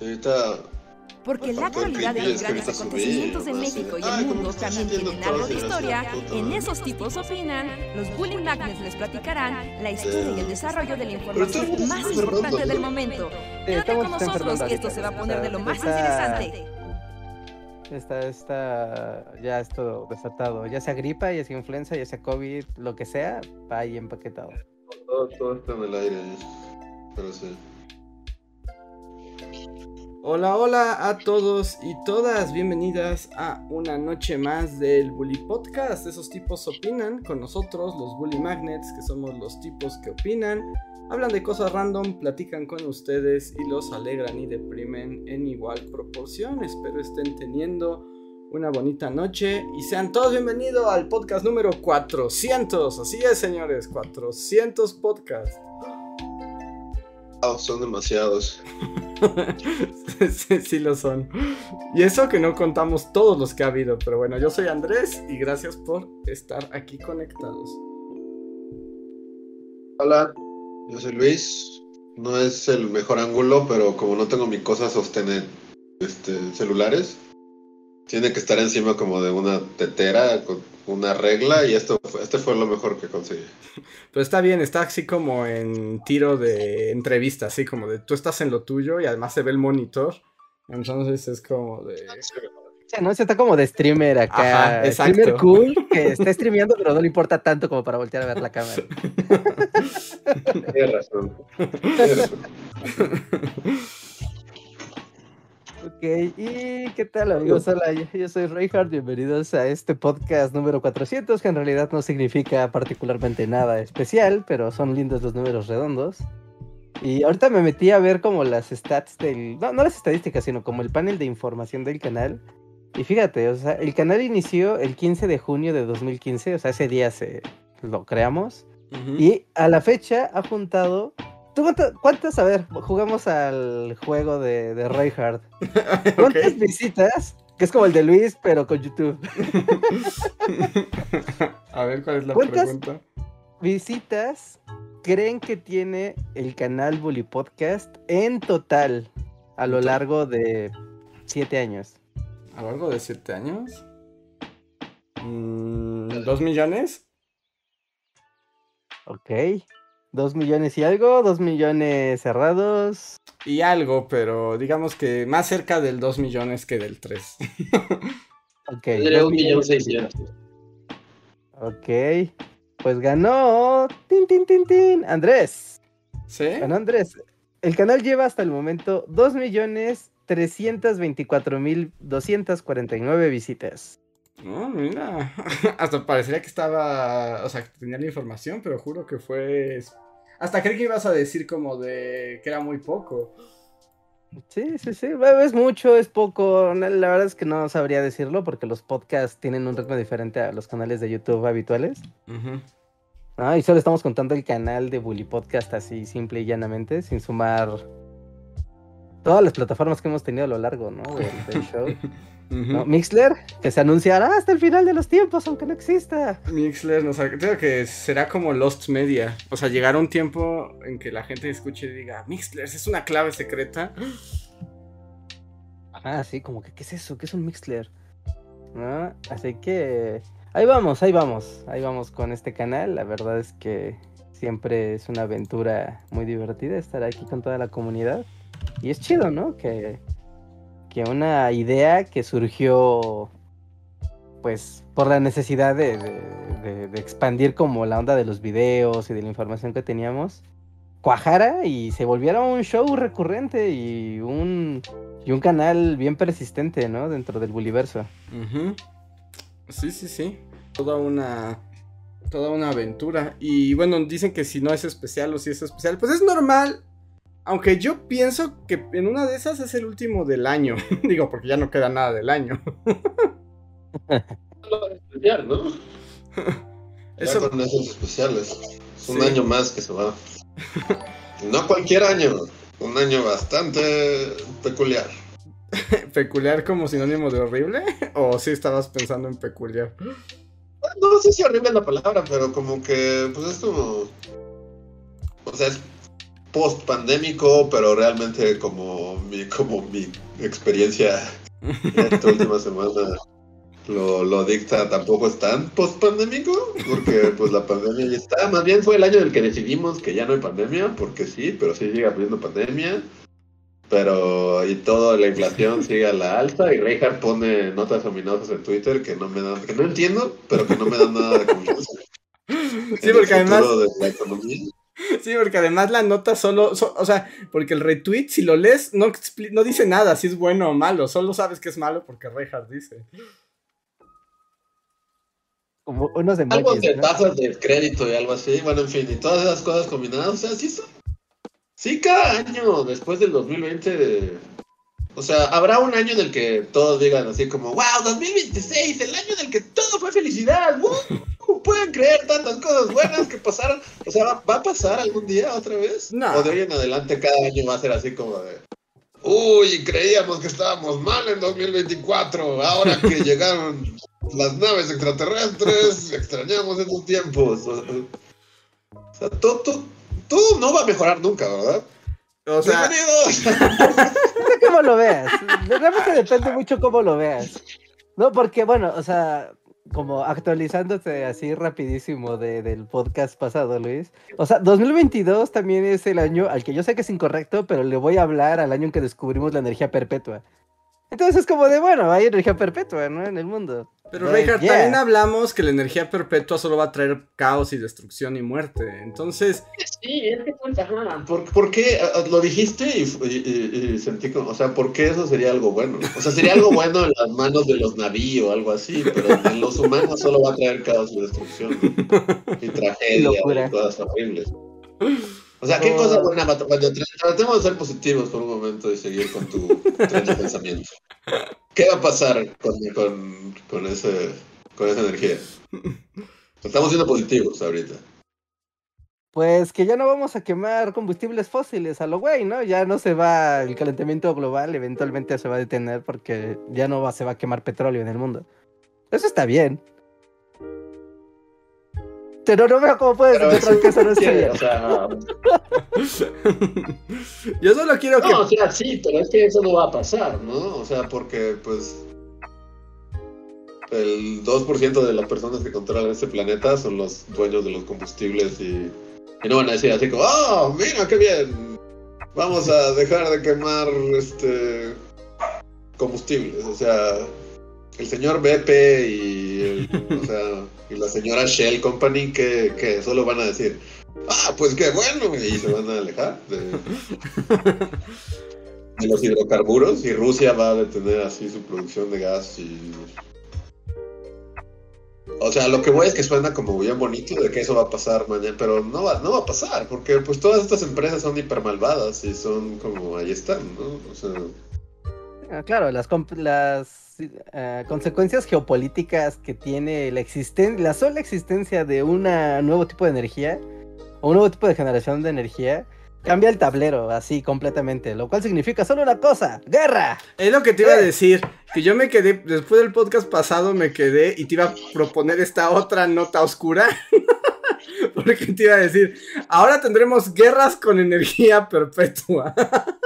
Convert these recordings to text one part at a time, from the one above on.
Ahorita Porque la actualidad de los grandes acontecimientos en México y el mundo también tienen algo de historia, en esos tipos opinan, los Bully Magnets les platicarán la historia y el desarrollo de la información más importante del momento. Quédate con nosotros que esto se va a poner de lo más interesante. Está, está ya esto desatado. Ya sea gripa, ya sea influenza, ya sea COVID, lo que sea, va ahí empaquetado. todo, todo está en el aire. Pero sí. Hola, hola a todos y todas, bienvenidas a una noche más del Bully Podcast. Esos tipos opinan con nosotros, los Bully Magnets, que somos los tipos que opinan, hablan de cosas random, platican con ustedes y los alegran y deprimen en igual proporción. Espero estén teniendo una bonita noche y sean todos bienvenidos al podcast número 400. Así es, señores, 400 podcasts. Ah, son demasiados. sí, sí lo son. Y eso que no contamos todos los que ha habido, pero bueno, yo soy Andrés y gracias por estar aquí conectados. Hola, yo soy Luis. No es el mejor ángulo, pero como no tengo mi cosa sostener este, celulares, tiene que estar encima como de una tetera con una regla y esto fue- este fue lo mejor que conseguí. Pero está bien, está así como en tiro de entrevista, así como de tú estás en lo tuyo y además se ve el monitor. Entonces es como de... ¿no? Se está como de streamer acá. Ajá, exacto. Streamer cool, que está streameando, pero no le importa tanto como para voltear a ver la cámara. Tienes razón. Tienes razón. Ok, ¿y qué tal amigos? Hola, yo, yo soy Reinhardt, bienvenidos a este podcast número 400, que en realidad no significa particularmente nada especial, pero son lindos los números redondos. Y ahorita me metí a ver como las stats del... No, no las estadísticas, sino como el panel de información del canal. Y fíjate, o sea, el canal inició el 15 de junio de 2015, o sea, ese día se lo creamos. Ujú. Y a la fecha ha juntado... ¿Tú cuántas? A ver, jugamos al juego de, de Reinhardt. ¿Cuántas visitas? Que es como el de Luis, pero con YouTube. A ver cuál es la ¿Cuántas? pregunta. Visitas creen que tiene el canal Bully Podcast en total a lo largo de siete años? ¿A lo largo de siete años? Mm, ¿Dos millones? Ok. Dos millones y algo, dos millones cerrados. Y algo, pero digamos que más cerca del 2 millones que del 3. Ok. Dos un millón millones. seiscientos. Ok. Pues ganó. Tin, tin, tin, tin. Andrés. ¿Sí? Ganó Andrés. El canal lleva hasta el momento 2 millones 324 mil 249 visitas. No, mira. Hasta parecería que estaba. O sea, que tenía la información, pero juro que fue. Hasta creí que ibas a decir como de que era muy poco. Sí, sí, sí. Es mucho, es poco. La verdad es que no sabría decirlo porque los podcasts tienen un ritmo diferente a los canales de YouTube habituales. ¿no? Y solo estamos contando el canal de Bully Podcast así simple y llanamente, sin sumar todas las plataformas que hemos tenido a lo largo, ¿no? Del, del show. ¿no? Mixler, que se anunciará hasta el final de los tiempos, aunque no exista. Mixler, no sé, creo que será como Lost Media. O sea, llegará un tiempo en que la gente escuche y diga, Mixler, es una clave secreta. Ah, sí, como que, ¿qué es eso? ¿Qué es un Mixler? ¿No? Así que ahí vamos, ahí vamos, ahí vamos con este canal. La verdad es que siempre es una aventura muy divertida estar aquí con toda la comunidad. Y es chido, ¿no? Que, una idea que surgió pues por la necesidad de, expandir como la onda de los videos y de la información que teníamos, cuajara y se volviera un show recurrente y un, y un canal bien persistente, ¿no? Dentro del Buliverso. Ujú. Sí, sí, sí. Toda una. Toda una aventura. Y bueno, dicen que si no es especial o si es especial, pues es normal. Aunque yo pienso que en una de esas es el último del año. Digo, porque ya no queda nada del año. ¿no? Ya Eso, con esos especiales. Es un Sí. año más que se va. No cualquier año. Un año bastante peculiar. peculiar como sinónimo de horrible. ¿O si estabas pensando en peculiar? No sé si horrible es la palabra, pero como que, pues es como. O sea, es post pandémico, pero realmente como mi, como mi experiencia esta última semana lo, lo dicta, tampoco es tan post pandémico, porque pues la pandemia ya está. Más bien fue el año en el que decidimos que ya no hay pandemia, porque sí, pero sí sigue habiendo pandemia. Pero, y toda la inflación sigue a la alta, y Reinhardt pone notas ominosas en Twitter que no me dan, que no entiendo, pero que no me dan nada de confianza. Sí, porque además. Sí, porque además la nota solo, o sea, porque el retweet, si lo lees, no, no dice nada si es bueno o malo, solo sabes que es malo porque Reinhardt dice. Como unos de Algo de tasas de crédito y algo así, bueno, en fin, y todas esas cosas combinadas, o sea, sí son Sí, cada año después del 2020, o sea, habrá un año en el que todos digan así como, wow, 2026, el año en el que todo fue felicidad, pueden creer tantas cosas buenas que pasaron. O sea, ¿va, a pasar algún día otra vez? No. O de hoy en adelante cada año va a ser así como de, uy, creíamos que estábamos mal en 2024, ahora que llegaron las naves extraterrestres, extrañamos esos tiempos. O sea, todo, todo todo no va a mejorar nunca, ¿verdad? O sea, cómo lo veas. Realmente depende mucho cómo lo veas. No, porque bueno, o sea, como actualizándote así rapidísimo del podcast pasado, Luis. O sea, 2022 también es el año al que yo sé que es incorrecto, pero le voy a hablar al año en que descubrimos la energía perpetua. Entonces es como de, bueno, hay energía perpetua, ¿no? En el mundo. Pero Reinhardt, también hablamos que la energía perpetua solo va a traer caos y destrucción y muerte. Entonces. Sí, es que ¿Por, ¿Por, qué ah, ah, lo dijiste y, sentí como, o sea, ¿por qué eso sería algo bueno? O sea, sería algo bueno en las manos de los navíos o algo así, pero en los humanos solo va a traer caos y destrucción y tragedia y cosas horribles. O sea, ¿qué cosa buena Tratemos de ser positivos por un momento y seguir con tu tren de pensamiento. ¿Qué va a pasar con, con, con, ese, con esa energía? Estamos siendo positivos ahorita. Pues que ya no vamos a quemar combustibles fósiles a lo güey, ¿no? Ya no se va, el calentamiento global eventualmente se va a detener porque ya no va, se va a quemar petróleo en el mundo. Eso está bien. Pero no veo cómo puedes demostrar que eso no es serio. O sea... Yo solo quiero que. No, o sea, sí, pero es que eso no va a pasar, ¿no? O sea, porque, pues. El 2% de las personas que controlan este planeta son los dueños de los combustibles y, y no van a decir así como, ¡oh, mira qué bien! Vamos a dejar de quemar este combustibles. O sea, el señor BP y, o sea, y la señora Shell Company que, que, solo van a decir, ah, pues qué bueno, y se van a alejar de, los hidrocarburos y Rusia va a detener así su producción de gas y... O sea, lo que voy es que suena como bien bonito de que eso va a pasar mañana, pero no va, no va a pasar, porque pues todas estas empresas son hiper malvadas y son como, ahí están, ¿no? O sea... Ah, claro, las, las eh, consecuencias geopolíticas que tiene la, existen la sola existencia de un nuevo tipo de energía o un nuevo tipo de generación de energía cambia el tablero así completamente, lo cual significa solo una cosa, guerra. Es lo que te iba a decir, que yo me quedé, después del podcast pasado me quedé y te iba a proponer esta otra nota oscura. Porque te iba a decir, ahora tendremos guerras con energía perpetua.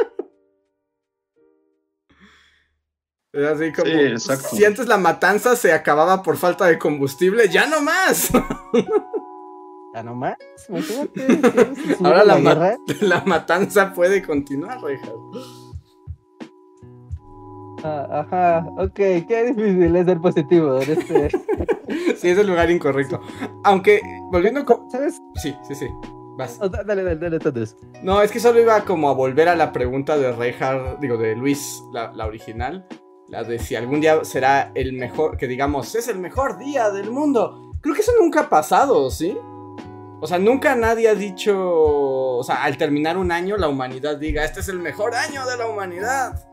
así como, si antes la matanza se acababa por falta de combustible, ya no más. Ya no más, Ahora la, la, matanza puede continuar, reja. Ah, ajá, ok, qué difícil es ser positivo en este. sí, es el lugar incorrecto. Aunque, volviendo con. ¿Sabes? Sí, sí, sí. Vas. dale, dale, dale, entonces. No, es que solo iba como a volver a la pregunta de Reinhardt, digo, de Luis, la, la original la de si algún día será el mejor, que digamos, es el mejor día del mundo. Creo que eso nunca ha pasado, ¿sí? O sea, nunca nadie ha dicho, o sea, al terminar un año la humanidad diga, este es el mejor año de la humanidad.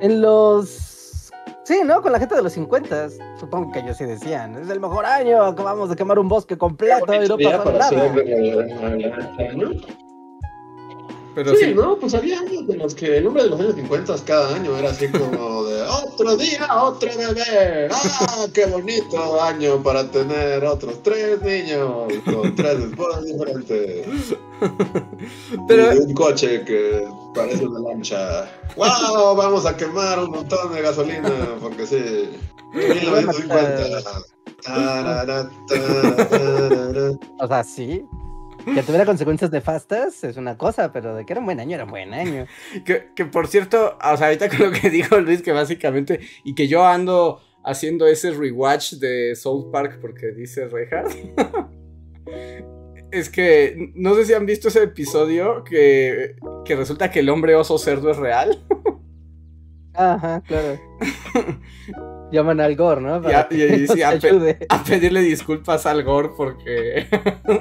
En los... Sí, ¿no? Con la gente de los 50, supongo que ellos sí decían, es el mejor año, acabamos de quemar un bosque completo y no pasó nada. Pero sí, ¿no? Pues había años de los que el hombre de los años 50 cada año era así como de otro día, otro bebé. ¡Ah, qué bonito año para tener otros tres niños con tres esposas diferentes! Pero... Y un coche que parece una lancha. ¡Wow! Vamos a quemar un montón de gasolina porque sí. 1950. O sea, sí, que tuviera consecuencias nefastas es una cosa, pero de que era un buen año, era un buen año. que, que por cierto, o sea, ahorita con lo que dijo Luis, que básicamente, y que yo ando haciendo ese rewatch de South Park porque dice Reinhardt. es que no sé si han visto ese episodio que, que resulta que el hombre oso cerdo es real. Ajá, claro. Llaman al Gore, ¿no? y, a, pedirle disculpas al Gore porque,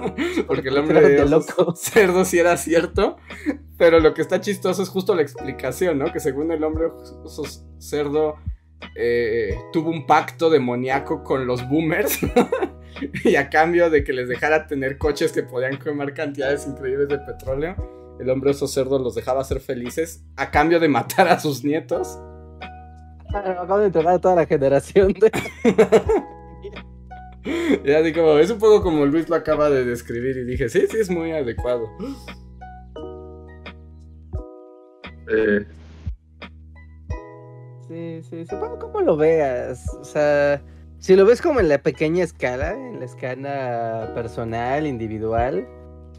porque el hombre de loco. cerdo sí era cierto. Pero lo que está chistoso es justo la explicación, ¿no? Que según el hombre cerdo eh, tuvo un pacto demoníaco con los boomers. y a cambio de que les dejara tener coches que podían quemar cantidades increíbles de petróleo, el hombre oso cerdo los dejaba ser felices a cambio de matar a sus nietos. Acabo de entregar a toda la generación. ya así como, es un poco como Luis lo acaba de describir y dije, sí, sí, es muy adecuado. Eh. Sí, sí, supongo como lo veas. O sea, si lo ves como en la pequeña escala, en la escala personal, individual,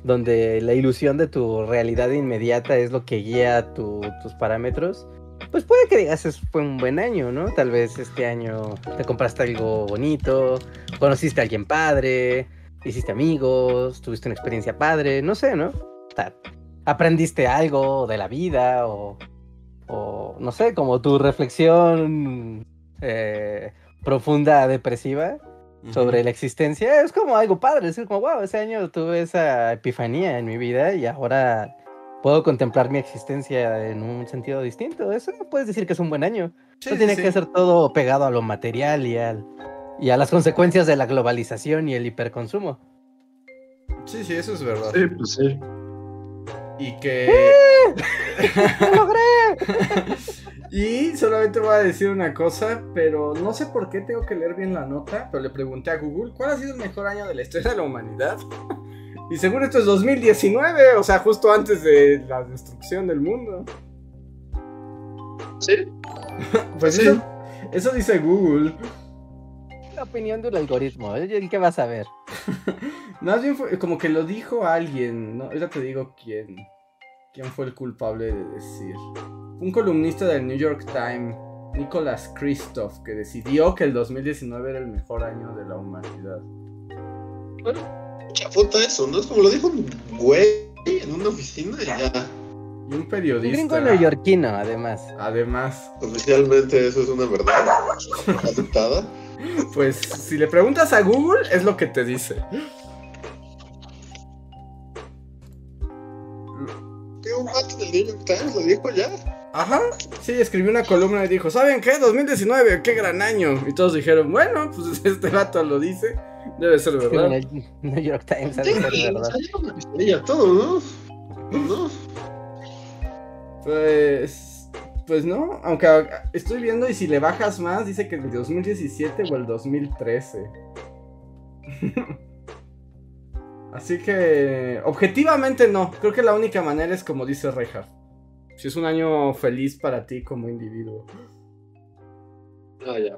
donde la ilusión de tu realidad inmediata es lo que guía tus parámetros, pues puede que digas, fue un buen año, ¿no? Tal vez este año te compraste algo bonito, conociste a alguien padre, hiciste amigos, tuviste una experiencia padre, no sé, ¿no? aprendiste algo de la vida o, o no sé, como tu reflexión eh, profunda, depresiva sobre la existencia, es como algo padre, es como, wow, ese año tuve esa epifanía en mi vida y ahora puedo contemplar mi existencia en un sentido distinto. Eso no puedes decir que es un buen año. no tiene que ser todo pegado a lo material y, al, y a las consecuencias de la globalización y el hiperconsumo. Sí, sí, eso es verdad. Sí, pues sí. Y que. ¡Lo logré! y solamente voy a decir una cosa, pero no sé por qué tengo que leer bien la nota, pero le pregunté a Google, ¿cuál ha sido el mejor año de la historia de la humanidad? Y según esto es 2019, o sea, justo antes de la destrucción del mundo. ¿Sí? pues sí. Eso, dice Google. La opinión del algoritmo, ¿eh? ¿el qué vas a ver? Más bien fue como que lo dijo alguien, ¿no? Ya te digo quién. ¿Quién fue el culpable de decir? Un columnista del New York Times, Nicholas Christoph, que decidió que el 2019 era el mejor año de la humanidad. Bueno chafota eso, ¿no? Es como lo dijo un güey en una oficina y ya. Y un periodista. Un gringo neoyorquino, además. Además. Oficialmente eso es una verdad aceptada. Pues si le preguntas a Google, es lo que te dice. New York Times lo dijo ya? Ajá, sí, escribió una columna y dijo, ¿saben qué? 2019, qué gran año. Y todos dijeron, bueno, pues este vato lo dice. Debe ser verdad. el New York Times debe ser verdad. Todo, ¿no? ¿no? Pues. Pues no, aunque estoy viendo y si le bajas más, dice que el 2017 o el 2013. Así que, objetivamente no. Creo que la única manera es como dice Reinhardt. Si es un año feliz para ti como individuo. Ah, ya.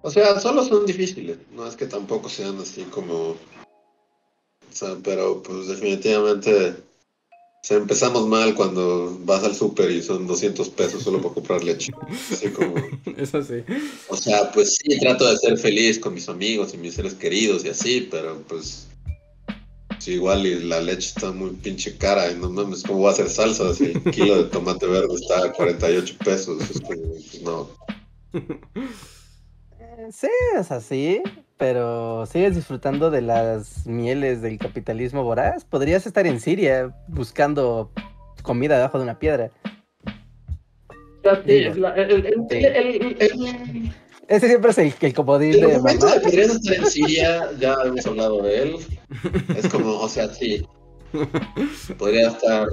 O sea, solo son difíciles, no es que tampoco sean así como... O sea, pero pues definitivamente o empezamos mal cuando vas al súper y son 200 pesos solo para comprar leche. Así como... Eso sí. O sea, pues sí, trato de ser feliz con mis amigos y mis seres queridos y así, pero pues... Sí, igual y la leche está muy pinche cara y no mames, ¿cómo voy a hacer salsa si el kilo de tomate verde está a 48 pesos? Es como, pues, no. Sí, es así, pero sigues disfrutando de las mieles del capitalismo voraz. Podrías estar en Siria buscando comida debajo de una piedra. Ese siempre es el, el comodín de momento de podrías estar en Siria, ya hemos hablado de él. Es como, o sea, sí. Podría estar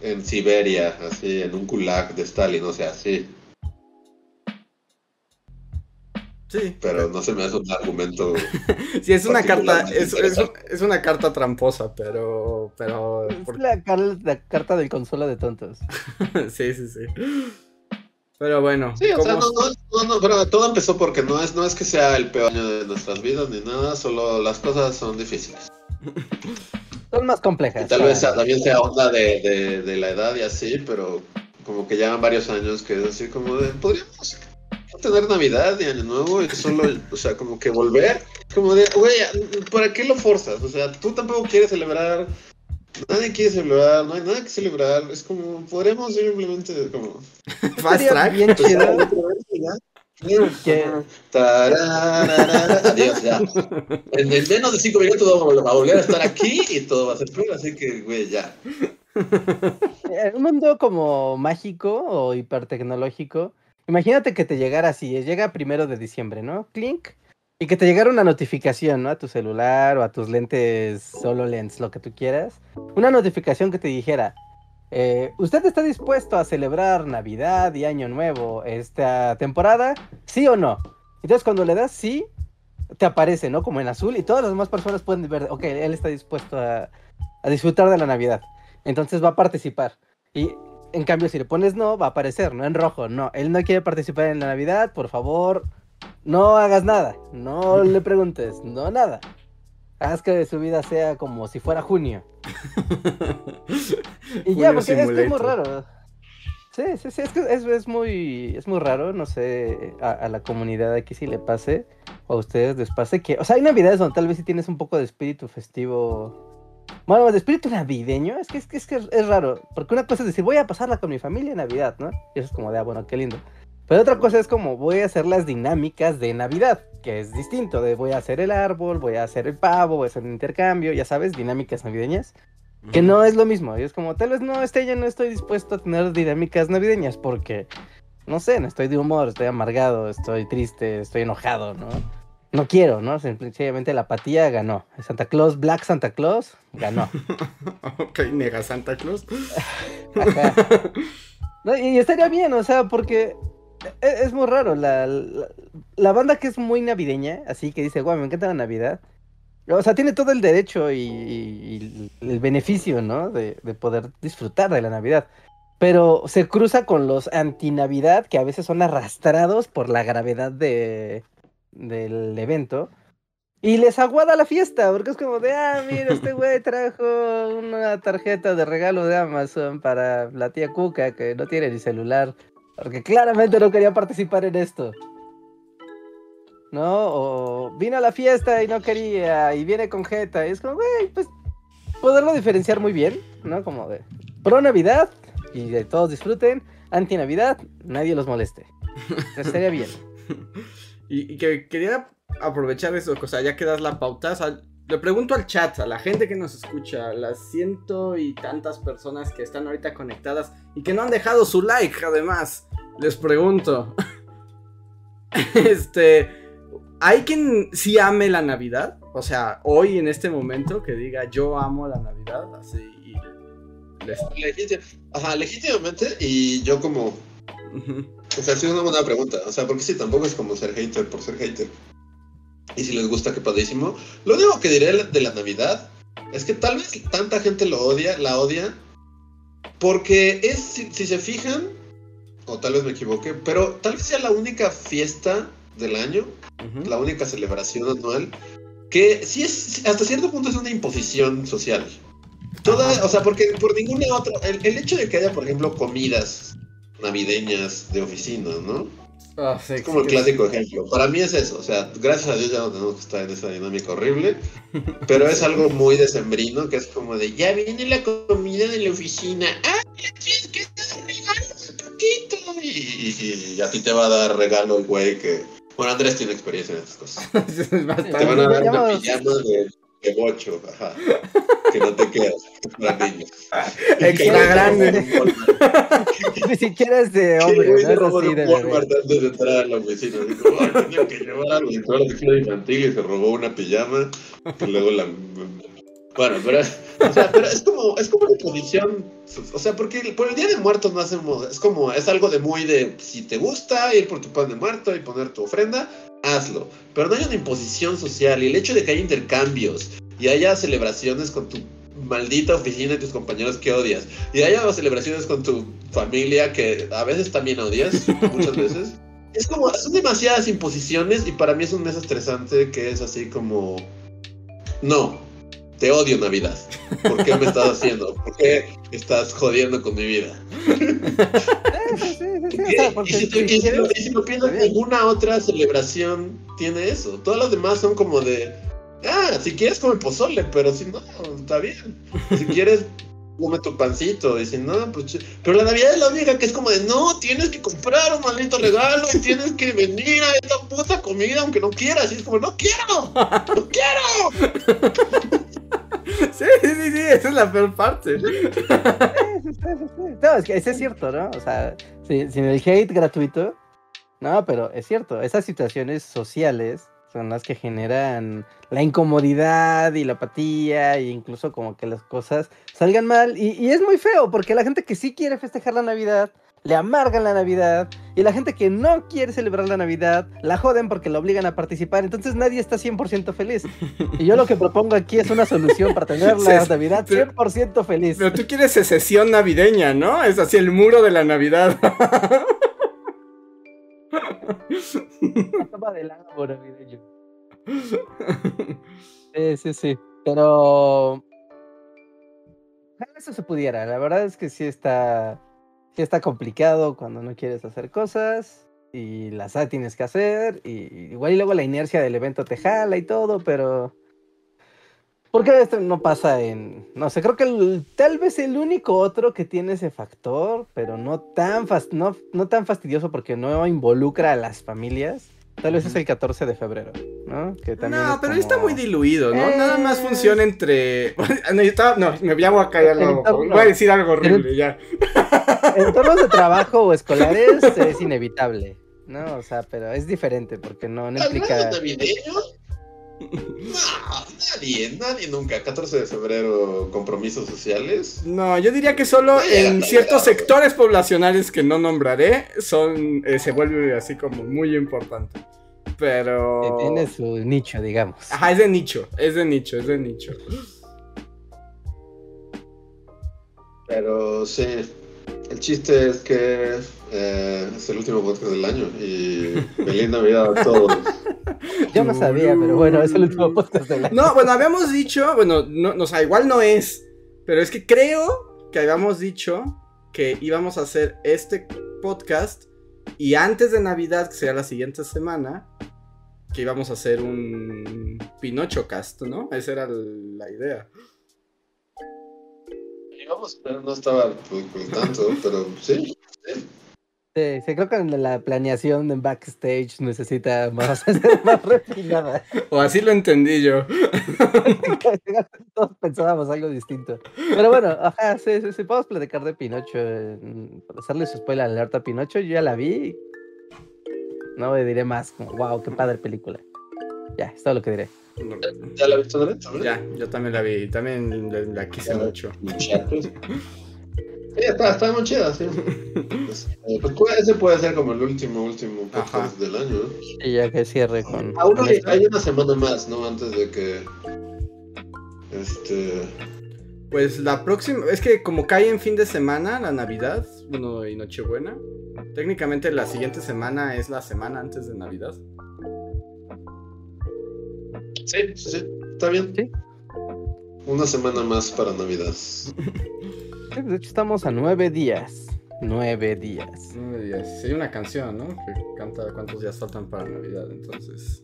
en Siberia, así, en un kulak de Stalin, o sea, sí. Sí. Pero no se me hace un argumento. sí, es una carta, es, es, una carta tramposa, pero. pero es la, la, carta del consuelo de tontos. sí, sí, sí. Pero bueno. Sí, o sea, no, no, no, pero todo empezó porque no es, no es que sea el peor año de nuestras vidas ni nada, solo las cosas son difíciles. Son más complejas. Y tal vez también sea onda de, de, de, la edad y así, pero como que llevan varios años que es así como de, podríamos tener Navidad y Año Nuevo y solo, o sea, como que volver, como de, güey, ¿para qué lo forzas? O sea, tú tampoco quieres celebrar Nadie quiere celebrar, no hay nada que celebrar. Es como, podríamos simplemente como. Fast track. Bien chido. Adiós, ya. En, menos de cinco minutos vamos a volver a estar aquí y todo va a ser peor, así que, güey, ya. En un mundo como mágico o hipertecnológico, imagínate que te llegara así, llega primero de diciembre, ¿no? Clink, y que te llegara una notificación, ¿no? A tu celular o a tus lentes solo lens, lo que tú quieras. Una notificación que te dijera, eh, ¿usted está dispuesto a celebrar Navidad y Año Nuevo esta temporada? ¿Sí o no? Entonces cuando le das sí, te aparece, ¿no? Como en azul y todas las demás personas pueden ver, ok, él está dispuesto a, a disfrutar de la Navidad. Entonces va a participar. Y en cambio, si le pones no, va a aparecer, ¿no? En rojo, no, él no quiere participar en la Navidad, por favor, no hagas nada, no le preguntes, no nada. Haz que su vida sea como si fuera junio. y ya, porque es, que es muy raro. Sí, sí, sí, es que es, muy, es muy raro, no sé, a, la comunidad aquí si le pase, o a ustedes les pase que, o sea, hay navidades donde tal vez si tienes un poco de espíritu festivo, bueno, de espíritu navideño, es que es, que es, que es raro, porque una cosa es decir, voy a pasarla con mi familia en Navidad, ¿no? Y eso es como de, ah, bueno, qué lindo. Pero otra cosa es como voy a hacer las dinámicas de Navidad, que es distinto, de voy a hacer el árbol, voy a hacer el pavo, voy a hacer el intercambio, ya sabes, dinámicas navideñas, que no es lo mismo. Y es como, tal vez no, este ya no estoy dispuesto a tener dinámicas navideñas porque, no sé, no estoy de humor, estoy amargado, estoy triste, estoy enojado, ¿no? No quiero, ¿no? Sencillamente la apatía ganó. Santa Claus, Black Santa Claus, ganó. ok, nega Santa Claus. y estaría bien, o sea, porque e, es, muy raro. La, la, banda que es muy navideña, así que dice, guau, me encanta la Navidad. O sea, tiene todo el derecho y, el beneficio, ¿no? De, poder disfrutar de la Navidad. Pero se cruza con los anti-Navidad que a veces son arrastrados por la gravedad de, del evento. Y les aguada la fiesta, porque es como de, ah, mira, este güey trajo una tarjeta de regalo de Amazon para la tía Cuca que no tiene ni celular. Porque claramente no quería participar en esto. ¿No? O vino a la fiesta y no quería, y viene con Jeta. Y es como, güey, pues poderlo diferenciar muy bien, ¿no? Como de pro Navidad y de todos disfruten, anti Navidad, nadie los moleste. Estaría bien. y, que quería aprovechar eso, o sea, ya que das la pauta, le pregunto al chat, a la gente que nos escucha, a las ciento y tantas personas que están ahorita conectadas y que no han dejado su like, además, les pregunto. este, ¿hay quien sí ame la Navidad? O sea, hoy en este momento que diga yo amo la Navidad, así y Ajá, legítimamente y yo como O sea, sí es una buena pregunta. O sea, porque sí, tampoco es como ser hater por ser hater. Y si les gusta, qué padrísimo. Lo único que diré de la Navidad es que tal vez tanta gente lo odia, la odia, porque es, si, se fijan, o tal vez me equivoque, pero tal vez sea la única fiesta del año, la única celebración anual, que sí es, hasta cierto punto es una imposición social. Toda, o sea, porque por ninguna otra, el, el hecho de que haya, por ejemplo, comidas navideñas de oficina, ¿no? Ah, es como el clásico ejemplo. Para mí es eso. O sea, gracias a Dios ya no tenemos que estar en esa dinámica horrible. Pero es algo muy decembrino que es como de ya viene la comida de la oficina. ¡Ah! Tienes que dar regalo un poquito. Y, a ti te va a dar regalo el güey que. Bueno, Andrés tiene experiencia en estas cosas. te van a dar una pijama de de bocho, ajá. Que no te quedas para niños. Extra grande. Ni siquiera es de hombre, ¿no? Es así de Walmart antes de entrar a la oficina. Dijo, tenía que llevar algo. Entró a la oficina infantil y se robó una pijama. Y luego la Bueno, pero, o es como, es como una tradición, o sea, porque por el Día de Muertos no hacemos, es como, es algo de muy de, si te gusta ir por tu pan de muerto y poner tu ofrenda, hazlo. Pero no hay una imposición social y el hecho de que haya intercambios y haya celebraciones con tu maldita oficina y tus compañeros que odias y haya celebraciones con tu familia que a veces también odias, muchas veces. Es como, son demasiadas imposiciones y para mí es un mes estresante que es así como, no, te odio Navidad. ¿Por qué me estás haciendo? ¿Por qué estás jodiendo con mi vida? y si lo piensas, ninguna otra celebración tiene eso. Todas las demás son como de, ah, si quieres come pozole, pero si no, está bien. Si quieres come tu pancito. Y si no, pues. Pero la Navidad es la única que es como de no, tienes que comprar un maldito regalo y tienes que venir a esta puta comida aunque no quieras. Y es como, no quiero, no quiero. Sí, sí, sí, esa es la peor parte. No, es que eso es cierto, ¿no? O sea, sin, el hate gratuito, no, pero es cierto, esas situaciones sociales son las que generan la incomodidad y la apatía e incluso como que las cosas salgan mal y, es muy feo porque la gente que sí quiere festejar la Navidad le amargan la Navidad y la gente que no quiere celebrar la Navidad la joden porque la obligan a participar. Entonces nadie está 100% feliz. Y yo lo que propongo aquí es una solución para tener la Navidad 100% feliz. Pero tú quieres secesión navideña, ¿no? Es así el muro de la Navidad. toma del árbol navideño. Sí, sí, sí. Pero... Eso se pudiera. La verdad es que sí está que está complicado cuando no quieres hacer cosas y las tienes que hacer y igual y luego la inercia del evento te jala y todo, pero ¿por qué esto no pasa en no sé, creo que tal vez el único otro que tiene ese factor, pero no tan no, no tan fastidioso porque no involucra a las familias Tal vez es el 14 de febrero, ¿no? Que no, pero está muy diluido, ¿no? Nada más funciona entre. no, me llamo a callar Voy a decir algo horrible ya. En entornos de trabajo o escolares es inevitable, ¿no? O sea, pero es diferente porque no, no implica. No, nadie, nadie nunca. 14 de febrero, compromisos sociales. No, yo diría que solo en ciertos sectores poblacionales que no nombraré son eh, se vuelve así como muy importante. Pero. Tiene su nicho, digamos. Ajá, es de nicho, es de nicho, es de nicho. Pero sí, el chiste es que eh, es el último podcast del año y feliz Navidad a todos. Yo no sabía, pero bueno, es el último podcast del año. No, bueno, habíamos dicho, bueno, no, o sea, igual no es, pero es que creo que habíamos dicho que íbamos a hacer este podcast y antes de Navidad, que sería la siguiente semana, que íbamos a hacer un Pinocho cast, ¿no? Esa era la idea. Pero no estaba pues, tanto, pero sí. sí. Sí, creo que la planeación en backstage necesita más, más refinada. O así lo entendí yo. Todos pensábamos algo distinto. Pero bueno, ajá, sí, sí, sí podemos platicar de Pinocho. Hacerle su spoiler alerta a Pinocho, yo ya la vi. No me diré más, como, wow, qué padre película. Ya, es todo lo que diré. ¿Ya la visto Ya, yo también la vi, también la, quise mucho. Sí, está, está muy chida, sí. pues, eh, pues ese puede ser como el último, último podcast del año. Y ya que cierre con. Aún hay, hay, una semana más, ¿no? Antes de que. Este. Pues la próxima. Es que como cae en fin de semana, la Navidad, bueno, y Nochebuena. Técnicamente la siguiente semana es la semana antes de Navidad. Sí, sí, sí. Está bien. Sí. Una semana más para Navidad. De hecho, estamos a nueve días. Nueve días. Nueve días. Hay una canción, ¿no? Que canta cuántos días faltan para Navidad, entonces.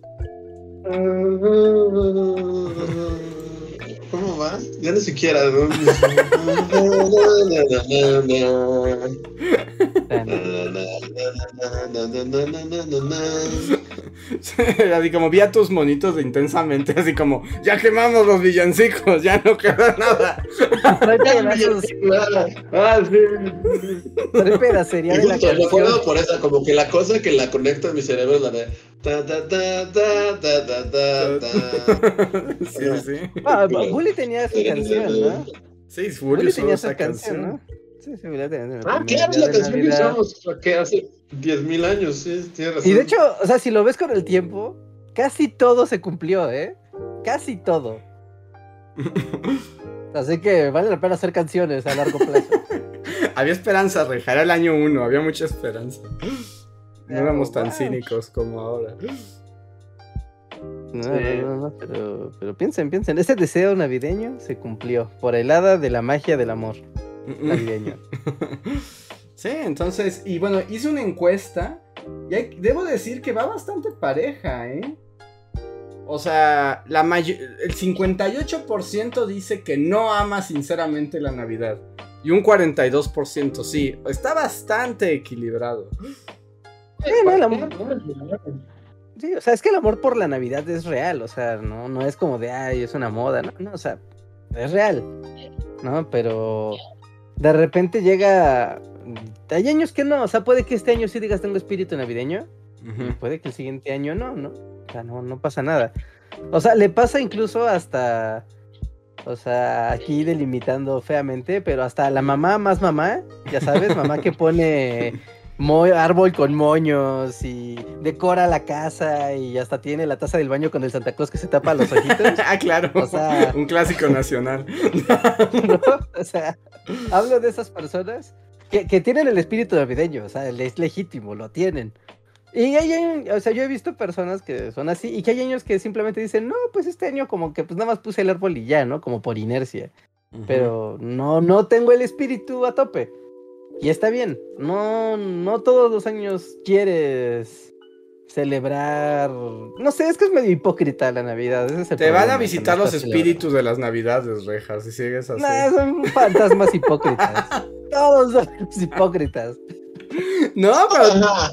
¿Cómo va? Ya ni siquiera, ¿no? así como vi a tus monitos de intensamente, así como, ya quemamos los villancicos, ya no queda nada. ah, sí. sería de la canción. por esa, como que la cosa que la conecta en mi cerebro es la de Da, da, da, da, da, da, da, da. sí, sí. Ah, Bully tenía esa canción, ¿no? Sí, Bully tenía esa canción, ¿no? Sí, sí, Bully tenía Ah, claro, día la canción que usamos que hace 10.000 años, sí, tienes razón. Y de hecho, o sea, si lo ves con el tiempo, casi todo se cumplió, ¿eh? Casi todo. Así que vale la pena hacer canciones a largo plazo. Había esperanza, Reja. Era el año uno, había mucha esperanza. No éramos tan wow. cínicos como ahora. No, Sí. no, no, no, pero, pero piensen, piensen. Ese deseo navideño se cumplió por el hada de la magia del amor navideño. Sí, entonces, y bueno, hice una encuesta y hay- debo decir que va bastante pareja, ¿eh? O sea, la el 58% dice que no ama sinceramente la Navidad y un 42% sí. Está bastante equilibrado. Sí, no, el amor- Sí, o sea, es que el amor por la Navidad es real, o sea, no, no es como de, ay, es una moda, no, no, o sea, es real, ¿no? Pero de repente llega, hay años que no, o sea, puede que este año sí digas tengo espíritu navideño, puede que el siguiente año no, ¿no? O sea, no, no pasa nada. O sea, le pasa incluso hasta, o sea, aquí delimitando feamente, pero hasta la mamá más mamá, ya sabes, mamá que pone mo- árbol con moños y decora la casa y hasta tiene la taza del baño con el Santa Claus que se tapa los ojitos. ah, claro. O sea- un clásico nacional. ¿no? O sea, hablo de esas personas que, que tienen el espíritu navideño, o sea, es legítimo, lo tienen. Y hay, o sea, yo he visto personas que son así y que hay años que simplemente dicen, no, pues este año como que pues nada más puse el árbol y ya, ¿no? Como por inercia. Pero no, no tengo el espíritu a tope. Y está bien, no, no todos los años quieres celebrar. No sé, es que es medio hipócrita la Navidad. ese es el Te van a visitar los celebrando. espíritus de las navidades, Rejas, si sigues así. Nah, son fantasmas hipócritas. Todos son hipócritas. No, pero Ajá.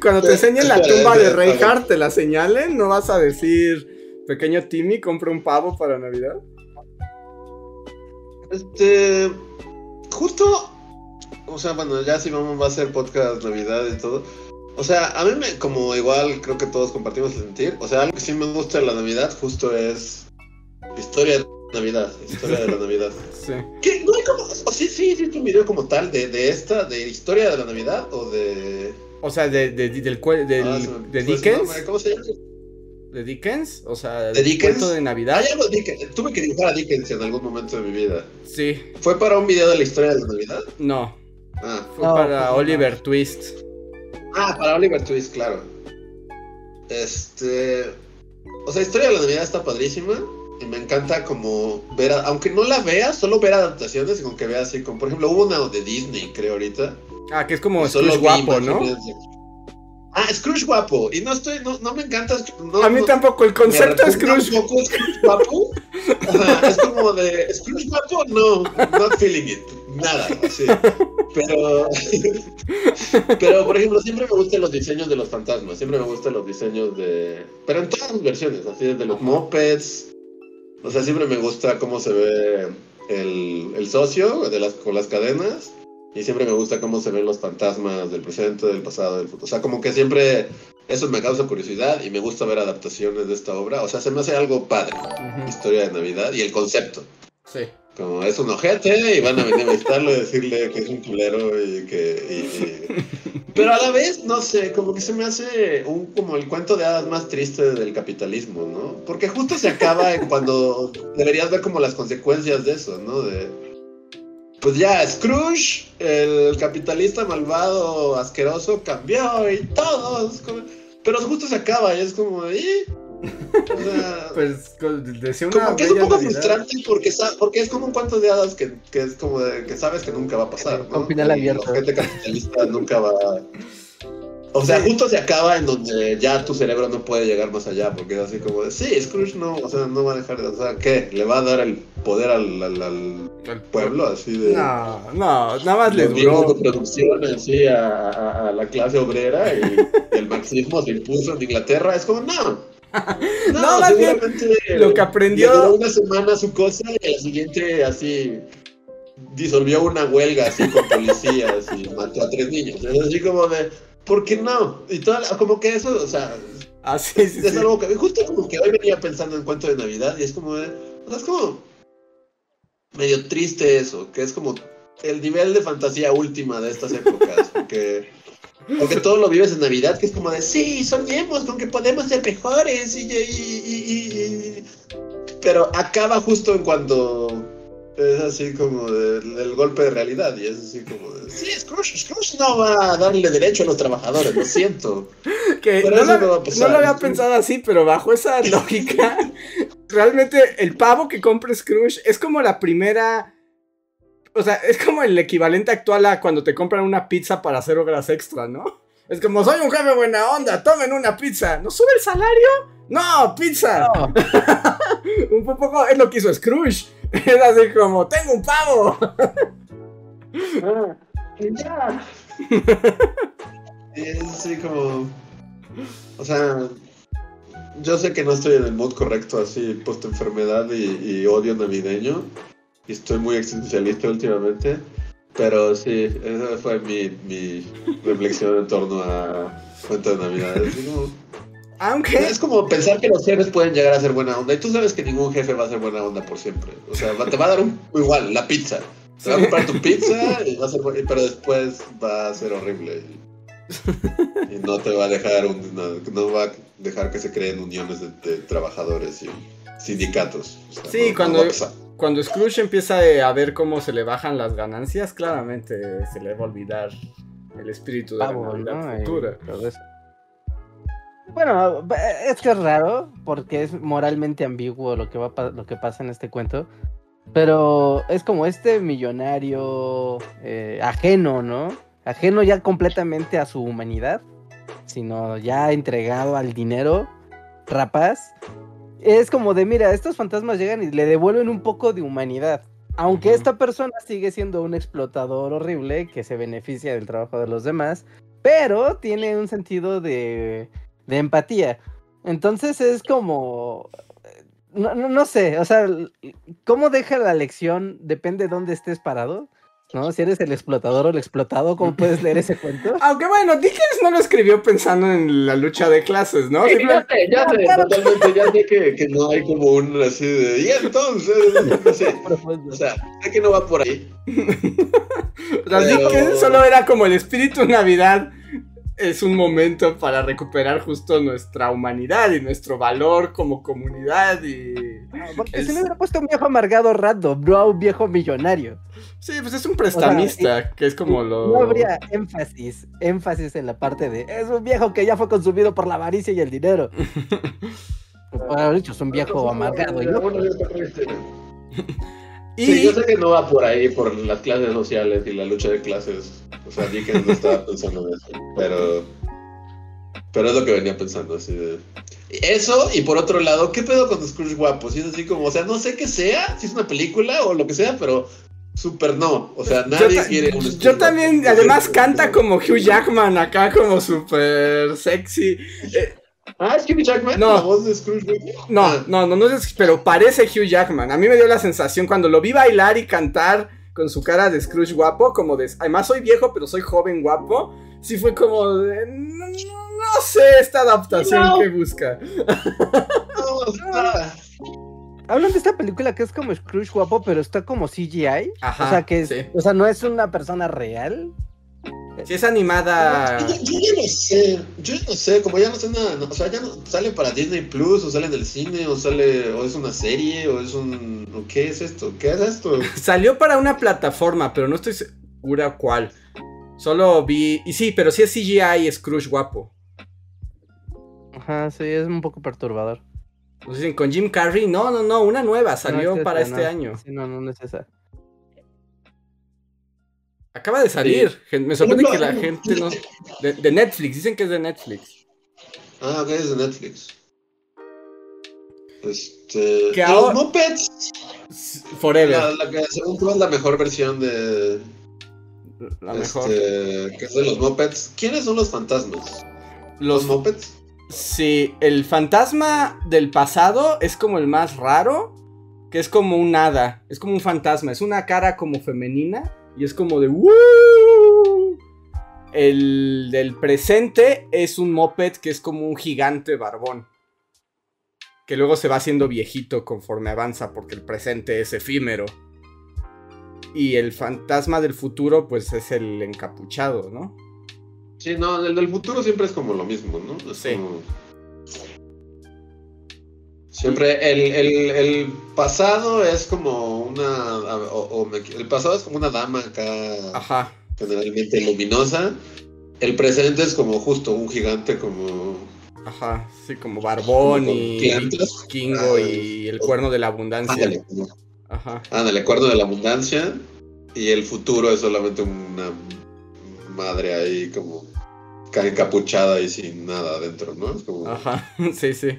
cuando te enseñen la tumba de. Reinhardt, te la señalen, no vas a decir, pequeño Timmy, compra un pavo para Navidad. Este. Justo. O sea, bueno, ya si vamos va a ser podcast Navidad y todo. O sea, a mí me, como igual creo que todos compartimos el sentir. O sea, algo que sí me gusta de la Navidad justo es historia de Navidad. Historia de la Navidad. Sí. ¿Qué? ¿No hay como.? O sí, sí, hiciste un video como tal de, de esta, de historia de la Navidad o de. O sea, de, de- del, del- Ah, me de Dickens. nombre, ¿Cómo se llama? ¿De Dickens? O sea, ¿De Dickens? cuento de Navidad. Ah, ya lo Dickens. Tuve que dibujar a Dickens en algún momento de mi vida. Sí, ¿Fue para un video de la historia de la Navidad? no. Ah. Fue No, para pues, Oliver Twist. Ah, para Oliver Twist, claro. Este. O sea, Historia de la Navidad está padrísima. Y me encanta como ver, a- aunque no la vea, solo ver adaptaciones y con que vea así, como por ejemplo, hubo una de Disney, creo ahorita. Ah, que es como Scrooge guapo, ¿no? Ah, Scrooge guapo. Y no estoy, no, no me encanta. No, A mí no- tampoco, el concepto de Scrooge. Scrooge guapo. Ajá, es como de Scrooge guapo, no, not feeling it. Nada, así. Pero, pero por ejemplo, siempre me gustan los diseños de los fantasmas. Siempre me gustan los diseños de. Pero en todas las versiones, así desde los mopeds. O sea, siempre me gusta cómo se ve el, el socio de las, con las cadenas. Y siempre me gusta cómo se ven los fantasmas del presente, del pasado, del futuro. O sea, como que siempre eso me causa curiosidad y me gusta ver adaptaciones de esta obra. O sea, se me hace algo padre. Ujú, Historia de Navidad y el concepto. Sí. Como es un ojete y van a venir a visitarlo y decirle que es un culero y que... y- y- Pero a la vez, no sé, como que se me hace un como el cuento de hadas más triste del capitalismo, ¿no? Porque justo se acaba cuando deberías ver como las consecuencias de eso, ¿no? De... Pues ya, Scrooge, el capitalista malvado, asqueroso, cambió y todos... como- Pero justo se acaba y es como... O sea, Pues decía una como que es un poco Navidad. frustrante porque, porque es como un cuento de hadas que, que es como de, que sabes que nunca va a pasar. ¿no? Con final abierto. La gente capitalista nunca va O sea, justo se acaba en donde ya tu cerebro no puede llegar más allá porque es así como de, sí, Scrooge no, o sea, no va a dejar de... O sea, ¿qué? ¿Le va a dar el poder al, al- al pueblo así de... No, no, nada más le los bienes duró. producción así a, a- a la clase obrera y el marxismo se impuso en Inglaterra, es como, no. No, No, más bien, lo que aprendió- duró una semana su cosa y a la siguiente así disolvió una huelga así con policías y mató a tres niños. Es así como de, ¿por qué no? Y toda como que eso, o sea, ah, sí, sí, es algo que justo como que hoy venía pensando en cuento de Navidad y es como, de, o sea, es como medio triste eso, que es como el nivel de fantasía última de estas épocas, porque porque todo lo vives en Navidad, que es como de, sí, soñemos con que podemos ser mejores. Y, Pero acaba justo en cuando es así como del, golpe de realidad. Y es así como de, sí, Scrooge, Scrooge no va a darle derecho a los trabajadores, lo siento. que no, no lo había pensado así, pero bajo esa lógica, realmente el pavo que compra Scrooge es como la primera o sea, es como el equivalente actual a cuando te compran una pizza para hacer obras extra, ¿no? Es como, soy un jefe buena onda, tomen una pizza. ¿No sube el salario? No, pizza. un poco es lo que hizo Scrooge. Es así como, tengo un pavo. es así como, o sea, yo sé que no estoy en el mood correcto así, post enfermedad y odio navideño estoy muy existencialista últimamente. Pero sí, esa fue mi, mi reflexión en torno a Cuenta de Navidad. Aunque... Es como pensar que los jefes pueden llegar a ser buena onda. Y tú sabes que ningún jefe va a ser buena onda por siempre. O sea, te va a dar un, igual la pizza. Te va a comprar tu pizza, y va a ser, pero después va a ser horrible. Y, no te va a dejar no, va a dejar que se creen uniones de, trabajadores y sindicatos. sí, cuando, cuando Scrooge empieza a ver cómo se le bajan las ganancias, claramente se le va a olvidar el espíritu de la Navidad futura. Bueno, es que es raro porque es moralmente ambiguo lo que va lo que pasa en este cuento. Pero es como este millonario eh, ajeno, ¿no? Ajeno ya completamente a su humanidad, sino ya entregado al dinero rapaz es como de, mira, estos fantasmas llegan y le devuelven un poco de humanidad. Aunque esta persona sigue siendo un explotador horrible que se beneficia del trabajo de los demás, pero tiene un sentido de, de empatía. Entonces es como... No, no, no, sé, o sea, cómo deja la lección depende de dónde estés parado. ¿No? Si eres el explotador o el explotado, ¿cómo puedes leer ese cuento? Aunque bueno, Dickens no lo escribió pensando en la lucha de clases, ¿no? Sí, ya sé, ya sé, totalmente, ya sé que, que, no hay como un así de, y entonces, no sé, o sea, sé que no va por ahí. Dickens solo era como el espíritu Navidad es un momento para recuperar justo nuestra humanidad y nuestro valor como comunidad y... porque si le hubiera puesto un viejo amargado random, no a un viejo millonario. Sí, pues es un prestamista, que es como lo... No habría énfasis, énfasis en la parte de... Es un viejo que ya fue consumido por la avaricia y el dinero. Por dicho, es un viejo amargado. Y... Sí, yo sé que no va por ahí, por las clases sociales y la lucha de clases. O sea, Dickens no estaba pensando en eso. Pero. Pero es lo que venía pensando, así de. Eso, y por otro lado, ¿qué pedo con Scrooge guapo? Si es así como, o sea, no sé qué sea, si es una película o lo que sea, pero súper no. O sea, nadie quiere un Yo también, además, canta como Hugh Jackman acá, como súper sexy. Eh, Ah, es Hugh Jackman, no. la voz de Scrooge. No, ah. no, no, no es, pero parece Hugh Jackman. A mí me dio la sensación cuando lo vi bailar y cantar con su cara de Scrooge guapo, como de, además soy viejo, pero soy joven guapo. Sí fue como de, no, sé esta adaptación que busca. Hablan de esta película que es como Scrooge guapo, pero está como CGI. Ajá, o sea, que o sea, no es una persona real. Si es animada. Yo, ya no sé, yo no sé, como ya no sé nada, o sea, ya no sale para Disney Plus, o sale en el cine, o sale, o es una serie, o es un. ¿Qué es esto? ¿Qué es esto? Salió para una plataforma, pero no estoy segura cuál. Solo vi. Y sí, pero sí es CGI y Scrooge guapo. Ajá, sí, es un poco perturbador. Pues dicen con Jim Carrey, no, no, no, una nueva, salió para este año. Sí, no, no, no es esa. Acaba de salir. Me sorprende que la gente no. De, Netflix, dicen que es de Netflix. Ah, ok, es de Netflix. Este. ¿Qué los Muppets. Forever. La, la que según tú es la mejor versión de. La mejor. Este, que es de los Muppets. ¿Quiénes son los fantasmas? ¿Los, ¿Los Muppets? Sí, el fantasma del pasado es como el más raro. Que es como un hada. Es como un fantasma. Es una cara como femenina y es como de El del presente es un moped que es como un gigante barbón. Que luego se va haciendo viejito conforme avanza porque el presente es efímero. Y el fantasma del futuro pues es el encapuchado, ¿no? Sí, no, el del futuro siempre es como lo mismo, ¿no? sí. Siempre el, el, pasado es como una. el pasado es como una dama acá. Ajá. Generalmente luminosa. El presente es como justo un gigante como. Ajá, sí, como Barbón y Kingo y el cuerno de la abundancia. Ándale, Ajá. Ándale, cuerno de la abundancia. Y el futuro es solamente una madre ahí como encapuchada y sin nada adentro, ¿no? Es como... Ajá, sí, sí.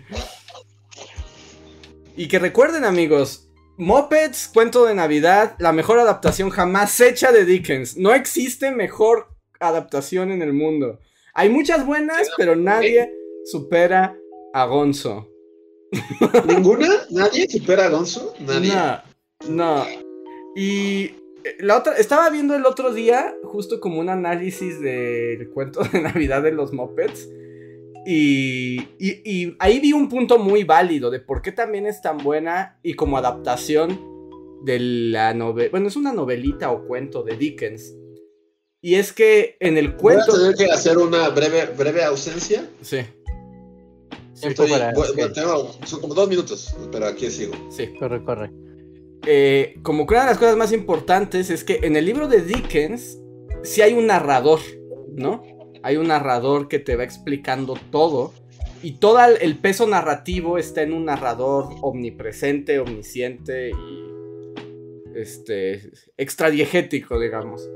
Y que recuerden, amigos, Muppets, cuento de Navidad, la mejor adaptación jamás hecha de Dickens. No existe mejor adaptación en el mundo. Hay muchas buenas, pero nadie supera a Gonzo. ¿Ninguna? ¿Nadie supera a Gonzo? Nadie. No, no. Y la otra, estaba viendo el otro día justo como un análisis del cuento de Navidad de los Muppets. Y, y, ahí vi un punto muy válido de por qué también es tan buena y como adaptación de la novela. Bueno, es una novelita o cuento de Dickens. Y es que en el cuento. ¿Voy a tener que hacer una breve, breve ausencia? Sí. son como dos minutos, pero aquí sigo. Sí. Corre, corre. Eh, como que una de las cosas más importantes es que en el libro de Dickens sí hay un narrador, ¿no? Hay un narrador que te va explicando todo y todo el peso narrativo está en un narrador omnipresente, omnisciente y este extradiegético, digamos.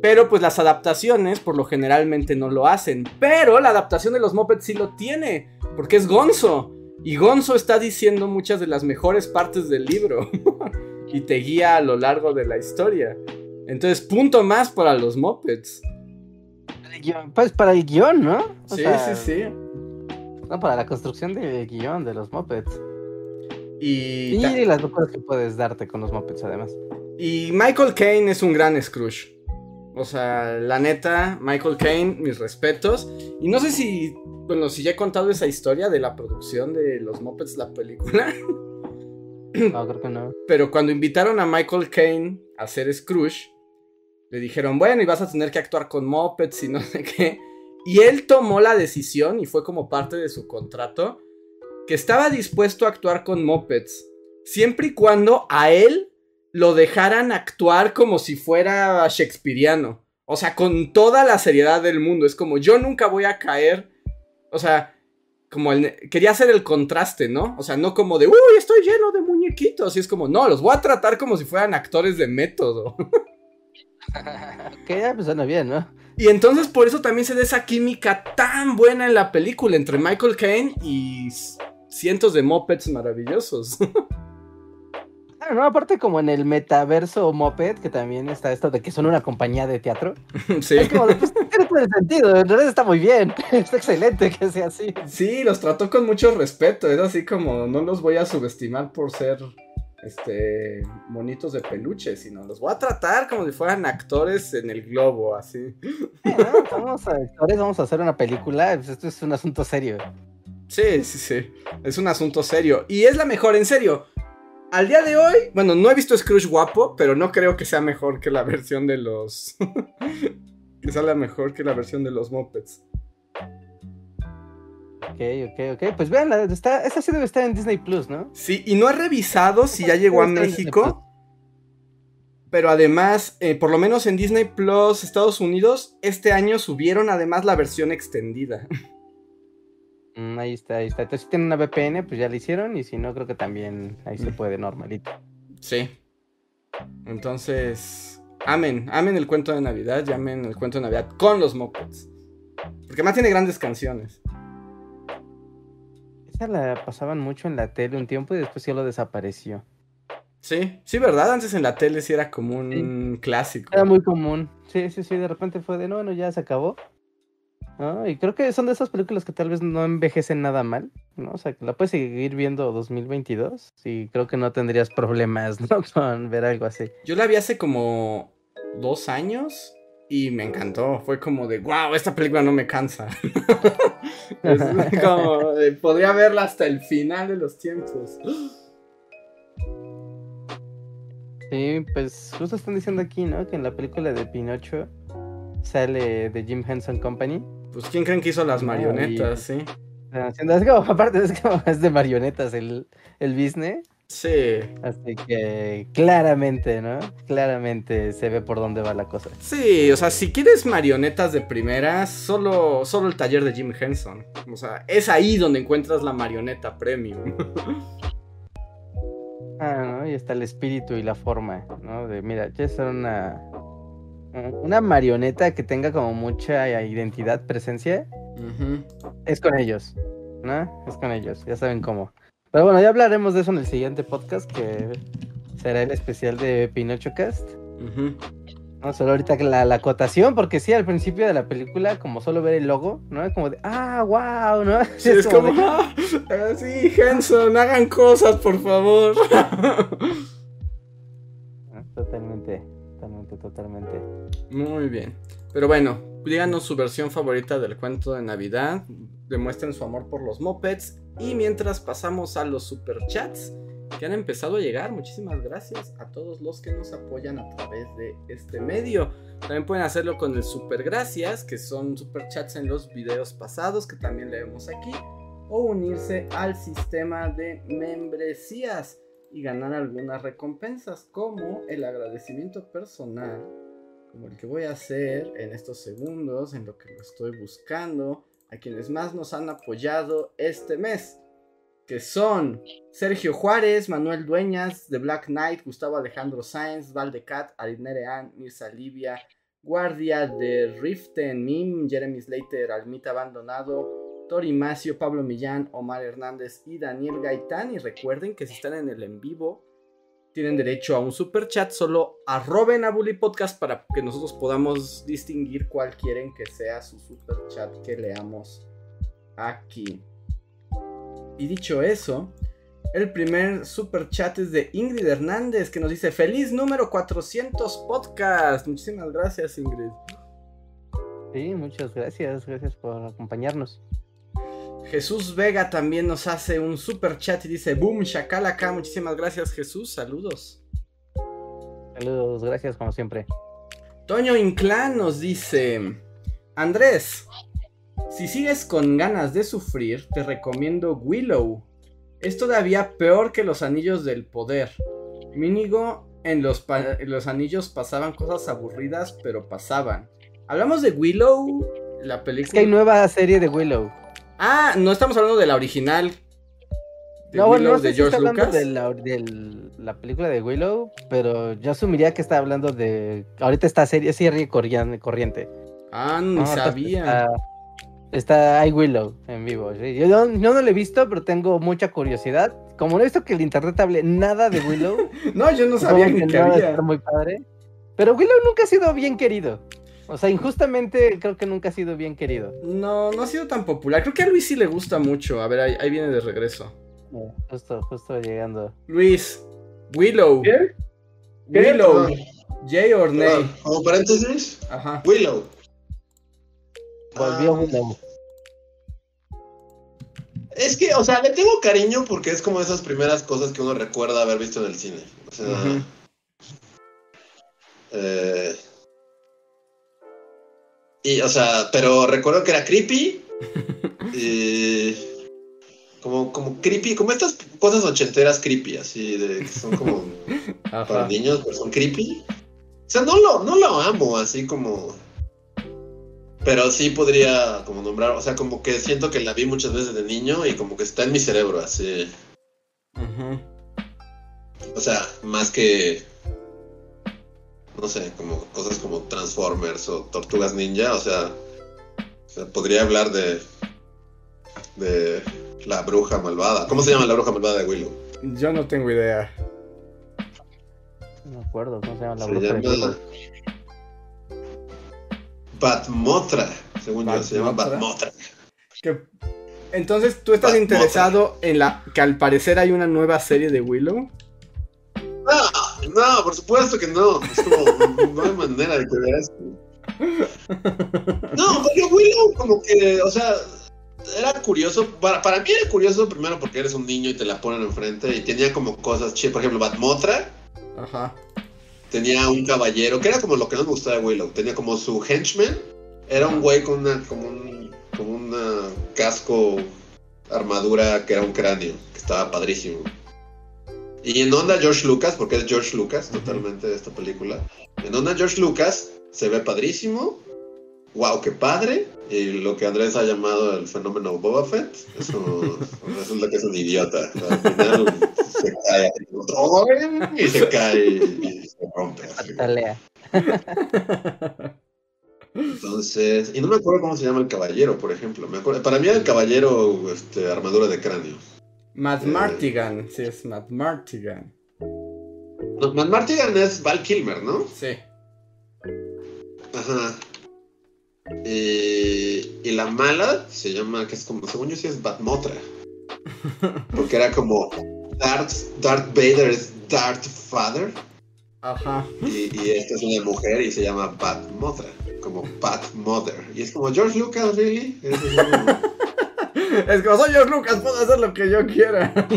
Pero pues las adaptaciones por lo generalmente no lo hacen, pero la adaptación de los Muppets sí lo tiene, porque es Gonzo. Y Gonzo está diciendo muchas de las mejores partes del libro. y te guía a lo largo de la historia. Entonces, punto más para los Muppets. Pues para el guion, ¿no? sí, sí, sí. No, para la construcción del guion de los Muppets. Y, y las locuras que puedes darte con los Muppets, además. Y Michael Caine es un gran Scrooge. O sea, la neta, Michael Caine, mis respetos. Y no sé si, bueno, si ya he contado esa historia de la producción de los Muppets, la película. No, creo que no. Pero cuando invitaron a Michael Caine a hacer Scrooge, le dijeron, bueno, y vas a tener que actuar con Muppets y no sé qué. Y él tomó la decisión, y fue como parte de su contrato, que estaba dispuesto a actuar con Muppets, siempre y cuando a él lo dejaran actuar como si fuera shakespeariano. O sea, con toda la seriedad del mundo. Es como, yo nunca voy a caer. O sea, como el, quería hacer el contraste, ¿no? O sea, no como de, uy, estoy lleno de muñequitos. Y es como, no, los voy a tratar como si fueran actores de método. que ya pues suena bien, ¿no? Y entonces por eso también se da esa química tan buena en la película entre Michael Caine y cientos de mopeds maravillosos. no, aparte como en el metaverso Moped, que también está esto de que son una compañía de teatro. Sí. Es como, pues tiene todo el sentido, en realidad está muy bien, está excelente que sea así. Sí, los trató con mucho respeto, es así como, no los voy a subestimar por ser, este, monitos de peluche, sino los voy a tratar como si fueran actores en el globo, así. vamos a actores, vamos a hacer una película, pues esto es un asunto serio. Sí, sí, sí, es un asunto serio. Y es la mejor, en serio al día de hoy, bueno, no he visto Scrooge guapo, pero no creo que sea mejor que la versión de los. que sea la mejor que la versión de los Muppets. Ok, ok, ok. Pues vean, esta sí debe estar en Disney Plus, ¿no? Sí, y no he revisado si ya llegó a México. Pero además, eh, por lo menos en Disney Plus Estados Unidos, este año subieron además la versión extendida. Mm, ahí está, ahí está. Entonces, si tienen una VPN, pues ya la hicieron. Y si no, creo que también ahí se mm. puede normalito. Sí. Entonces, amen, amen el cuento de Navidad y amen el cuento de Navidad con los Muppets. Porque más tiene grandes canciones. Esa la pasaban mucho en la tele un tiempo y después ya lo desapareció. Sí, sí, ¿verdad? Antes en la tele sí era como un clásico. Era muy común. Sí, sí, sí, de repente fue de no, no, ya se acabó. Y creo que son de esas películas que tal vez no envejecen nada mal, ¿no? O sea, que la puedes seguir viendo 2022 y creo que no tendrías problemas, ¿no? Con ver algo así. Yo la vi hace como dos años y me encantó. Fue como de, wow, esta película no me cansa. es como, podría verla hasta el final de los tiempos. Sí, pues justo están diciendo aquí, ¿no? Que en la película de Pinocho sale de Jim Henson Company. Pues quién creen que hizo las marionetas, sí. Es como, aparte es como es de marionetas el, el business. Sí. Así que claramente, ¿no? Claramente se ve por dónde va la cosa. Sí, o sea, si quieres marionetas de primeras, solo, solo el taller de Jim Henson. O sea, es ahí donde encuentras la marioneta premium. ah, ¿no? Y está el espíritu y la forma, ¿no? De, mira, ya es una, una marioneta que tenga como mucha identidad, presencia. Es con ellos, ¿no? Es con ellos, ya saben cómo. Pero bueno, ya hablaremos de eso en el siguiente podcast, que será el especial de Pinocho Cast. No solo ahorita la, la acotación, porque sí, al principio de la película, como solo ver el logo, ¿no? Es como de, ah, wow, ¿no? Sí, es, como, ah, sí, Henson, hagan cosas, por favor. Ah, totalmente, totalmente, totalmente. Muy bien. Pero bueno, díganos su versión favorita del cuento de Navidad. Demuestren su amor por los mopeds. Y mientras pasamos a los superchats que han empezado a llegar, muchísimas gracias a todos los que nos apoyan a través de este medio. También pueden hacerlo con el super gracias, que son superchats en los videos pasados que también leemos aquí. O unirse al sistema de membresías y ganar algunas recompensas como el agradecimiento personal como el que voy a hacer en estos segundos, en lo que lo estoy buscando, a quienes más nos han apoyado este mes, que son Sergio Juárez, Manuel Dueñas, The Black Knight, Gustavo Alejandro Sáenz, Valdecat, Arinerean, Mirza Livia, Guardia de Riften, Mim, Jeremy Slater, Almita Abandonado, Tori Macio, Pablo Millán, Omar Hernández y Daniel Gaitán. Y recuerden que si están en el en vivo, tienen derecho a un super chat. Solo arroben a Bully Podcast para que nosotros podamos distinguir cuál quieren que sea su super chat que leamos aquí. Y dicho eso, el primer super chat es de Ingrid Hernández que nos dice feliz número 400 podcast. Muchísimas gracias Ingrid. Sí, muchas gracias, gracias por acompañarnos. Jesús Vega también nos hace un super chat y dice, boom, acá muchísimas gracias Jesús, saludos. Saludos, gracias como siempre. Toño Inclán nos dice, Andrés, si sigues con ganas de sufrir, te recomiendo Willow. Es todavía peor que los anillos del poder. Mínimo, en los, en los anillos pasaban cosas aburridas, pero pasaban. Hablamos de Willow, la película. Es que hay nueva serie de Willow. Ah, no estamos hablando de la original. De no, Willow, de George Lucas. De la, de la, película de Willow, pero yo asumiría que está hablando de. Ahorita esta serie serie corriente. Ah, no, sabía. Está, hay Willow en vivo. Yo, no, no lo he visto, pero tengo mucha curiosidad. Como no he visto que el internet hable nada de Willow. no, yo no sabía que, que había. muy padre. Pero Willow nunca ha sido bien querido. O sea, injustamente creo que nunca ha sido bien querido. No, no ha sido tan popular. Creo que a Luis sí le gusta mucho. A ver, ahí, viene de regreso. justo, justo llegando. Luis, Willow. ¿Qué? Willow. Jay or Nay. Como paréntesis. Ajá. Willow. Volvió ah. Willow. Es que, o sea, le tengo cariño porque es como esas primeras cosas que uno recuerda haber visto en el cine. O sea. eh, y, o sea, pero recuerdo que era creepy. y, como, como creepy, como estas cosas ochenteras creepy, así, de que son como para niños, pero son creepy. O sea, no lo, no lo amo, así como. Pero sí podría como nombrar, o sea, como que siento que la vi muchas veces de niño y como que está en mi cerebro, así. O sea, más que no sé, como cosas como Transformers o Tortugas Ninja, o sea, podría hablar de de la bruja malvada. ¿Cómo se llama la bruja malvada de Willow? Yo no tengo idea. No me acuerdo cómo se llama la bruja de Willow. Batmotra, según yo, se llama Batmotra. Entonces, ¿tú estás interesado en la que al parecer hay una nueva serie de Willow? No, no, por supuesto que no. Es como, no hay manera de que veas. No, porque Willow como que, o sea, era curioso, para, para mí era curioso primero porque eres un niño y te la ponen enfrente y tenía como cosas chidas, por ejemplo, Batmotra. Ajá. Tenía un caballero, que era como lo que no me gustaba de Willow, tenía como su henchman, era un güey con una, como un, como una casco, armadura que era un cráneo, que estaba padrísimo. Y en onda George Lucas, porque es George Lucas totalmente de esta película, en onda George Lucas se ve padrísimo, wow, qué padre, y lo que Andrés ha llamado el fenómeno Boba Fett, eso resulta que es un idiota. Al final se cae y se cae y se rompe. así. Entonces, y no me acuerdo cómo se llama el caballero, por ejemplo. Me acuerdo, para mí era el caballero este, armadura de cráneo. Matt Eh. Martigan, sí, es Matt Martigan. No, Matt Martigan es Val Kilmer, ¿no? Sí. Ajá. Y, y la mala se llama, que es como, según yo sí es Batmotra. Porque era como Darth, Darth Vader es Darth Father. Ajá. Y, y esta es una mujer y se llama Batmotra. Como Bat Mother. Y es como George Lucas, ¿really? Es como- Es como soy George Lucas, puedo hacer lo que yo quiera.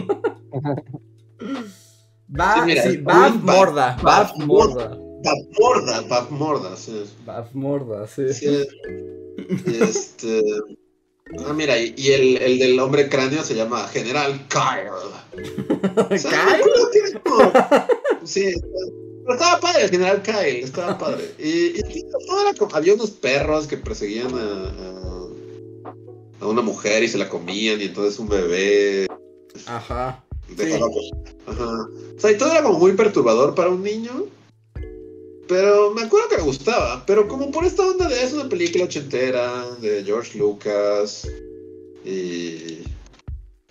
Va, Sí, mira, sí, Morda, Bab- Bab Bab Morda, Batmorda, Batmorda, sí. Bab Morda, sí. Sí, este. Ah, mira, y, el, el del hombre cráneo se llama General Kyle. O sea, ¿Kyle? como- Sí, pero estaba padre, el General Kyle, estaba padre. Y, y había unos perros que perseguían a, a, a una mujer y se la comían, y entonces un bebé Ajá. dejaba. Ajá. O sea, y todo era como muy perturbador para un niño. Pero me acuerdo que me gustaba. Pero como por esta onda de es una película ochentera de George Lucas. Y.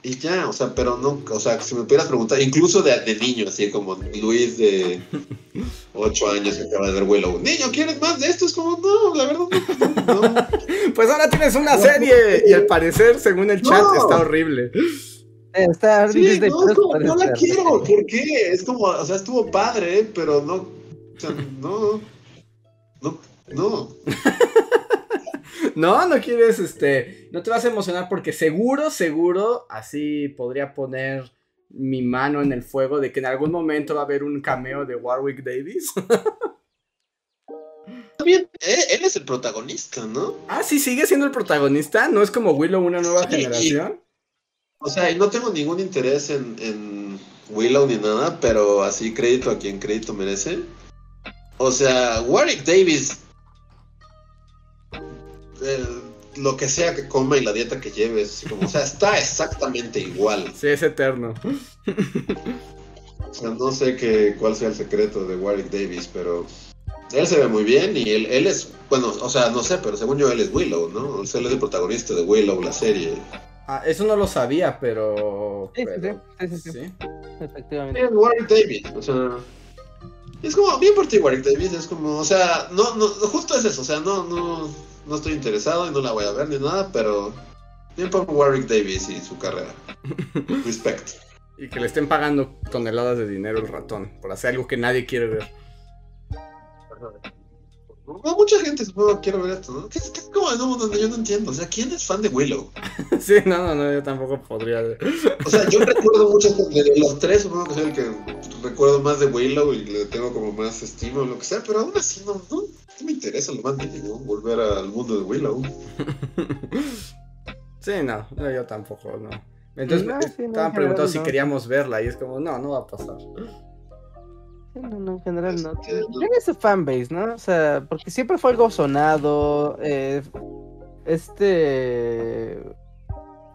Y ya, o sea, pero no, o sea, si me pudieras preguntar, incluso de, de niño, así como Luis de 8 años que acaba de ver Willow, niño, ¿quieres más de esto? Es como, no, la verdad no. no. Pues ahora tienes una serie y al parecer, según el chat, No. está horrible. Está Sí, no, Plus, es como, puede no la quiero, ¿por qué? Es como, o sea, estuvo padre, pero no, o sea, no, no, no. No, no quieres, este, no te vas a emocionar porque seguro, seguro, así podría poner mi mano en el fuego de que en algún momento va a haber un cameo de Warwick Davis. También, él, él es el protagonista, ¿no? ah, sí, sigue siendo el protagonista, no es como Willow una nueva Sí, y- generación. O sea, y no tengo ningún interés en, en Willow ni nada, pero así crédito a quien crédito merece. O sea, Warwick Davis, eh, lo que sea que coma y la dieta que lleves, como, o sea, está exactamente igual. Sí, es eterno. O sea, no sé qué, cuál sea el secreto de Warwick Davis, pero él se ve muy bien y él, él es, bueno, o sea, no sé, pero según yo él es Willow, ¿no? O sea, él es el protagonista de Willow, la serie. Ah, eso no lo sabía, pero. Sí, sí, pero- sí, sí, sí, sí. Efectivamente. Bien, Warwick Davis, o sea, es como, bien por ti Warwick Davis, es como, o sea, no, no, justo es eso, o sea, no, no, no estoy interesado y no la voy a ver ni nada, pero bien por Warwick Davis y su carrera. Respect. Y que le estén pagando toneladas de dinero el ratón por hacer algo que nadie quiere ver. No, mucha gente supongo que quiere ver esto, ¿no? ¿Qué es, qué es como en un mundo donde yo no entiendo? O sea, ¿quién es fan de Willow? sí, no, no, no, yo tampoco podría. O sea, yo recuerdo muchas de los tres, supongo que soy el que recuerdo más de Willow y le tengo como más estima o lo que sea, pero aún así no, no, no me interesa lo más mínimo volver al mundo de Willow. Sí, no, no, yo tampoco, no. Entonces No, me- sí, no, estaban preguntando si no. queríamos verla y es como, no, no va a pasar. No, no, en general no. Tiene su fanbase, ¿no? O sea, porque siempre fue algo sonado. eh, este.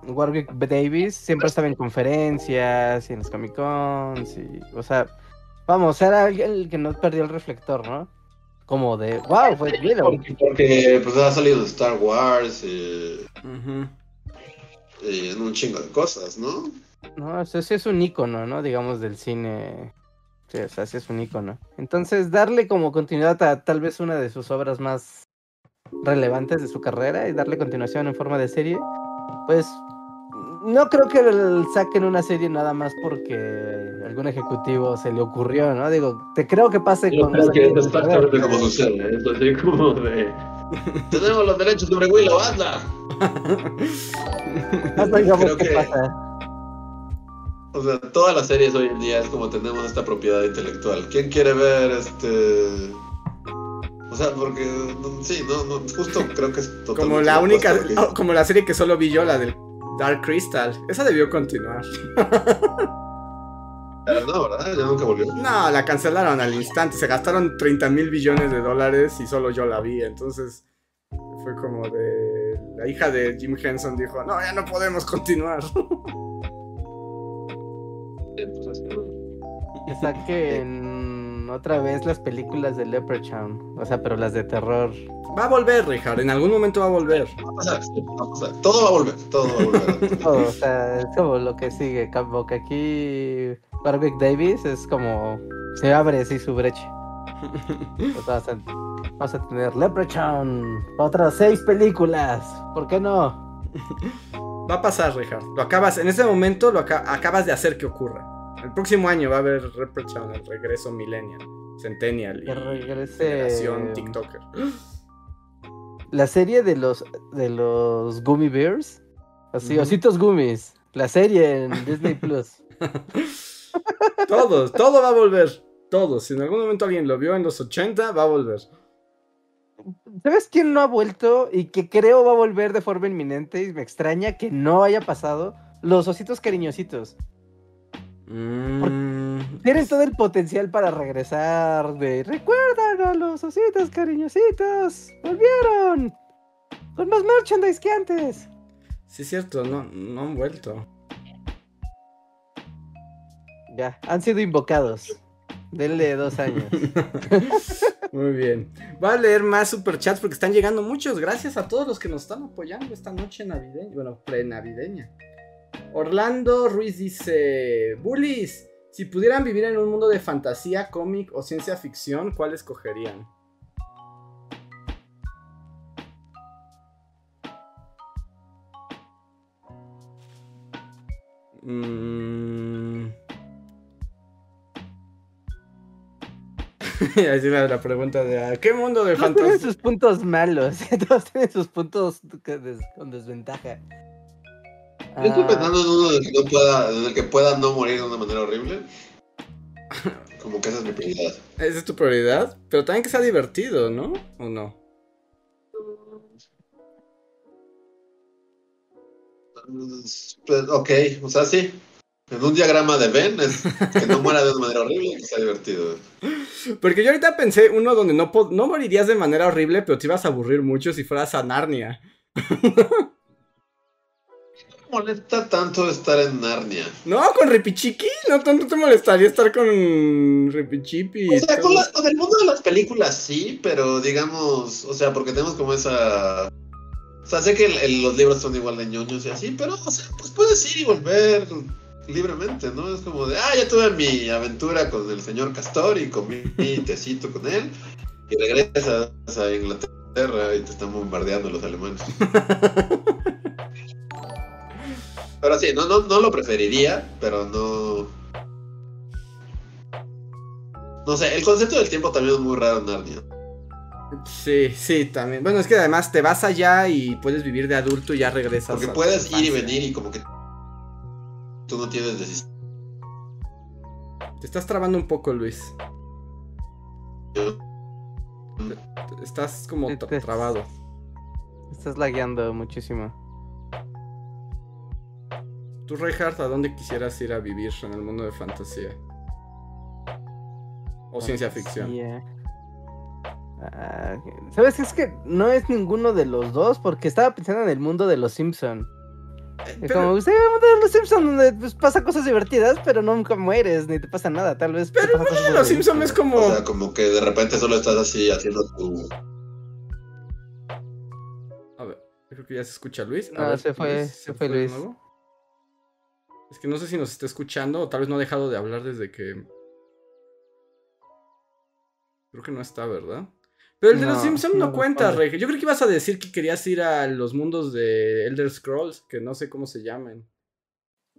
Warwick Davis siempre estaba en conferencias y en los Comic Cons y. O sea, vamos, era alguien el que no perdió el reflector, ¿no? Como de, wow, fue Willow. Porque, porque, pues ha salido de Star Wars y, Ujú. y en un chingo de cosas, ¿no? No, o sea, sí es un icono, ¿no? Digamos, del cine. Sí, o sea, sí es un icono. Entonces, darle como continuidad a tal vez una de sus obras más relevantes de su carrera y darle continuación en forma de serie, pues no creo que saquen una serie nada más porque algún ejecutivo se le ocurrió, ¿no? Digo, te creo que pase Yo con. Creo que es exactamente como sucede. Es así como de. Tenemos los derechos sobre Willow, anda. creo que pasa. O sea, todas las series hoy en día es como tenemos esta propiedad intelectual. ¿Quién quiere ver este o sea, porque sí, no, no, justo creo que es totalmente Como la única, como la serie que solo vi yo, la del Dark Crystal. Esa debió continuar. Pero no, ¿verdad? Ya nunca volvió. No, la cancelaron al instante. Se gastaron 30 mil billones de dólares y solo yo la vi. Entonces fue como de. La hija de Jim Henson dijo: No, ya no podemos continuar. Que saquen otra vez las películas de Leprechaun. O sea, pero las de terror. Va a volver, Richard. En algún momento va a volver. Todo va a volver. Todo va a volver. todo, o sea, es como lo que sigue. Como que aquí Warwick Davis es como. Se abre así su brecha. vamos a tener Leprechaun. Otras seis películas. ¿Por qué no? Va a pasar, Richard. Lo acabas, en ese momento lo acabas de hacer que ocurra. El próximo año va a haber Reprochon, el regreso Millennial, Centennial y regrese... TikToker. La serie de los de los Gummy Bears, así, ositos gummies, la serie en Disney Plus. Todos, todo va a volver. Todos. Si en algún momento alguien lo vio en los 80, va a volver. ¿Sabes quién no ha vuelto y que creo va a volver de forma inminente y me extraña que no haya pasado? Los ositos cariñositos. Mm. Tienen todo el potencial para regresar de recuerdan a los ositos cariñositos. Volvieron. Con más merchandise que antes. Sí, es cierto, no, no han vuelto. Ya, han sido invocados. Denle dos años. Muy bien. Voy a leer más superchats porque están llegando muchos. Gracias a todos los que nos están apoyando esta noche navideña. Bueno, pre-navideña. Orlando Ruiz dice: Bullies, si pudieran vivir en un mundo de fantasía, cómic o ciencia ficción, ¿cuál escogerían? Mm. Así la, la pregunta de ¿a qué mundo de fantasía? Todos tienen sus puntos malos, todos tienen sus puntos con desventaja. Yo estoy pensando en uno que no pueda, que pueda no morir de una manera horrible. Como que esa es mi prioridad. Esa es tu prioridad, pero también que sea divertido, ¿no? ¿O no? Ok, o sea, sí. En un diagrama de Ben es que no muera de una manera horrible que sea divertido. Porque yo ahorita pensé uno donde no, no morirías de manera horrible, pero te ibas a aburrir mucho si fueras a Narnia. molesta tanto estar en Narnia. No, con Ripichiqui, no tanto te molestaría estar con Ripichipi. O sea, con, el mundo de las películas sí, pero digamos, o sea, porque tenemos como esa. O sea, sé que los libros son igual de ñoños y así, pero, o sea, pues puedes ir y volver libremente, ¿no? Es como de, ah, ya tuve mi aventura con el señor Castor y comí mi tecito con él, y regresas a Inglaterra y te están bombardeando los alemanes. Pero sí, no, no, no lo preferiría, pero no. No sé, el concepto del tiempo también es muy raro en Narnia. Sí, sí, también. Bueno, es que además te vas allá y puedes vivir de adulto y ya regresas. Porque puedes ir y venir y como que tú no tienes decisión. Te estás trabando un poco, Luis. Estás como trabado. Estás lagueando muchísimo. Tú, Reinhardt, ¿a dónde quisieras ir a vivir en el mundo de fantasía? O ciencia ficción. Ah, ¿Sabes? Es que no es ninguno de los dos, porque estaba pensando en el mundo de los Simpson. Eh, como usted el mundo de los Simpsons donde pues, pasa cosas divertidas, pero nunca mueres ni te pasa nada, tal vez. Pero bueno, los Simpsons es como. O sea, como que de repente solo estás así haciendo tu. A ver, creo que ya se escucha Luis. no, se fue, se, fue, Luis. Es que no sé si nos está escuchando o tal vez no ha dejado de hablar desde que. Creo que no está, ¿verdad? Pero el de los Simpsons no, cuenta, Rey. Yo creo que ibas a decir que querías ir a los mundos de Elder Scrolls, que no sé cómo se llamen.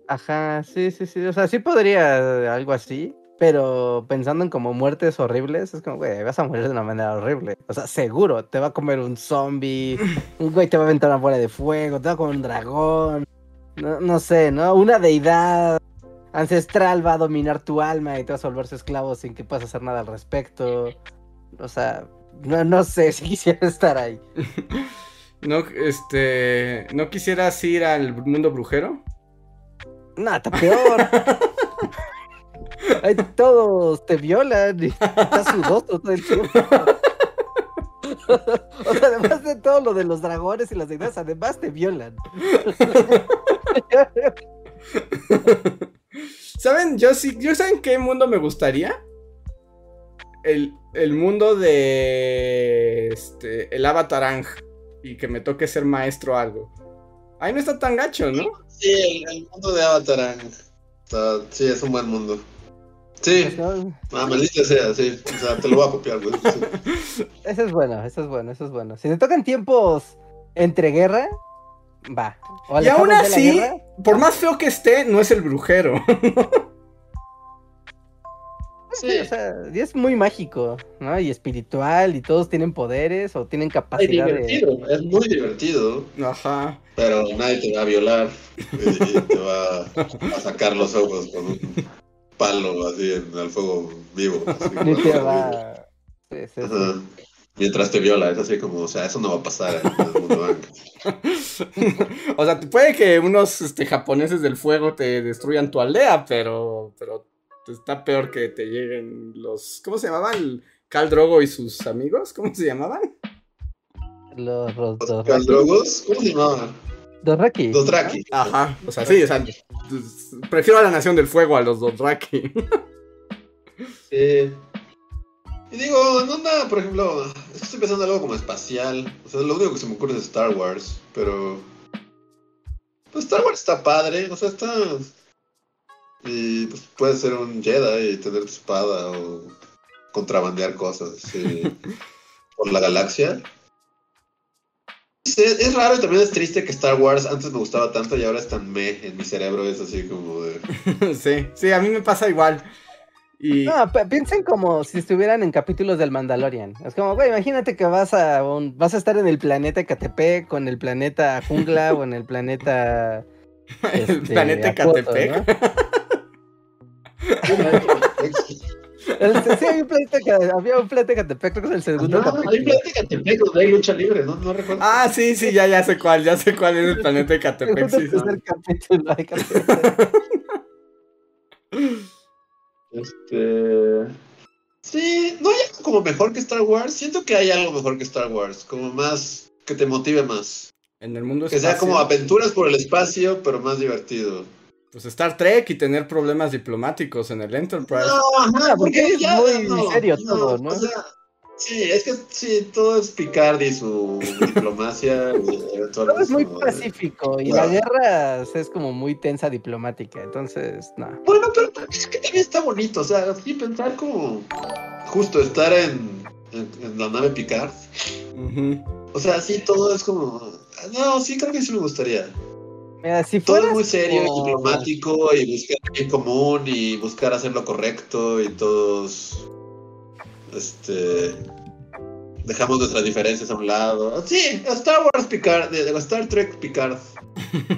Ajá, sí, sí, sí. O sea, sí podría algo así. Pero pensando en como muertes horribles, es como, güey, vas a morir de una manera horrible. O sea, seguro, te va a comer un zombie, un güey te va a aventar una bola de fuego, te va a comer un dragón. No, no sé, ¿no? Una deidad ancestral va a dominar tu alma y te vas a volverse esclavo sin que puedas hacer nada al respecto. O sea, no, no sé si quisiera estar ahí. no, este, ¿no quisieras ir al mundo brujero? No, está peor. Ahí todos te violan y estás sudoso todo el tiempo. o sea, además de todo lo de los dragones y las deidades, además te violan. ¿Saben? Yo sí, ¿yo saben qué mundo me gustaría? El, el mundo de este, el Avatar y que me toque ser maestro algo. Ahí no está tan gacho, ¿no? Sí, el, mundo de Avatar Sí, es un buen mundo. Sí. Ah, maldita sea, sí. O sea, te lo voy a copiar, güey. Eso es bueno, eso es bueno, eso es bueno. Si te tocan tiempos entre guerra, va. y aún así, por más feo que esté, no es el brujero. Sí. O sea, y es muy mágico, ¿no? Y espiritual, y todos tienen poderes o tienen capacidad es divertido, Es muy divertido. Ajá. Pero nadie te va a violar y te va a sacar los ojos con un palo así en el fuego vivo. Mientras te viola, es así como, o sea, eso no va a pasar en el mundo O sea, puede que unos este, japoneses del fuego te destruyan tu aldea, pero, pero está peor que te lleguen los. ¿Cómo se llamaban? Cal Drogo y sus amigos, ¿cómo se llamaban? Los, los, ¿Cal Drogos? ¿Cómo se llamaban? Dothraki. Dothraki. Ajá, o sea, sí, o sea, prefiero a la Nación del Fuego a los Dothraki. sí. Y digo, no nada, por ejemplo, estoy pensando en algo como espacial. O sea, lo único que se me ocurre es Star Wars, pero... Pues Star Wars está padre, o sea, está... Y pues puedes ser un Jedi y tener tu espada o contrabandear cosas por la galaxia es, raro y también es triste que Star Wars antes me gustaba tanto y ahora es tan meh en mi cerebro, es así como de... sí, sí, a mí me pasa igual. Y... No, piensen como si estuvieran en capítulos del Mandalorian. Es como, güey, imagínate que vas a vas a estar en el planeta Catepec, con el planeta Jungla o en el planeta... el este, planeta Catepec. sí, había un planeta, había un planeta Catepec, creo que es el segundo. No, hay un planeta Catepec donde hay lucha libre, ¿no? No recuerdo. Ah, sí, sí, ya, ya sé cuál, ya sé cuál es el planeta de Catepec. Sí, Este. Sí, no hay algo como mejor que Star Wars. Siento que hay algo mejor que Star Wars, como más que te motive más. En el mundo Que sea como aventuras por el espacio, pero más divertido pues Star Trek y tener problemas diplomáticos en el Enterprise. No, porque es muy serio todo, ¿no? Sí, es que sí, todo es Picard y su diplomacia. todo es muy pacífico y la guerra es como muy tensa diplomática, entonces, no. Bueno, pero es que también está bonito, o sea, sí pensar como justo estar en, en, la nave Picard. O sea, sí, todo es como... No, sí, creo que sí me gustaría. Todo es muy serio y diplomático y buscar en común y buscar hacer lo correcto y todos este dejamos nuestras diferencias a un lado. Sí, Star Wars Picard, Star Trek Picard.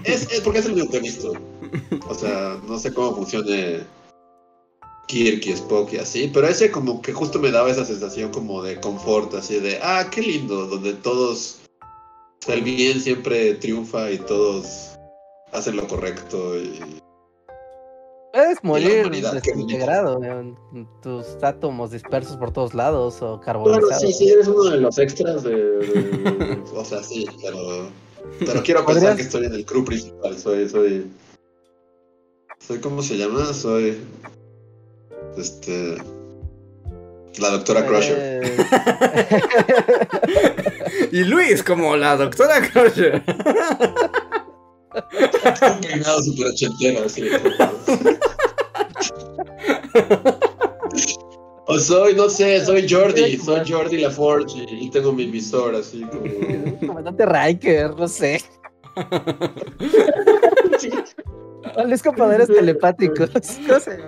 Es, porque es el único que he visto. O sea, no sé cómo funcione Kirk y Spock y así, pero ese como que justo me daba esa sensación como de confort, así de, ah, qué lindo, donde todos, el bien siempre triunfa y todos hacen lo correcto y... Puedes morir desintegrado, tus átomos dispersos por todos lados o carbonizados. Bueno, sí, sí, eres uno de los extras de... o sea, sí, pero... Pero quiero pensar que estoy en el crew principal, soy... soy soy ¿cómo se llama? Soy este la doctora Crusher. Eh. y Luis como la doctora Crusher. Un peinado super ochentero, así. O soy, no sé, soy Jordi, soy Jordi LaForge y, tengo mi visor así como. Comandante Riker, no sé. Es con poderes telepáticos. No sé.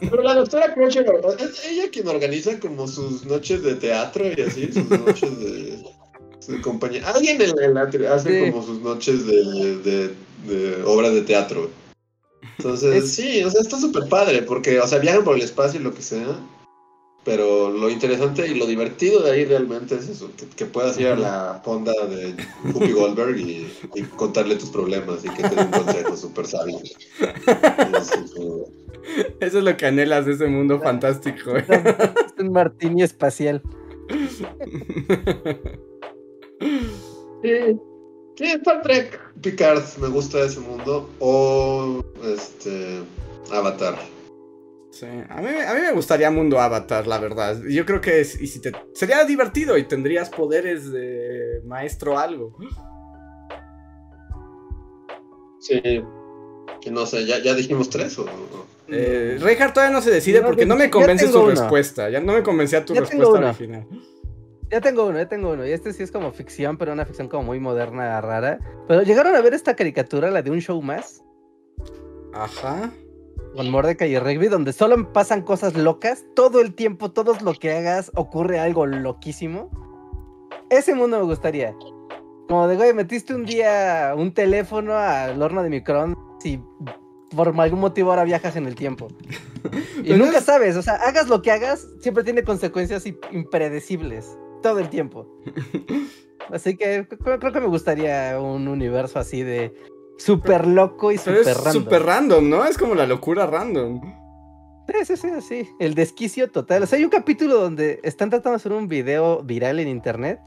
Pero la doctora Cruncher es ella quien organiza como sus noches de teatro y así, sus noches de, de compañía. Alguien en el hace como sus noches de, de, de obras de teatro. Entonces, sí, o sea, está súper padre, porque, o sea, viajan por el espacio y lo que sea. Pero lo interesante y lo divertido de ahí realmente es eso, que, puedas ir a la fonda de Whoopi Goldberg y, contarle tus problemas y que te den consejos súper sabios. Eso es lo que anhelas de ese mundo fantástico. Es un martini espacial. Sí, sí, Star Trek Picard, me gusta ese mundo. O este Avatar. Sí, a mí, a mí me gustaría Mundo Avatar, la verdad. Yo creo que es, y si te, sería divertido y tendrías poderes de maestro algo. Sí. No sé, ¿ya, ya dijimos tres o...? Eh, Reinhardt todavía no se decide porque no me convence su respuesta. Ya no me convencía tu respuesta original. Ya tengo uno, ya tengo uno. Y este sí es como ficción, pero una ficción como muy moderna, rara. Pero llegaron a ver esta caricatura, la de un show más. Ajá con Mordecai y Rigby, donde solo pasan cosas locas, todo el tiempo, todo lo que hagas ocurre algo loquísimo. Ese mundo me gustaría. Como de, güey, metiste un día un teléfono al horno de microondas y por algún motivo ahora viajas en el tiempo. y nunca sabes, o sea, hagas lo que hagas, siempre tiene consecuencias impredecibles, todo el tiempo. Así que creo que me gustaría un universo así de súper loco y súper random. Súper random, ¿no? Es como la locura random. Sí, sí, sí, sí. El desquicio total. O sea, hay un capítulo donde están tratando de hacer un video viral en internet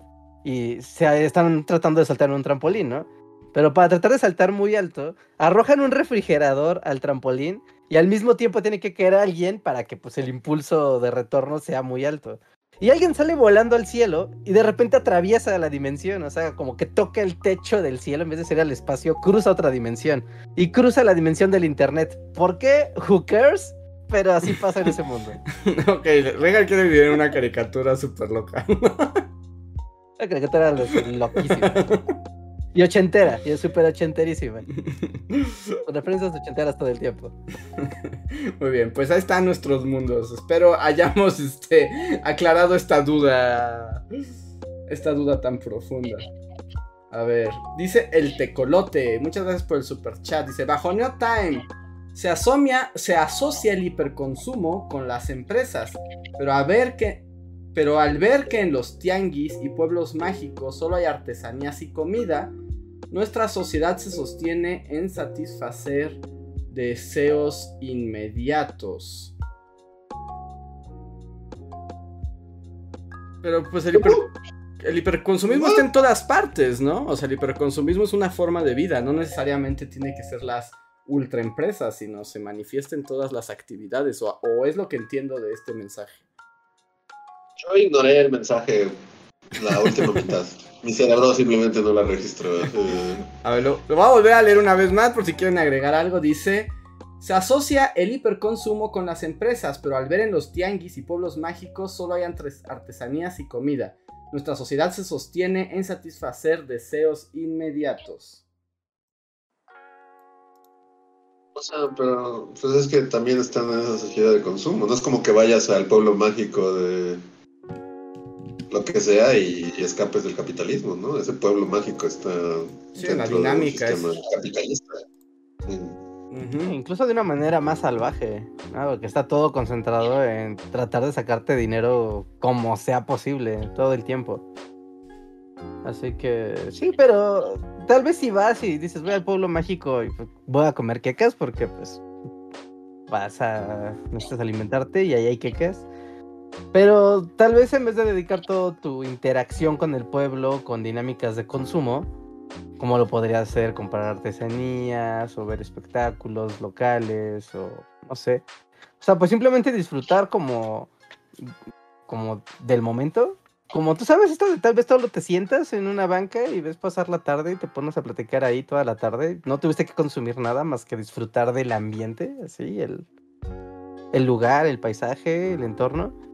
y se están tratando de saltar en un trampolín, ¿no? Pero para tratar de saltar muy alto, arrojan un refrigerador al trampolín y al mismo tiempo tiene que caer alguien para que pues el impulso de retorno sea muy alto. Y alguien sale volando al cielo y de repente atraviesa la dimensión, o sea, como que toca el techo del cielo en vez de ser al espacio, cruza otra dimensión y cruza la dimensión del internet. ¿Por qué? Who cares? Pero así pasa en ese mundo. ok, Regal quiere vivir en una caricatura súper loca. la caricatura loquísima. Y ochentera, y es súper ochenterísima. Con referencias ochenteras todo el tiempo. Muy bien, pues ahí están nuestros mundos. Espero hayamos este, aclarado esta duda. Esta duda tan profunda. A ver, dice el tecolote. Muchas gracias por el super chat. Dice, bajo Neo Time. Se, asomia, se asocia el hiperconsumo con las empresas. Pero a ver que pero al ver que en los tianguis y pueblos mágicos solo hay artesanías y comida, nuestra sociedad se sostiene en satisfacer deseos inmediatos. Pero pues el, hiperconsumismo está en todas partes, ¿no? O sea, el hiperconsumismo es una forma de vida, no necesariamente tiene que ser las ultraempresas, sino se manifiesta en todas las actividades, o es lo que entiendo de este mensaje. Yo ignoré el mensaje la última mitad. Mi cerebro simplemente no la registró. A ver, lo, voy a volver a leer una vez más por si quieren agregar algo. Dice, se asocia el hiperconsumo con las empresas, pero al ver en los tianguis y pueblos mágicos solo hay artesanías y comida. Nuestra sociedad se sostiene en satisfacer deseos inmediatos. O sea, pero pues es que también están en esa sociedad de consumo. No es como que vayas al pueblo mágico de lo que sea y, escapes del capitalismo, ¿no? Ese pueblo mágico está sí, en la dinámica capitalista. Incluso de una manera más salvaje, ¿no? Porque está todo concentrado en tratar de sacarte dinero como sea posible todo el tiempo. Así que sí, pero tal vez si vas y dices voy al pueblo mágico y pues, voy a comer quecas porque pues vas a necesitas alimentarte y ahí hay quecas pero tal vez en vez de dedicar toda tu interacción con el pueblo, con dinámicas de consumo, como lo podría hacer comprar artesanías o ver espectáculos locales o no sé. O sea, pues simplemente disfrutar como, como del momento. Como tú sabes, esto tal vez todo te sientas en una banca y ves pasar la tarde y te pones a platicar ahí toda la tarde. No tuviste que consumir nada más que disfrutar del ambiente, así, el, el lugar, el paisaje, el entorno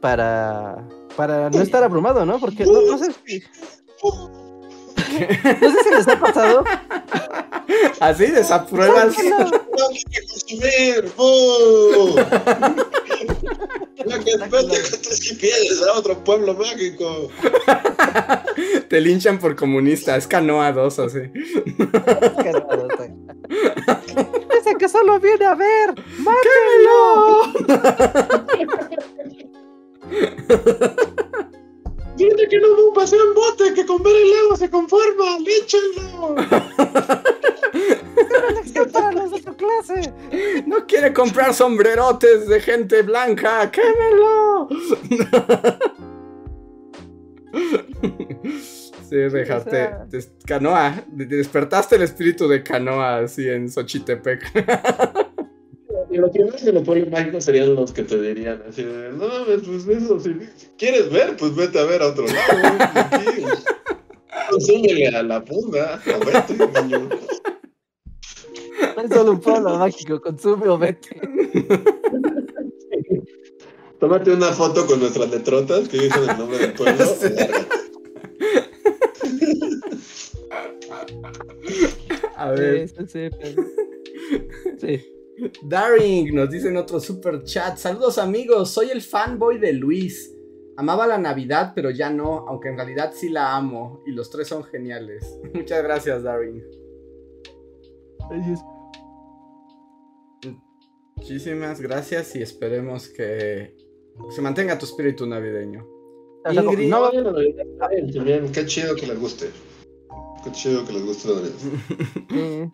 para, para no estar abrumado, ¿no? Porque no, sé si... No sé si les ha pasado. Así desapruebas. No. ¡Bu! Lo que GPS a otro pueblo mágico. Te linchan por comunista. Es canoa 2 así. Ese que solo viene a ver. Dice que no va un paseo en bote, que con ver el agua se conforma. ¡Líchenlo! para los de tu clase. No quiere comprar sombrerotes de gente blanca. ¡Quémelo! Sí, dejaste. sea- des- canoa. de- Despertaste el espíritu de canoa así en Xochitepec. Y los primeros de los pueblos mágicos serían los que te dirían así de, no mames, pues eso, si quieres ver, pues vete a ver a otro lado. Aquí. Consúmele a la funda, o vete, niño. No es solo un pueblo mágico, consume o vete. Tómate una foto con nuestras letrotas que dicen el nombre del pueblo. Sí. A ver. Sí, sí, sí, pero- sí. Daring nos dice en otro super chat. Saludos amigos, soy el fanboy de Luis. Amaba la Navidad, pero ya no, aunque en realidad sí la amo. Y los tres son geniales. Muchas gracias, Daring. Muchísimas gracias y esperemos que se mantenga tu espíritu navideño. Ingrid- no Bien, qué chido que les guste. Qué chido que les guste la Navidad.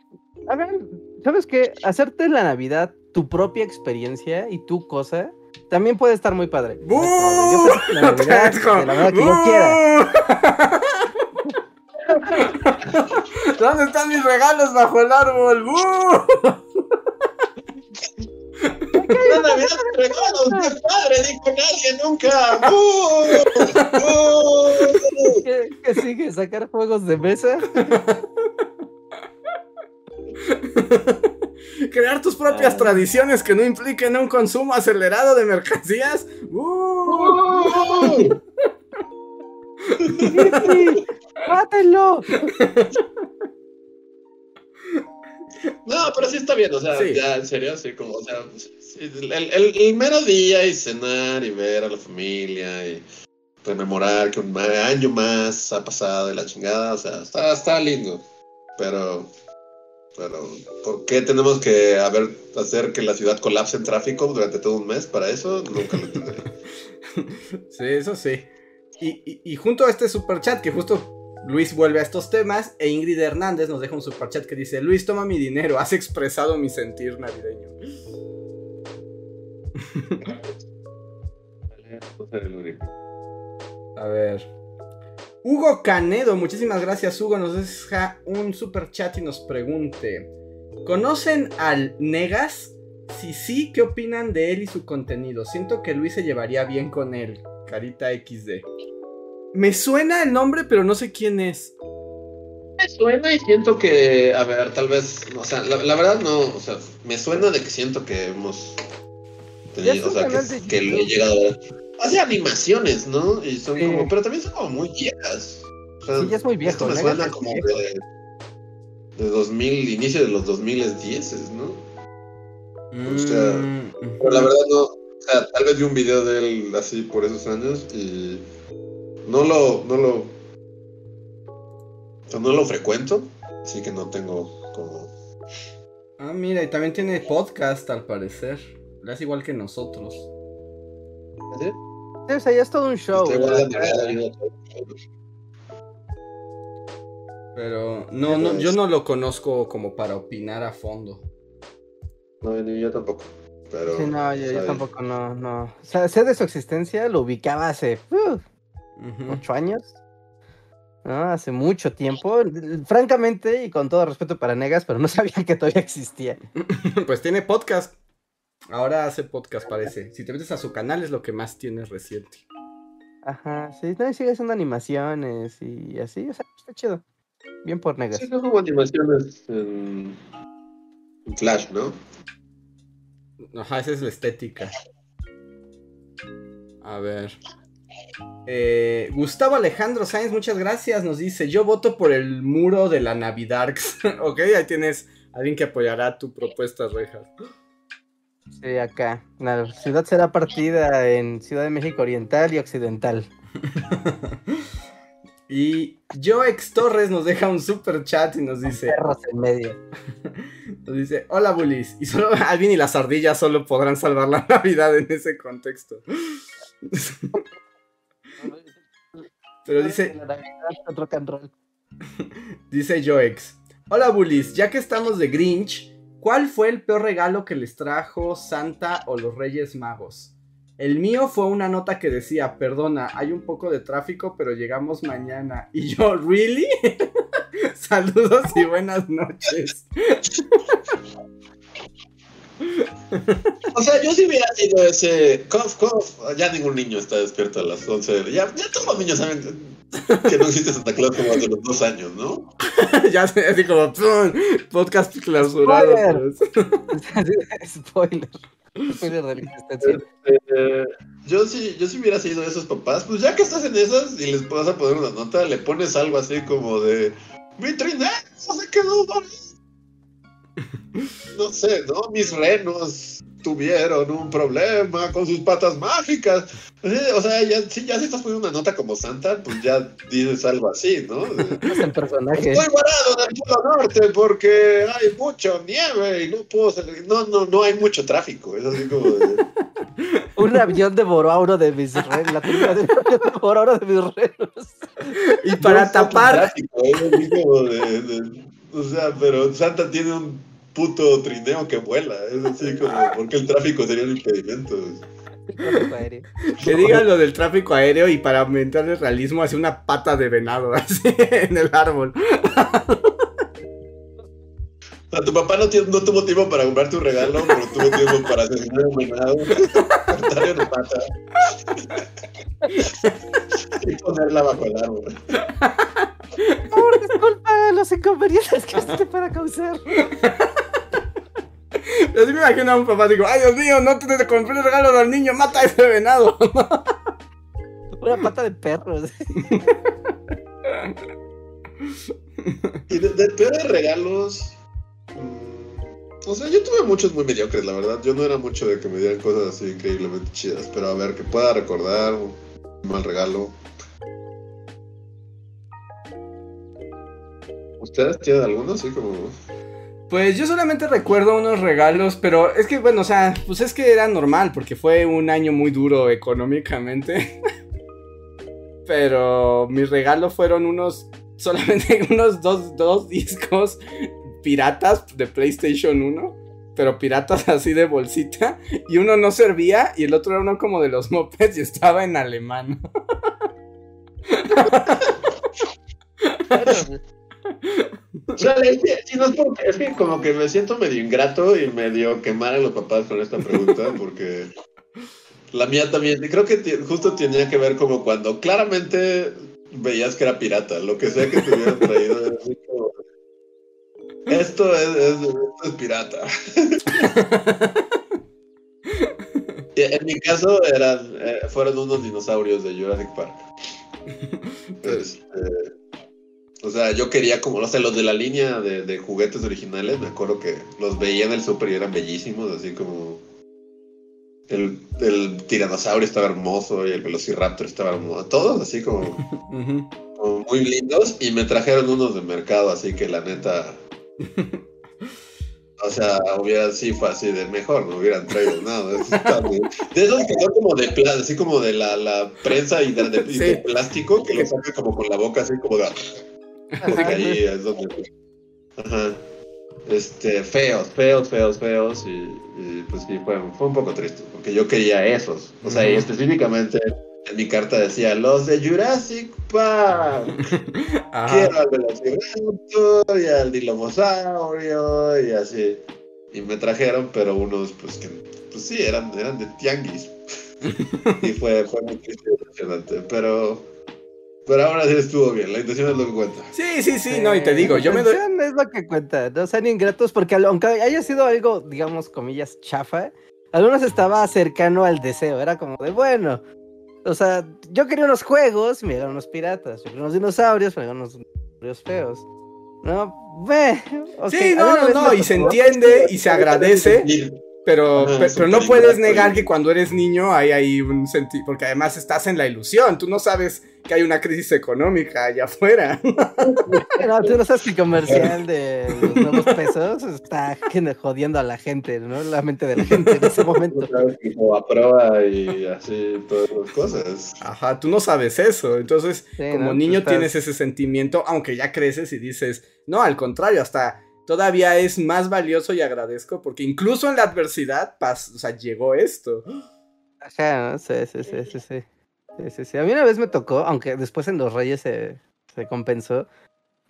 A ver, ¿sabes qué? Hacerte la Navidad tu propia experiencia y tu cosa también puede estar muy padre. ¡Bú! Yo la Navidad de la manera que yo quiera. ¿Dónde están mis regalos bajo el árbol? ¡Bú! ¡Qué padre! Dijo nadie nunca. ¡Uh! ¿Qué, qué sigue? ¿Sacar juegos de mesa? Crear tus propias Ah. tradiciones que no impliquen un consumo acelerado de mercancías. ¡Uh! ¡Uh! ¡Sí! ¡Mátenlo! No, pero sí está bien, o sea, Sí. ya en serio, así como, o sea, sí, el, el- el mero día y cenar y ver a la familia y rememorar que un año más ha pasado y la chingada, o sea, está, está lindo, pero, pero, ¿por qué tenemos que haber, hacer que la ciudad colapse en tráfico durante todo un mes para eso? Nunca lo entenderé. Sí, eso sí. Y, y- y junto a este superchat, que justo Luis vuelve a estos temas, e Ingrid Hernández nos deja un superchat que dice: Luis, toma mi dinero, has expresado mi sentir navideño. A ver. Hugo Canedo, muchísimas gracias, Hugo. Nos deja un super chat y nos pregunte: ¿Conocen al Negas? Si sí, ¿qué opinan de él y su contenido? Siento que Luis se llevaría bien con él. Carita XD. Me suena el nombre, pero no sé quién es. Me suena y siento que, a ver, tal vez, o sea, la, la verdad no, o sea, me suena de que siento que hemos tenido, o sea, que, que lo he llegado a ver. Hace animaciones, ¿no? Y son Sí. como, pero también son como muy viejas. O sea, Sí, ya es muy viejo, Esto me suena como de, de 2000, inicio de los 2010, ¿no? O sea, Mm, Pero la verdad no, o sea, tal vez vi un video de él así por esos años y no lo, no lo, o sea, no lo frecuento, así que no tengo como Ah, mira, y también tiene podcast al parecer. Lo hace igual que nosotros. ¿Sí? Sí, o sea, ya es todo un show. Este, Pero no, no, yo no lo conozco como para opinar a fondo. No, ni yo tampoco. Pero, Sí, no, yo, tampoco no, no. O sea, sé de su existencia, lo ubicaba hace uh, ocho años. ¿no? Hace mucho tiempo. Francamente, y con todo respeto para Negas, pero no sabía que todavía existía. Pues tiene podcast. Ahora hace podcast, parece. Si te metes a su canal es lo que más tiene reciente. Ajá, sí, no, y sigue haciendo animaciones y así, o sea, está chido. Bien por Negas. Sí, no como animaciones en, en Flash, ¿no? Ajá, esa es la estética. A ver. Eh, Gustavo Alejandro Sáenz, muchas gracias. Nos dice: Yo voto por el muro de la Navidad. ok, ahí tienes alguien que apoyará tu propuesta, Rejas. Sí, acá. La ciudad será partida en Ciudad de México Oriental y Occidental. y Joex Torres nos deja un super chat y nos dice: Perros en medio. Nos dice: Hola, Bullies. Y solo Alvin y las ardillas solo podrán salvar la Navidad en ese contexto. Pero dice. Dice Joex. Hola Bullies, ya que estamos de Grinch, ¿cuál fue el peor regalo que les trajo Santa o los Reyes Magos? El mío fue una nota que decía, perdona, hay un poco de tráfico, pero llegamos mañana. Y yo, ¿really? Saludos y buenas noches. O sea, yo si hubiera sido ese. Cof, cof, ya ningún niño está despierto a las 11. Ya, ya todos los niños saben que no existe Santa Claus como hace los dos años, ¿no? ya así como podcast clausurado. Spoiler. Spoiler. de la este, yo si yo si hubiera sido esos papás, pues ya que estás en esas y les vas a poner una nota, le pones algo así como de mi trineo se quedó no sé, ¿no? Mis renos tuvieron un problema con sus patas mágicas. O sea, ya, si, ya si estás poniendo una nota como Santa, pues ya dices algo así, ¿no? Es el personaje. Estoy varado en el Polo Norte porque hay mucho nieve y no puedo salir. No, no, no hay mucho tráfico. Es así como de... Un avión devoró a uno de mis renos. La película de devoró a uno de mis renos. Y para tapar. ¿eh? O sea, pero Santa tiene un puto trineo que vuela. Es así como, porque el tráfico sería un impedimento. Que digan lo del tráfico aéreo y para aumentar el realismo hace una pata de venado así en el árbol. Sea, tu papá no, no, tuvo tiempo para comprarte un regalo, pero tuvo tiempo para asesinar un venado, cortarle una pata y ponerla bajo el árbol. Por disculpa los inconvenientes que usted para causar. Así me imagino a un papá, digo, ay Dios mío, no te, compré el regalo del niño, mata a ese venado. Una pata de perro. y de, de peores regalos. O sea, yo tuve muchos muy mediocres, la verdad. Yo no era mucho de que me dieran cosas así increíblemente chidas. Pero a ver, que pueda recordar un mal regalo. ¿Ustedes tienen alguno así como.? Pues yo solamente recuerdo unos regalos, pero es que, bueno, o sea, pues es que era normal, porque fue un año muy duro económicamente. pero mis regalos fueron unos, solamente unos dos, dos discos piratas de PlayStation 1 pero piratas así de bolsita. Y uno no servía y el otro era uno como de los mopeds y estaba en alemán. es, que como que me siento medio ingrato y medio quemar a los papás con esta pregunta, porque la mía también, creo que justo tenía que ver como cuando claramente veías que era pirata, lo que sea que te hubieran traído. Esto, es, pirata. en mi caso eran, eh, fueron unos dinosaurios de Jurassic Park. Este, o sea, yo quería como, no sé, los de la línea de, juguetes originales, me acuerdo que los veía en el super y eran bellísimos, así como... El, el tiranosaurio estaba hermoso y el velociraptor estaba hermoso, todos así como, muy lindos y me trajeron unos de mercado, así que la neta... O sea, hubiera sí fue así de mejor, no hubieran traído nada. de esos que son como de plástico, así como de la, la prensa y de, plástico, que lo saca como con la boca así como de ahí es donde. Ajá. Este, feos, feos, feos, feos. Y, pues sí, fue, fue, un poco triste, porque yo quería esos. O sea, y específicamente en mi carta decía los de Jurassic Park. Quiero al Velociraptor y al Dilomosaurio y así. Y me trajeron, pero unos, pues que, pues sí, eran, eran de tianguis. y fue, fue muy triste y impresionante. Pero pero ahora sí estuvo bien, la intención es lo que cuenta. Sí, sí, sí, no, y te digo, yo me doy. es lo que cuenta, no sean ingratos, porque aunque haya sido algo, digamos, comillas, chafa, algunos estaba cercano al deseo, era como de, bueno, O sea, yo quería unos juegos y me llegaron unos piratas. Yo quería unos dinosaurios, me llegaron unos dinosaurios feos. No, ve. Sí, no, no, no, y se entiende y se agradece. Pero, pero, no puedes negar que cuando eres niño hay ahí un sentido, porque además estás en la ilusión, tú no sabes que hay una crisis económica allá afuera. No, tú no sabes que comercial de los nuevos pesos está jodiendo a la gente, ¿no? La mente de la gente en ese momento. O a prueba y así, todas las cosas. Ajá, tú no sabes eso, entonces como niño tienes ese sentimiento, aunque ya creces y dices, no, al contrario, hasta todavía es más valioso y agradezco porque incluso en la adversidad, o sea, llegó esto. Ajá, sí, sí, sí, sí, sí. sí, A mí una vez me tocó, aunque después en los Reyes se, compensó,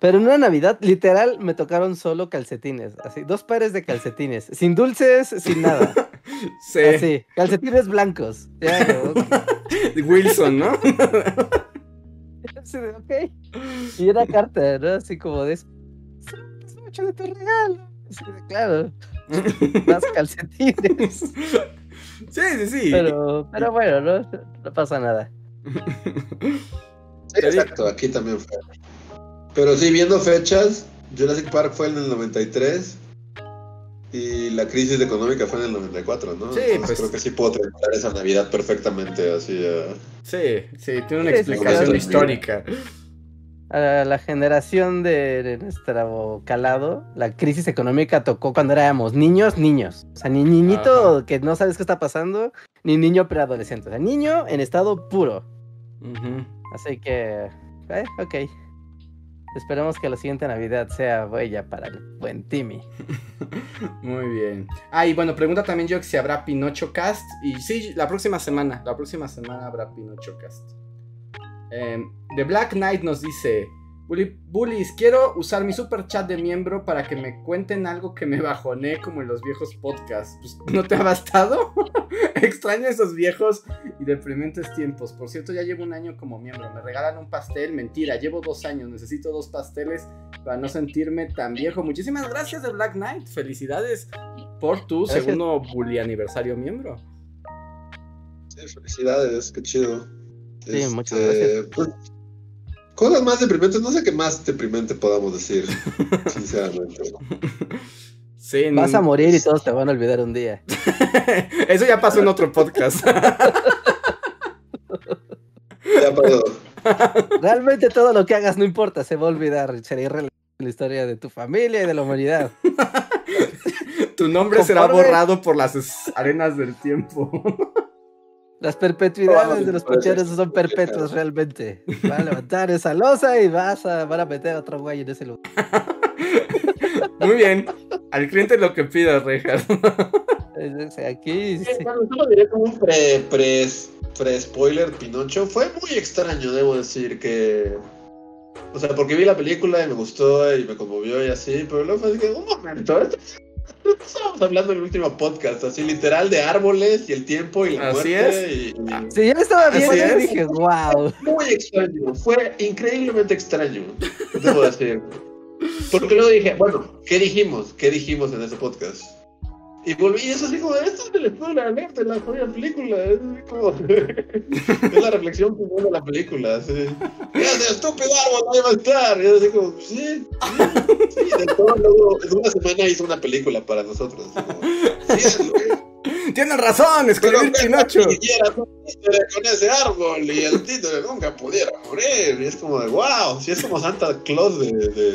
pero en una Navidad, literal, me tocaron solo calcetines, así, dos pares de calcetines, sin dulces, sin nada. sí. Así, calcetines blancos. Wilson, ¿no? sí, ok. Y era carta, ¿no? Así como de de tu regalo. claro. Más calcetines. Sí, sí, sí. Pero, pero bueno, no, no pasa nada. exacto, aquí también fue. Pero sí, viendo fechas, Jurassic Park fue en el 93 y la crisis económica fue en el 94, ¿no? Sí, pues, creo que sí puedo tratar esa Navidad perfectamente así. Sí, sí, tiene una explicación histórica a la generación de, nuestro calado, la crisis económica tocó cuando éramos niños, niños. O sea, ni niñito que no sabes qué está pasando, ni niño preadolescente. O sea, niño en estado puro. Así que, eh, ok. Esperemos que la siguiente Navidad sea bella para el buen Timmy. Muy bien. Ah, y bueno, pregunta también yo si habrá Pinocho Cast. Y sí, la próxima semana. La próxima semana habrá Pinocho Cast. Em, The Black Knight nos dice: Bullies, quiero usar mi super chat de miembro para que me cuenten algo que me bajoné como en los viejos podcasts. Pues, ¿No te ha bastado? Extraño esos viejos y deprimentes tiempos. Por cierto, ya llevo un año como miembro. Me regalan un pastel. Mentira, llevo dos años. Necesito dos pasteles para no sentirme tan viejo. Muchísimas gracias, The Black Knight. Felicidades por tu segundo Bully aniversario miembro. Sí, felicidades, qué chido. Sí, muchas este, gracias. Pues, cosas más deprimentes, no sé qué más deprimente podamos decir, sinceramente. Sí, Vas a morir y todos te van a olvidar un día. Eso ya pasó en otro podcast. ya pasó. Realmente todo lo que hagas no importa, se va a olvidar. Será irrelevante la historia de tu familia y de la humanidad. tu nombre será borrado por las arenas del tiempo. Las perpetuidades de los pucheros son perpetuas realmente. Va a levantar esa losa y vas a, van a meter a otro güey en ese lugar. Muy bien. Al cliente lo que pida, Rejas. Aquí. Sí. Bueno, diré como un pre, pre, pre spoiler Pinocho. Fue muy extraño, debo decir que. O sea, porque vi la película y me gustó y me conmovió y así, pero luego fue así un momento, Estábamos hablando en el último podcast, así literal de árboles y el tiempo y la así muerte. Es. Sí, yo estaba viendo y dije, wow. Muy extraño, fue increíblemente extraño, debo decir. Porque luego dije, bueno, ¿qué dijimos? ¿Qué dijimos en ese podcast? Y volví, y eso así como, esto es el spoiler alert de la jodida película. Es, como, es la reflexión final de la película. Así. Ese estúpido árbol ahí va a estar. Y así como, sí, sí, sí. De todo, luego, en una semana hizo una película para nosotros. Sí, Tienes razón, escribir Pinocho. con ese árbol y el título nunca pudiera morir. Y es como de wow, si es como Santa Claus de, de,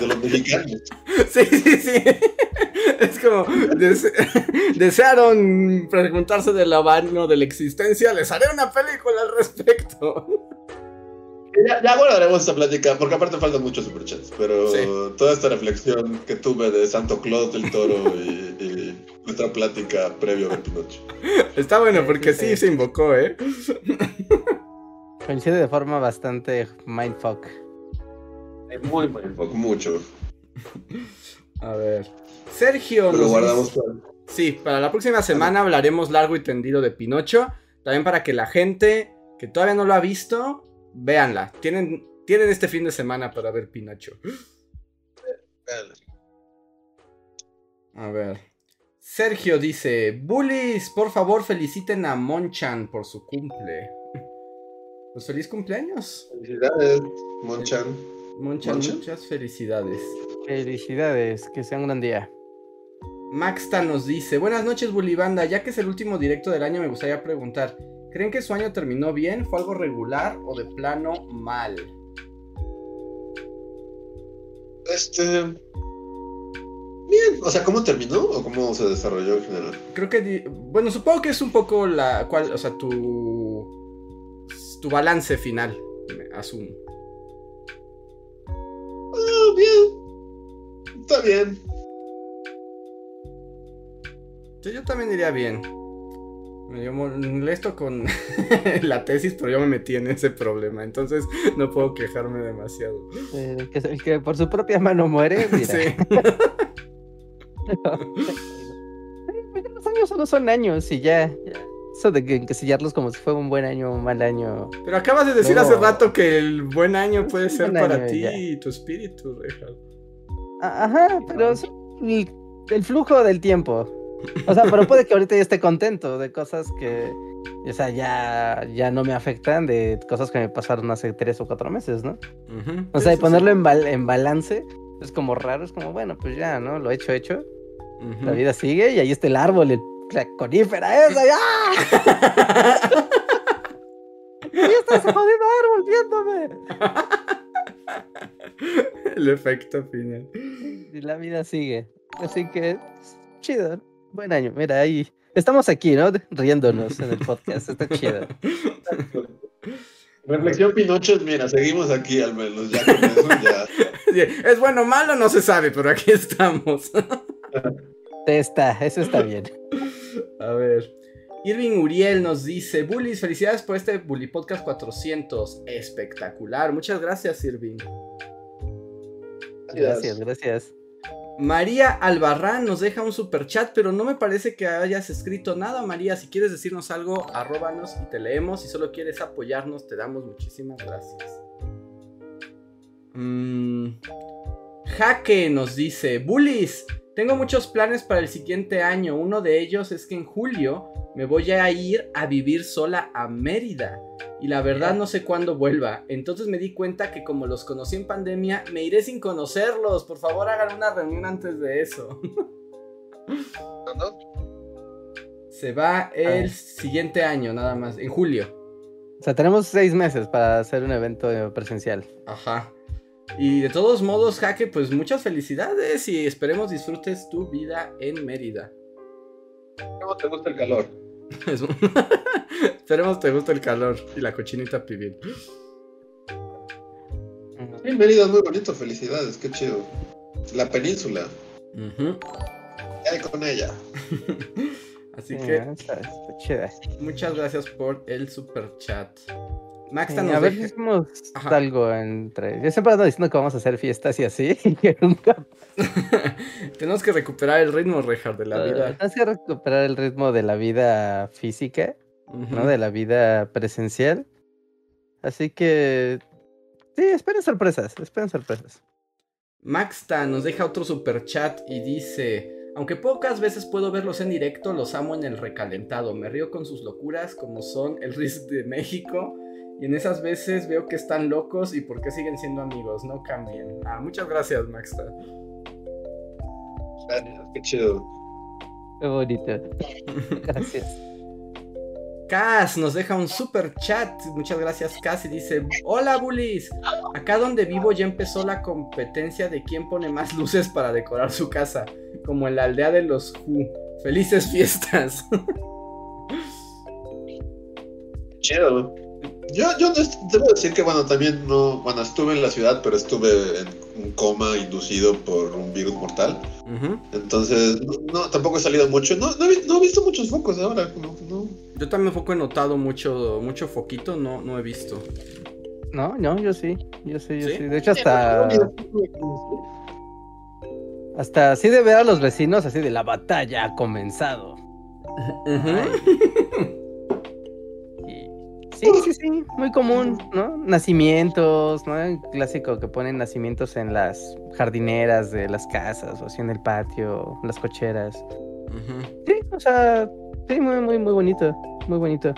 de los mexicanos. Sí, sí, sí. Es como desearon preguntarse del abano de la existencia. Les haré una película al respecto. Ya, ya abordaremos esta plática, porque aparte faltan muchos superchats, pero toda esta reflexión que tuve de Santo Claus del Toro y, nuestra plática previo a Pinocho. Está bueno, porque sí, se invocó, ¿eh? Coincide de forma bastante mindfuck. Muy mindfuck, mucho. A ver. Sergio. Lo guardamos Sí, para la próxima semana hablaremos largo y tendido de Pinocho. También para que la gente que todavía no lo ha visto véanla. Tienen, tienen este fin de semana para ver Pinocho. A ver. Sergio dice: Bullies, por favor feliciten a Monchan por su cumple. Pues feliz cumpleaños. Felicidades, Monchan. Monchan, muchas felicidades. Felicidades, que sea un gran día. Maxta nos dice, buenas noches Bulibanda, ya que es el último directo del año me gustaría preguntar, ¿creen que su año terminó bien? ¿Fue algo regular o de plano mal? Este... Bien, o sea, ¿cómo terminó o cómo se desarrolló en general? Creo que, bueno, supongo que es un poco la, cual, o sea, tu, tu balance final, asumo. Ah, bien. Está bien. Yo, también diría bien. Me molesto con la tesis, pero yo me metí en ese problema, entonces no puedo quejarme demasiado. el, que, el que por su propia mano muere, mira. Sí. los años solo son años y ya. Eso de encasillarlos como si fue un buen año o un mal año. Pero acabas de decir hace rato que el buen año puede ser para ti y tu espíritu, Ajá, pero el, el flujo del tiempo. O sea, pero puede que ahorita ya esté contento de cosas que, o sea, ya, ya no me afectan, de cosas que me pasaron hace tres o cuatro meses, ¿no? O sea, y ponerlo en, en balance es como raro, es como, bueno, pues ya, ¿no? Lo he hecho, hecho. La vida sigue y ahí está el árbol, el, la conífera esa, ¡ya! y está ese jodido árbol viéndome. El efecto final. Y la vida sigue. Así que, chido. Buen año. Mira, ahí estamos aquí, ¿no? Riéndonos en el podcast. Está chido. Reflexión Pinocho, mira, seguimos aquí al menos. Ya con eso ya. Es bueno o malo, no se sabe, pero aquí estamos. Está, eso está bien. A ver. Irving Uriel nos dice, Bullies, felicidades por este Bully Podcast 400. Espectacular. Muchas gracias, Irving. Gracias, gracias. María Albarrán nos deja un super chat, pero no me parece que hayas escrito nada, María. Si quieres decirnos algo, arróbanos y te leemos. Si solo quieres apoyarnos, te damos muchísimas gracias. Mm, Jaque nos dice, Bullies, tengo muchos planes para el siguiente año. Uno de ellos es que en julio me voy a ir a vivir sola a Mérida y la verdad no sé cuándo vuelva. Entonces me di cuenta que como los conocí en pandemia, me iré sin conocerlos. Por favor, hagan una reunión antes de eso. Se va el siguiente año, nada más, en julio. O sea, tenemos seis meses para hacer un evento presencial. Ajá. Y de todos modos, Jaque, pues muchas felicidades y esperemos disfrutes tu vida en Mérida. ¿Cómo te gusta el calor? Esperemos te gusta el calor y la cochinita pibil. Es muy bonito, felicidades, qué chido. La península. hay con ella? Así que. Muchas gracias por el super chat. Max, a ver si hacemos algo entre. Yo siempre ando diciendo que vamos a hacer fiestas y así. Tenemos que recuperar el ritmo, Rejar, de la vida. Tenemos que recuperar el ritmo de la vida física, ¿no? De la vida presencial. Así que. Sí, esperen sorpresas, esperen sorpresas. Maxta nos deja otro super chat y dice. Aunque pocas veces puedo verlos en directo, los amo en el recalentado. Me río con sus locuras, como son el RIS de México y en esas veces veo que están locos y por qué siguen siendo amigos, no cambien. Ah, muchas gracias, Maxta. qué chido. Qué bonito. Gracias. Cas nos deja un super chat. Muchas gracias, Cas. Y dice: Hola, bullies. Acá donde vivo ya empezó la competencia de quién pone más luces para decorar su casa. Como en la aldea de los Who. Felices fiestas. Chido. Yo, yo debo decir que, bueno, también no. Bueno, estuve en la ciudad, pero estuve en un coma inducido por un virus mortal. Entonces, no, tampoco he salido mucho. No, no, he, visto muchos focos ahora. No, Yo también poco he notado mucho, mucho foquito, no, no he visto. No, no, yo sí. Yo sí, yo sí. De hecho, hasta. Hasta así de ver a los vecinos, así de la batalla ha comenzado. Sí, sí, sí, muy común, ¿no? Nacimientos, ¿no? El clásico que ponen nacimientos en las jardineras de las casas, o así en el patio, las cocheras. Sí, o sea, sí, muy, muy, muy bonito, muy bonito.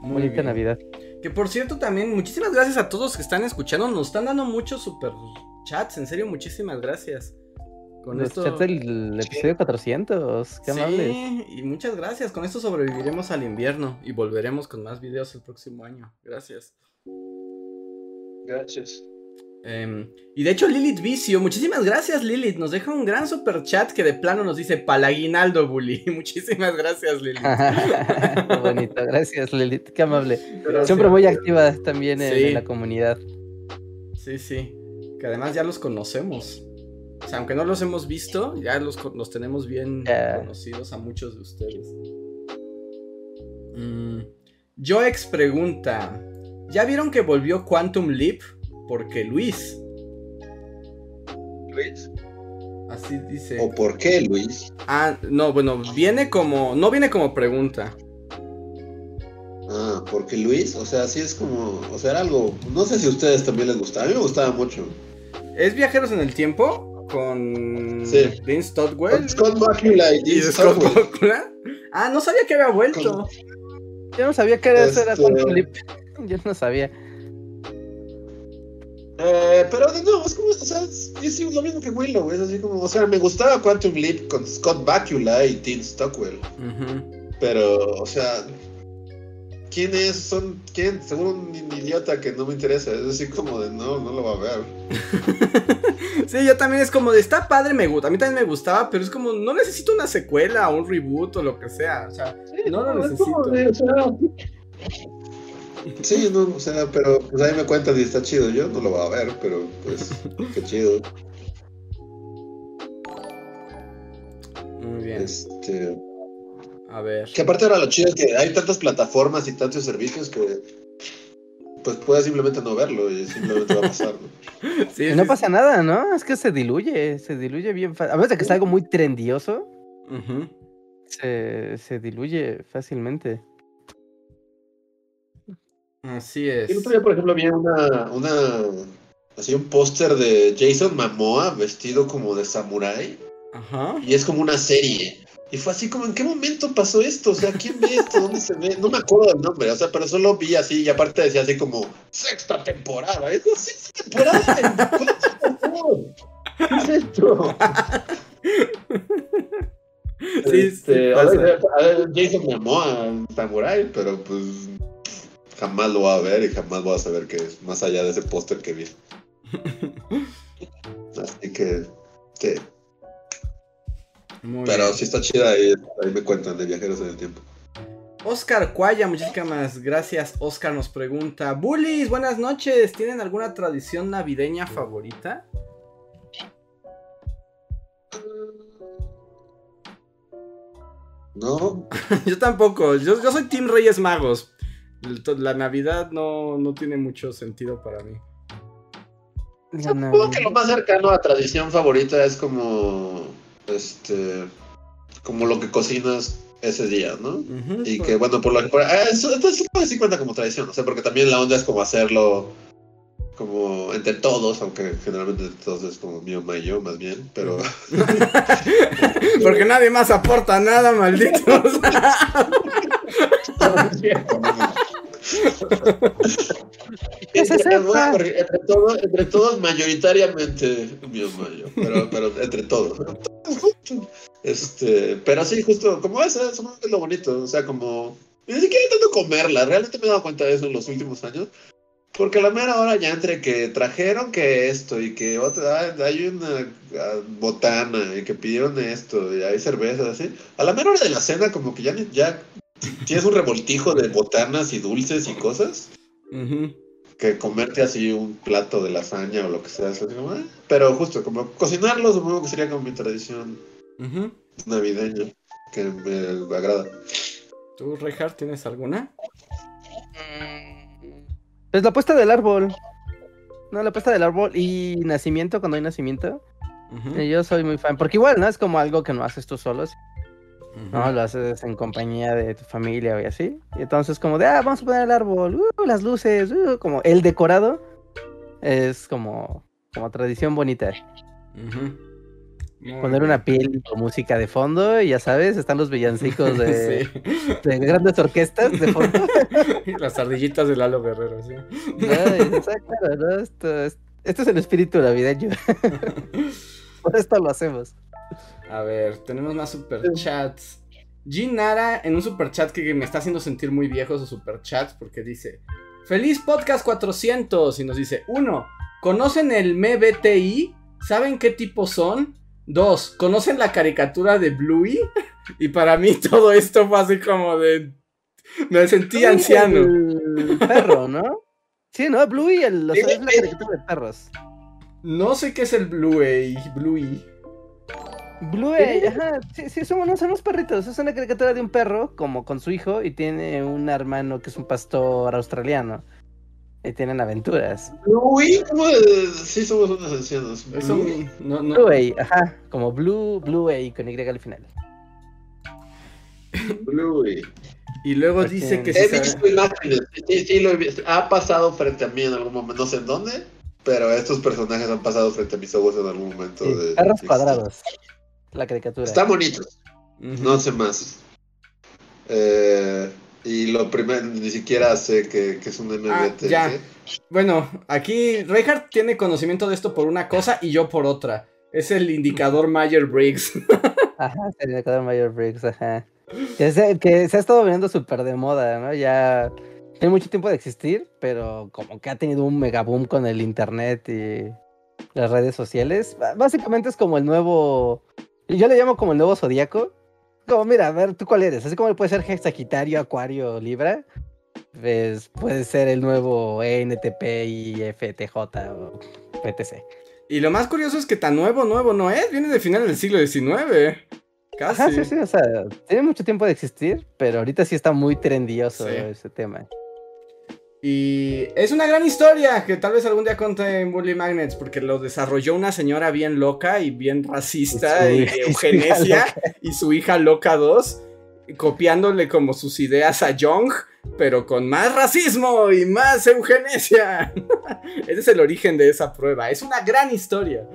Muy Bonita Navidad. Que por cierto, también, muchísimas gracias a todos que están escuchando. Nos están dando muchos super chats. En serio, muchísimas gracias. Con Los esto... chats del episodio 400. Qué sí, y muchas gracias. Con esto sobreviviremos al invierno y volveremos con más videos el próximo año. Gracias. Gracias. Em, y de hecho, Lilith Vicio, muchísimas gracias, Lilith. Nos deja un gran super chat que de plano nos dice Palaguinaldo Bully. Muchísimas gracias, Lilith. Qué bonito, gracias, Lilith. Qué amable. Siempre muy activa también en, la comunidad. Sí, sí. Que además ya los conocemos. O sea, aunque no los hemos visto, ya los, tenemos bien conocidos a muchos de ustedes. Mm, Joex pregunta: ¿Ya vieron que volvió Quantum Leap? porque Luis. Luis. Así dice. ¿O por qué Luis? Ah, no, bueno, viene como. No viene como pregunta. Ah, porque Luis, o sea, sí es como. O sea, era algo. No sé si a ustedes también les gustaba. A mí me gustaba mucho. ¿Es Viajeros en el Tiempo? Con. Sí. Vince Todwell. Scott Bakula y, y Scott Ah, no sabía que había vuelto. Yo no sabía que era, este... era Clip. Yo no sabía. Eh, pero de nuevo, es como, o sea, es, lo mismo que Willow, es así como, o sea, me gustaba Quantum Leap con Scott Bakula y Tim Stockwell. Pero, o sea, ¿quién es? Son, ¿quién? Seguro un idiota que no me interesa, es así como de, no, no lo va a ver. sí, yo también es como de, está padre, me gusta, a mí también me gustaba, pero es como, no necesito una secuela o un reboot o lo que sea, o sea, no lo necesito. Sí, no, o sea, pero pues ahí me cuentan y está chido. Yo no lo voy a ver, pero pues qué chido. Muy bien. Este. A ver. Que aparte ahora lo chido es que hay tantas plataformas y tantos servicios que pues puedes simplemente no verlo y simplemente va a pasar, ¿no? Sí, no pasa nada, ¿no? Es que se diluye, se diluye bien fácil. A veces que es algo muy trendioso, se, se diluye fácilmente. Así es. El otro día, por ejemplo, vi una, una así un póster de Jason Momoa vestido como de samurái. Ajá. Y es como una serie. Y fue así como, ¿en qué momento pasó esto? O sea, ¿quién ve esto? ¿Dónde se ve? No me acuerdo del nombre, o sea, pero solo vi así y aparte decía así como, sexta temporada. Es sexta temporada. ¿Qué es esto? sí, este, a ver, Jason Momoa, Samurai, pero pues jamás lo voy a ver y jamás voy a saber qué es, más allá de ese póster que vi. Así que, sí. Pero sí está chida ahí, ahí me cuentan de viajeros en el tiempo. Oscar Cuaya, muchísimas gracias. Oscar nos pregunta: Bullies, buenas noches. ¿Tienen alguna tradición navideña favorita? No. yo tampoco. Yo, yo soy Team Reyes Magos. La Navidad no, no tiene mucho sentido para mí. Supongo que lo más cercano a tradición favorita es como este como lo que cocinas ese día, ¿no? y que bueno, por lo que ah, eso, entonces sí cuenta como tradición, o sea, porque también la onda es como hacerlo como entre todos, aunque generalmente todos es como mío, y yo, más bien, pero porque nadie más aporta nada, malditos. entre, todos, mayoritariamente mayo, pero, pero entre todos. Este, pero sí, justo como eso es lo bonito, o sea, como ni siquiera tanto comerla, realmente me he dado cuenta de eso en los últimos años. Porque a la mera hora ya entre que trajeron que esto y que otra, hay una botana y que pidieron esto y hay cervezas así, a la mera hora de la cena como que ya, ya tienes un revoltijo de botanas y dulces y cosas. Que comerte así un plato de lasaña o lo que sea. Ah", pero justo, como cocinarlo, supongo que sería como mi tradición navideña, que me agrada. ¿Tú, Reinhardt, tienes alguna? Pues la puesta del árbol. No, la puesta del árbol y nacimiento, cuando hay nacimiento. Yo soy muy fan, porque igual, ¿no? Es como algo que no haces tú solo, ¿no? Lo haces en compañía de tu familia y así. Y entonces como de, ah, vamos a poner el árbol, uh, las luces, uh", como el decorado es como, como tradición bonita. poner una piel con música de fondo y ya sabes, están los villancicos de, de grandes orquestas de fondo. Las ardillitas de Lalo Guerrero, sí. exacto, ¿no? Esto, esto, es el espíritu navideño. Por esto lo hacemos. A ver, tenemos más superchats. Jean Nara en un superchat que me está haciendo sentir muy viejo su superchats porque dice: Feliz podcast 400 y nos dice: 1. ¿Conocen el MBTI? ¿Saben qué tipo son? Dos, ¿conocen la caricatura de Bluey? Y para mí todo esto fue así como de... Me sentí anciano. El perro, ¿no? Sí, ¿no? Bluey el, es la caricatura de perros. No sé qué es el Bluey. Bluey. Bluey, ajá. Sí, sí, somos, no, somos perritos. Es una caricatura de un perro, como con su hijo, y tiene un hermano que es un pastor australiano. Y tienen aventuras. Bluey, ¿cómo? Sí, somos unos ancianos. Blue. no, no. Blue ajá, como Blue, Blue con Y al final. Bluey. Y luego dice que he visto imágenes, sí, sí, lo he visto. Ha pasado frente a mí en algún momento, no sé en dónde, pero estos personajes han pasado frente a mis ojos en algún momento. de, perros cuadrados, la caricatura. Están bonitos, no sé más. Eh, y lo primero, ni siquiera sé que, es un MBT. Ah, ya. Bueno, aquí Reinhardt tiene conocimiento de esto por una cosa y yo por otra. Es el indicador Mayer Briggs. Ajá, el indicador Mayer Briggs, ajá. Que se, que se ha estado viendo súper de moda, ¿no? Ya tiene mucho tiempo de existir, pero como que ha tenido un mega boom con el internet y las redes sociales. Básicamente es como el nuevo. Yo le llamo como el nuevo zodiaco como, mira, a ver, ¿tú cuál eres? Así como puede ser Sagitario, Acuario, Libra. Pues puede ser el nuevo ENTP y FTJ o PTC. Y lo más curioso es que tan nuevo, nuevo no es. Viene de final del siglo XIX. Casi. Ajá, sí, sí, o sea, tiene mucho tiempo de existir, pero ahorita sí está muy trendioso ese tema. Y es una gran historia que tal vez algún día conté en Bully Magnets, porque lo desarrolló una señora bien loca y bien racista y eugenesia y su hija loca 2, copiándole como sus ideas a Young, pero con más racismo y más eugenesia. Ese es el origen de esa prueba. Es una gran historia.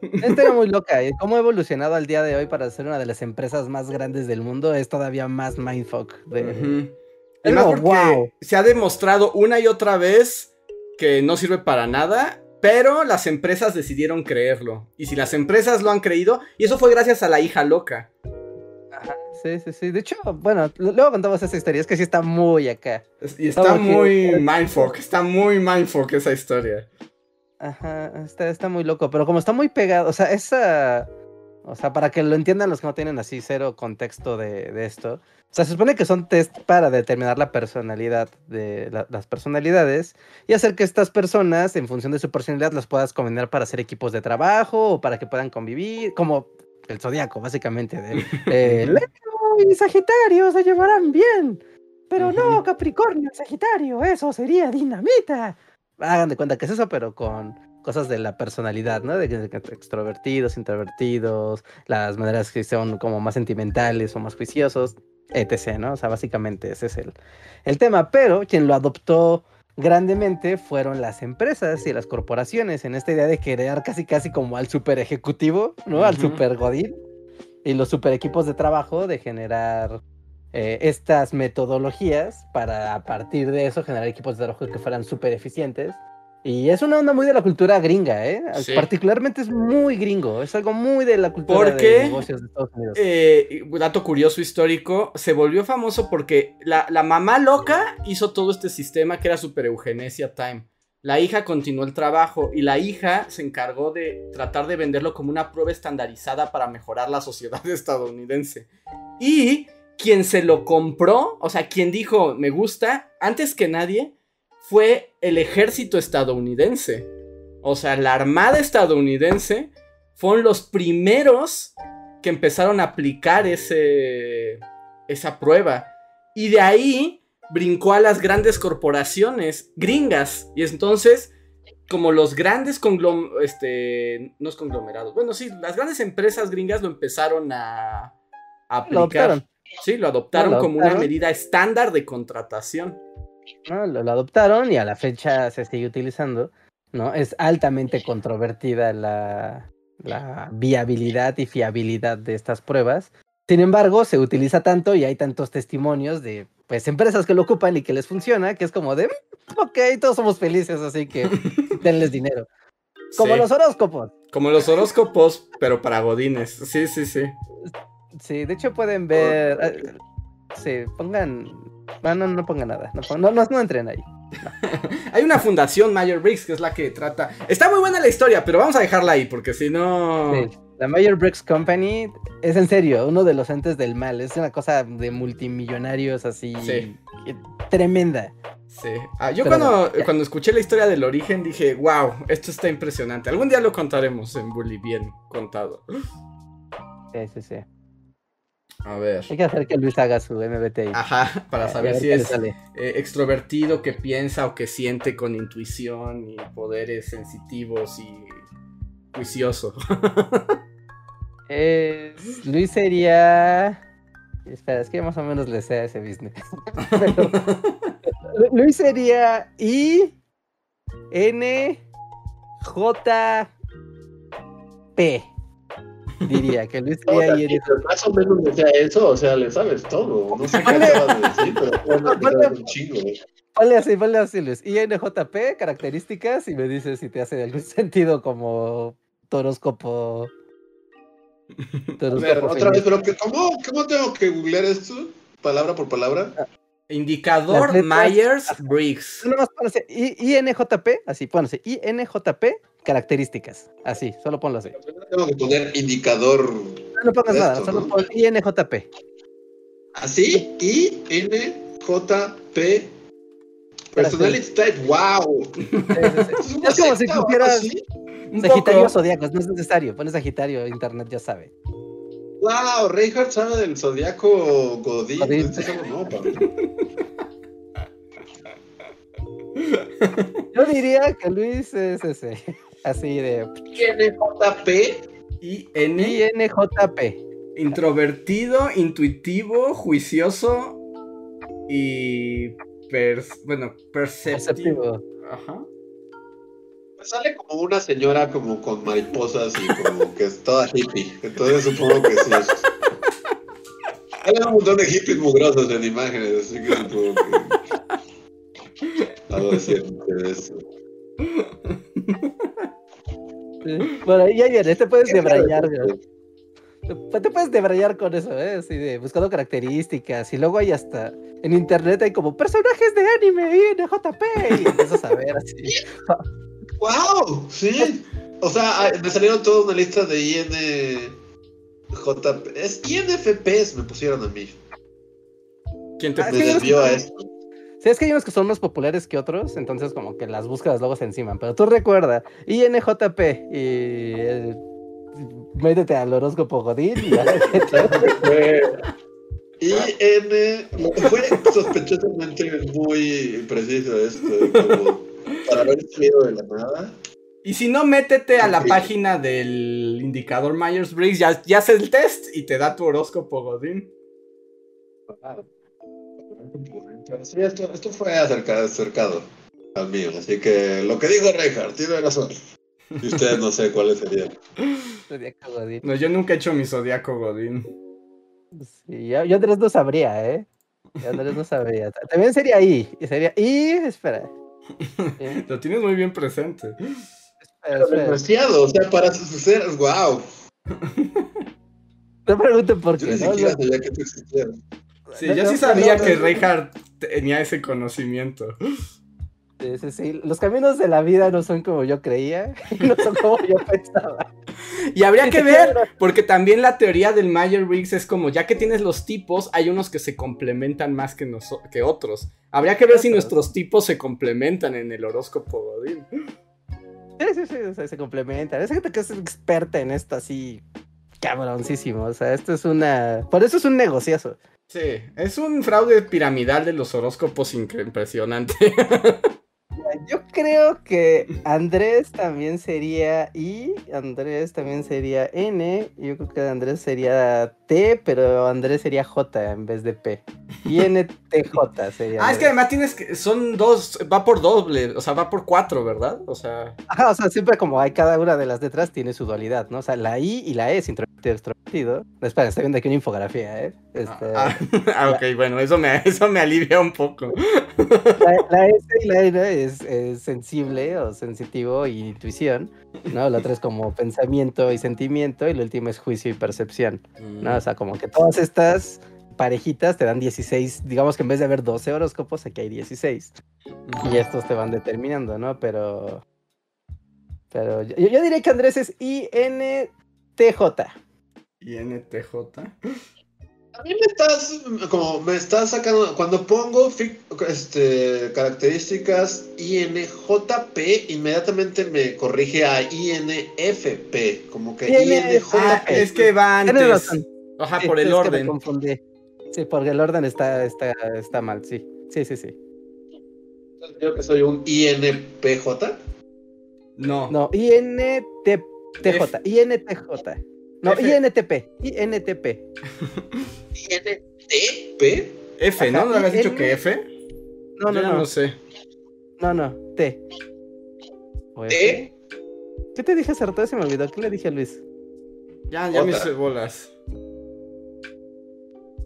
Esta era muy loca. ¿Y cómo ha evolucionado al día de hoy para ser una de las empresas más grandes del mundo? Es todavía más mindfuck. De... más porque se ha demostrado una y otra vez que no sirve para nada, pero las empresas decidieron creerlo. Y si las empresas lo han creído, y eso fue gracias a la hija loca. Ajá, sí, sí, sí. De hecho, bueno, luego contamos esa historia, es que sí está muy acá. Y está muy mindfuck, está muy mindfuck esa historia. Ajá, está, está muy loco, pero como está muy pegado, o sea, esa... O sea, para que lo entiendan los que no tienen así cero contexto de, de esto. O sea, se supone que son test para determinar la personalidad de las personalidades y hacer que estas personas, en función de su personalidad, las puedas combinar para hacer equipos de trabajo o para que puedan convivir, como el zodiaco, básicamente. De, eh, Leo y Sagitario se llevarán bien, pero no Capricornio y Sagitario, eso sería dinamita. Hagan de cuenta que es eso, pero con cosas de la personalidad, ¿no? De que extrovertidos, introvertidos, las maneras que son como más sentimentales o más juiciosos etc., ¿no? O sea, básicamente ese es el, el tema. Pero quien lo adoptó grandemente fueron las empresas y las corporaciones en esta idea de crear casi casi como al super ejecutivo, ¿no? Al super godín y los super equipos de trabajo de generar eh, estas metodologías para a partir de eso generar equipos de trabajo que fueran súper eficientes y es una onda muy de la cultura gringa, ¿eh? Particularmente es muy gringo, es algo muy de la cultura de negocios de Estados Unidos. Eh, dato curioso histórico, se volvió famoso porque la, mamá loca hizo todo este sistema que era super eugenesia time. La hija continuó el trabajo y la hija se encargó de tratar de venderlo como una prueba estandarizada para mejorar la sociedad estadounidense. Y quien se lo compró, o sea, quien dijo me gusta, antes que nadie, fue el ejército estadounidense. O sea, la armada estadounidense fueron los primeros que empezaron a aplicar ese, esa prueba. Y de ahí brincó a las grandes corporaciones gringas. Y entonces, como los grandes conglomerados, este, no es conglomerados, bueno, sí, las grandes empresas gringas lo empezaron a, aplicar. sí, lo adoptaron como una medida estándar de contratación. Lo, adoptaron y a la fecha se sigue utilizando, ¿no? Es altamente controvertida la, la viabilidad y fiabilidad de estas pruebas. Sin embargo, se utiliza tanto y hay tantos testimonios de pues empresas que lo ocupan y que les funciona, que es como de, mm, ok, todos somos felices, así que denles dinero. Como los horóscopos. Como los horóscopos, pero para godines. Sí, sí, sí. Sí, de hecho pueden ver. Eh, sí, pongan. No, no, no pongan nada. No, no, no, entren ahí. Hay una fundación, Mayor Bricks, que es la que trata. Está muy buena la historia, pero vamos a dejarla ahí, porque si no. La Mayor Bricks Company es en serio uno de los entes del mal. Es una cosa de multimillonarios así. Tremenda. Sí. Ah, yo cuando, cuando escuché la historia del origen dije, wow, esto está impresionante. Algún día lo contaremos en Bully bien contado. Sí, sí, sí. A ver. Hay que hacer que Luis haga su MBTI. Ajá, para saber si es eh, extrovertido, que piensa o que siente con intuición y poderes sensitivos y juicioso. Luis sería. Espera, es que más o menos le sé ese business. Luis sería I N J P diría que Luis sería I N Más o menos decía eso, o sea, le sabes todo. No sé qué acabas de decir, pero ponle un chingo. Ponle así, ponle así, Luis. INJP, características, y me dices si te hace algún sentido como toróscopo. A ver, otra vez, pero ¿cómo, ¿cómo tengo que googlear esto? Palabra por palabra. Indicador Myers-Briggs. No más INJP, así, pónganse. INJP, características. Así, solo ponlo así. Tengo que poner indicador. No, pongas nada, solo pon INJP. Así, INJP. Personality type, wow. Es como si pusieras Sagitario Zodíaco, no es necesario. Pones Sagitario, internet ya sabe. Wow, Reinhardt sabe del Zodíaco Godín. No, Yo diría que Luis es ese. Así de. INJP. INJP. Introvertido, intuitivo, juicioso y. bueno, perceptivo. Ajá. Sale como una señora como con mariposas y como que es toda hippie. Entonces supongo que sí. Hay un montón de hippies mugrosos en imágenes, así que supongo que. Algo de eso. Bueno, ya viene, te puedes debrayar, te puedes debrayar con eso, ¿eh? Así de buscando características. Y luego hay hasta. En internet hay como personajes de anime, INJP. Y empiezas a ver así. ¡Wow! Sí. O sea, me salieron toda una lista de INJP. Es INFPs me pusieron a mí. ¿Quién te ah, desvió a esto? Sí, es que hay unos que son más populares que otros, entonces como que las búsquedas luego se enciman. Pero tú recuerda, INJP y métete al horóscopo Godín y IN fue sospechosamente muy preciso esto, como de la nada. Y si no, métete a la página del indicador Myers-Briggs, ya, ya haces el test y te da tu horóscopo, Godín. Sí, esto, esto fue acercado, acercado al mío, así que lo que dijo Reinhardt, tiene razón. Y ustedes no sé cuáles serían. Zodiaco Godín. No, yo nunca he hecho mi Zodiaco Godín. Sí, yo, yo Andrés no sabría, ¿eh? Yo Andrés no sabría. También sería I. Y sería I, espera. Lo tienes muy bien presente. Demasiado, o sea, para suceder, wow. No pregunten por qué. Yo ni sabía que tú existías. Sí, yo sí sabía que Reinhardt tenía ese conocimiento. Sí, sí, sí. Los caminos de la vida no son como yo creía, no son como yo pensaba. Y habría que ver, porque también la teoría del Mayer Riggs es como, ya que tienes los tipos, hay unos que se complementan más que, que otros. Habría que ver si nuestros tipos se complementan en el horóscopo Godín. Sí, sí, sí, se complementan. Es gente que es experta en esto así, cabroncísimo. O sea, esto es una... Por eso es un negociazo. Sí, es un fraude piramidal de los horóscopos impresionante. yo creo que Andrés también sería I, Andrés también sería N, yo creo que Andrés sería T, pero Andrés sería J en vez de P. Y J sería. Ah, es que además tienes que. Son dos. Va por doble. O sea, va por cuatro, ¿verdad? O sea. Ajá, o sea, siempre como hay cada una de las letras tiene su dualidad, ¿no? O sea, la I y la E es introvertido, extrovertido. Espera, estoy viendo aquí una infografía, ¿eh? Este, ah, ah ok, bueno, eso me, eso me alivia un poco. La, S y la N es, sensible o sensitivo y intuición, ¿no? La otra es como pensamiento y sentimiento y la última es juicio y percepción, ¿no? O sea, como que todas estas parejitas te dan 16, digamos que en vez de haber 12 horóscopos, aquí hay 16. Y estos te van determinando, ¿no? Pero. Pero yo, yo diría que Andrés es INTJ. INTJ. A mí me estás, como me estás sacando, cuando pongo este, características INJP, inmediatamente me corrige a INFP, como que INJP. Ah, es que va antes. Ajá, por el orden. Sí, porque el orden está, está, está mal, sí. Sí, sí, sí. ¿Yo que soy un INPJ? No. No, INTJ. INTJ. No, INTP. INTP. ¿INTP? F, ¿no? ¿No habías dicho que F? No, no, no. No sé. No, no, T. ¿T? ¿Qué te dije hace rato? Se me olvidó. ¿Qué le dije a Luis? Ya, ya me hice bolas.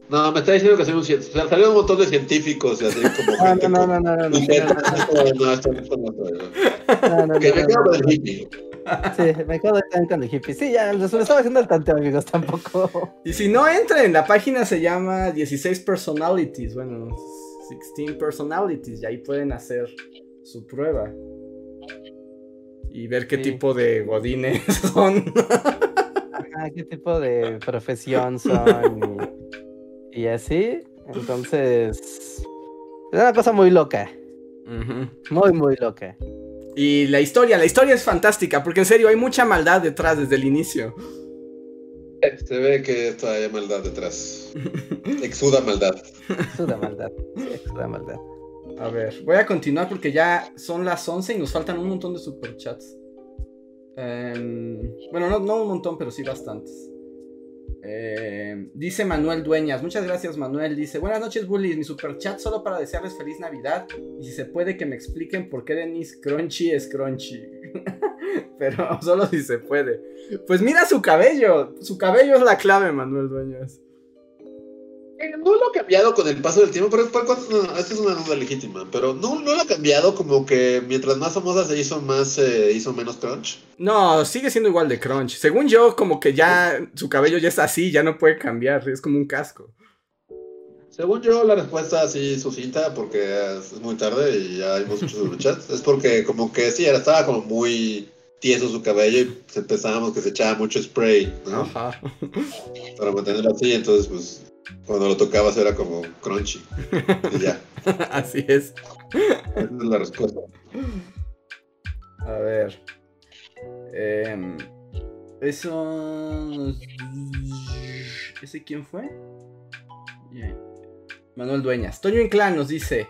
No, me está diciendo que soy un científico. Salió un montón de científicos y así como. No, no, no, no, no, no. No, no, no. Que me quedo con el hippie. Sí, me quedo con el hippie. Sí, ya, lo estaba haciendo el tanteo, amigos, tampoco. Y si no entren, la página se llama 16 Personalities. Bueno, 16 Personalities. Y ahí pueden hacer su prueba. Y ver qué tipo de godines son. Ah, qué tipo de profesión son. Y así, entonces. Es una cosa muy loca. Muy, muy loca. Y la historia, la historia es fantástica, porque en serio hay mucha maldad detrás desde el inicio. Se ve que hay maldad detrás. Exuda maldad. Exuda maldad. exuda maldad. A ver, voy a continuar porque ya son las 11 y nos faltan un montón de superchats. Em, bueno, no, no un montón, pero sí bastantes. Eh, dice Manuel Dueñas, muchas gracias Manuel. Dice, buenas noches bullies, mi super chat solo para desearles feliz Navidad y si se puede que me expliquen por qué Denise Crunchy es Crunchy. Pero solo si se puede. Pues mira su cabello, su cabello es la clave Manuel Dueñas. Eh, no lo ha cambiado con el paso del tiempo, pero esta es una duda legítima, pero no, no lo ha cambiado como que mientras más famosa se hizo, más hizo menos crunch. No, sigue siendo igual de crunch. Según yo, como que ya su cabello ya es así, ya no puede cambiar, es como un casco. Según yo, la respuesta así sucinta, porque es muy tarde y ya hay muchos chats, es porque como que sí, estaba como muy tieso su cabello y pensábamos que se echaba mucho spray, ¿no? Ajá. Para mantenerlo así, entonces pues cuando lo tocabas era como crunchy. Y ya. Así es. Esa es la respuesta. A ver. Em, eso. ¿Ese quién fue? Manuel Dueñas. Toño Inclán nos dice: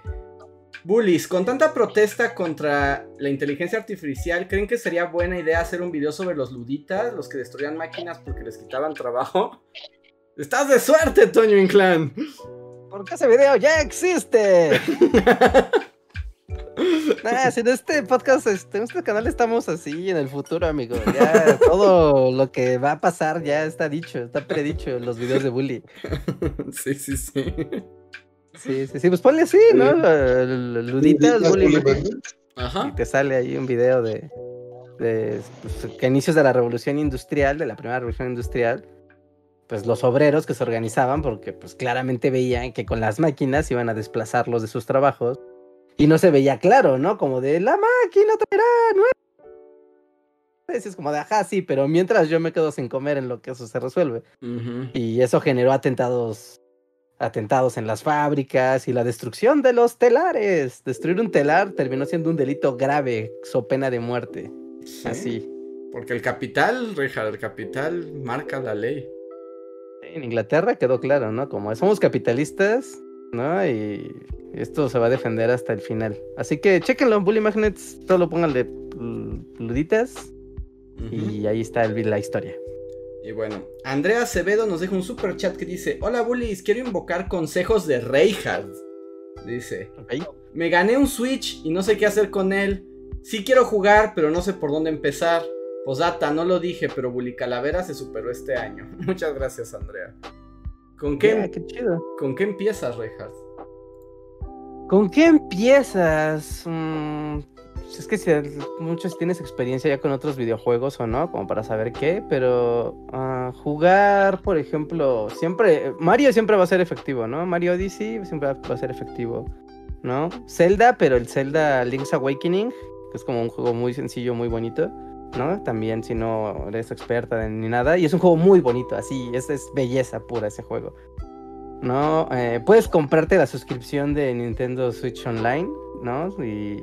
Bullies, con tanta protesta contra la inteligencia artificial, ¿creen que sería buena idea hacer un video sobre los luditas, los que destruían máquinas porque les quitaban trabajo? Estás de suerte, Toño Inclán. Porque ese video ya existe. Nah, si en este podcast, este, en este canal estamos así en el futuro, amigo. Ya todo lo que va a pasar ya está dicho, está predicho en los videos de Bully. Sí, sí, sí. Sí, sí, sí, pues ponle así, ¿no? Luditas, Bully. Ajá. Y te sale ahí un video de, de pues, que inicios de la revolución industrial, de la primera revolución industrial pues los obreros que se organizaban porque pues claramente veían que con las máquinas iban a desplazarlos de sus trabajos y no se veía claro, ¿no? Como de la máquina traerá es como de ajá, sí, pero mientras yo me quedo sin comer en lo que eso se resuelve. Y eso generó atentados atentados en las fábricas y la destrucción de los telares. Destruir un telar terminó siendo un delito grave, so pena de muerte. Así. Porque el capital, Richard, el capital marca la ley en Inglaterra quedó claro, ¿no? Como somos capitalistas, ¿no? Y esto se va a defender hasta el final. Así que chequenlo, Bully Magnets, solo pónganle luditas y ahí está el, la historia. Y bueno, Andrea Acevedo nos deja un super chat que dice: Hola Bullies, quiero invocar consejos de Reinhardt. Dice: Me gané un Switch y no sé qué hacer con él. Sí quiero jugar, pero no sé por dónde empezar. Posdata, no lo dije, pero Bully Calavera se superó este año. Muchas gracias, Andrea. ¿Con qué, em- ¿con qué empiezas, Reinhardt? ¿Con qué empiezas? Mm, es que si muchos tienes experiencia ya con otros videojuegos o no, como para saber qué, pero ah, jugar, por ejemplo, siempre, Mario siempre va a ser efectivo, ¿no? Mario Odyssey siempre va a ser efectivo, ¿no? Zelda, pero el Zelda Link's Awakening, que es como un juego muy sencillo, muy bonito, También si no eres experta ni nada, y es un juego muy bonito, así, es, belleza pura ese juego. ¿no? Eh, puedes comprarte la suscripción de Nintendo Switch Online, ¿no? Y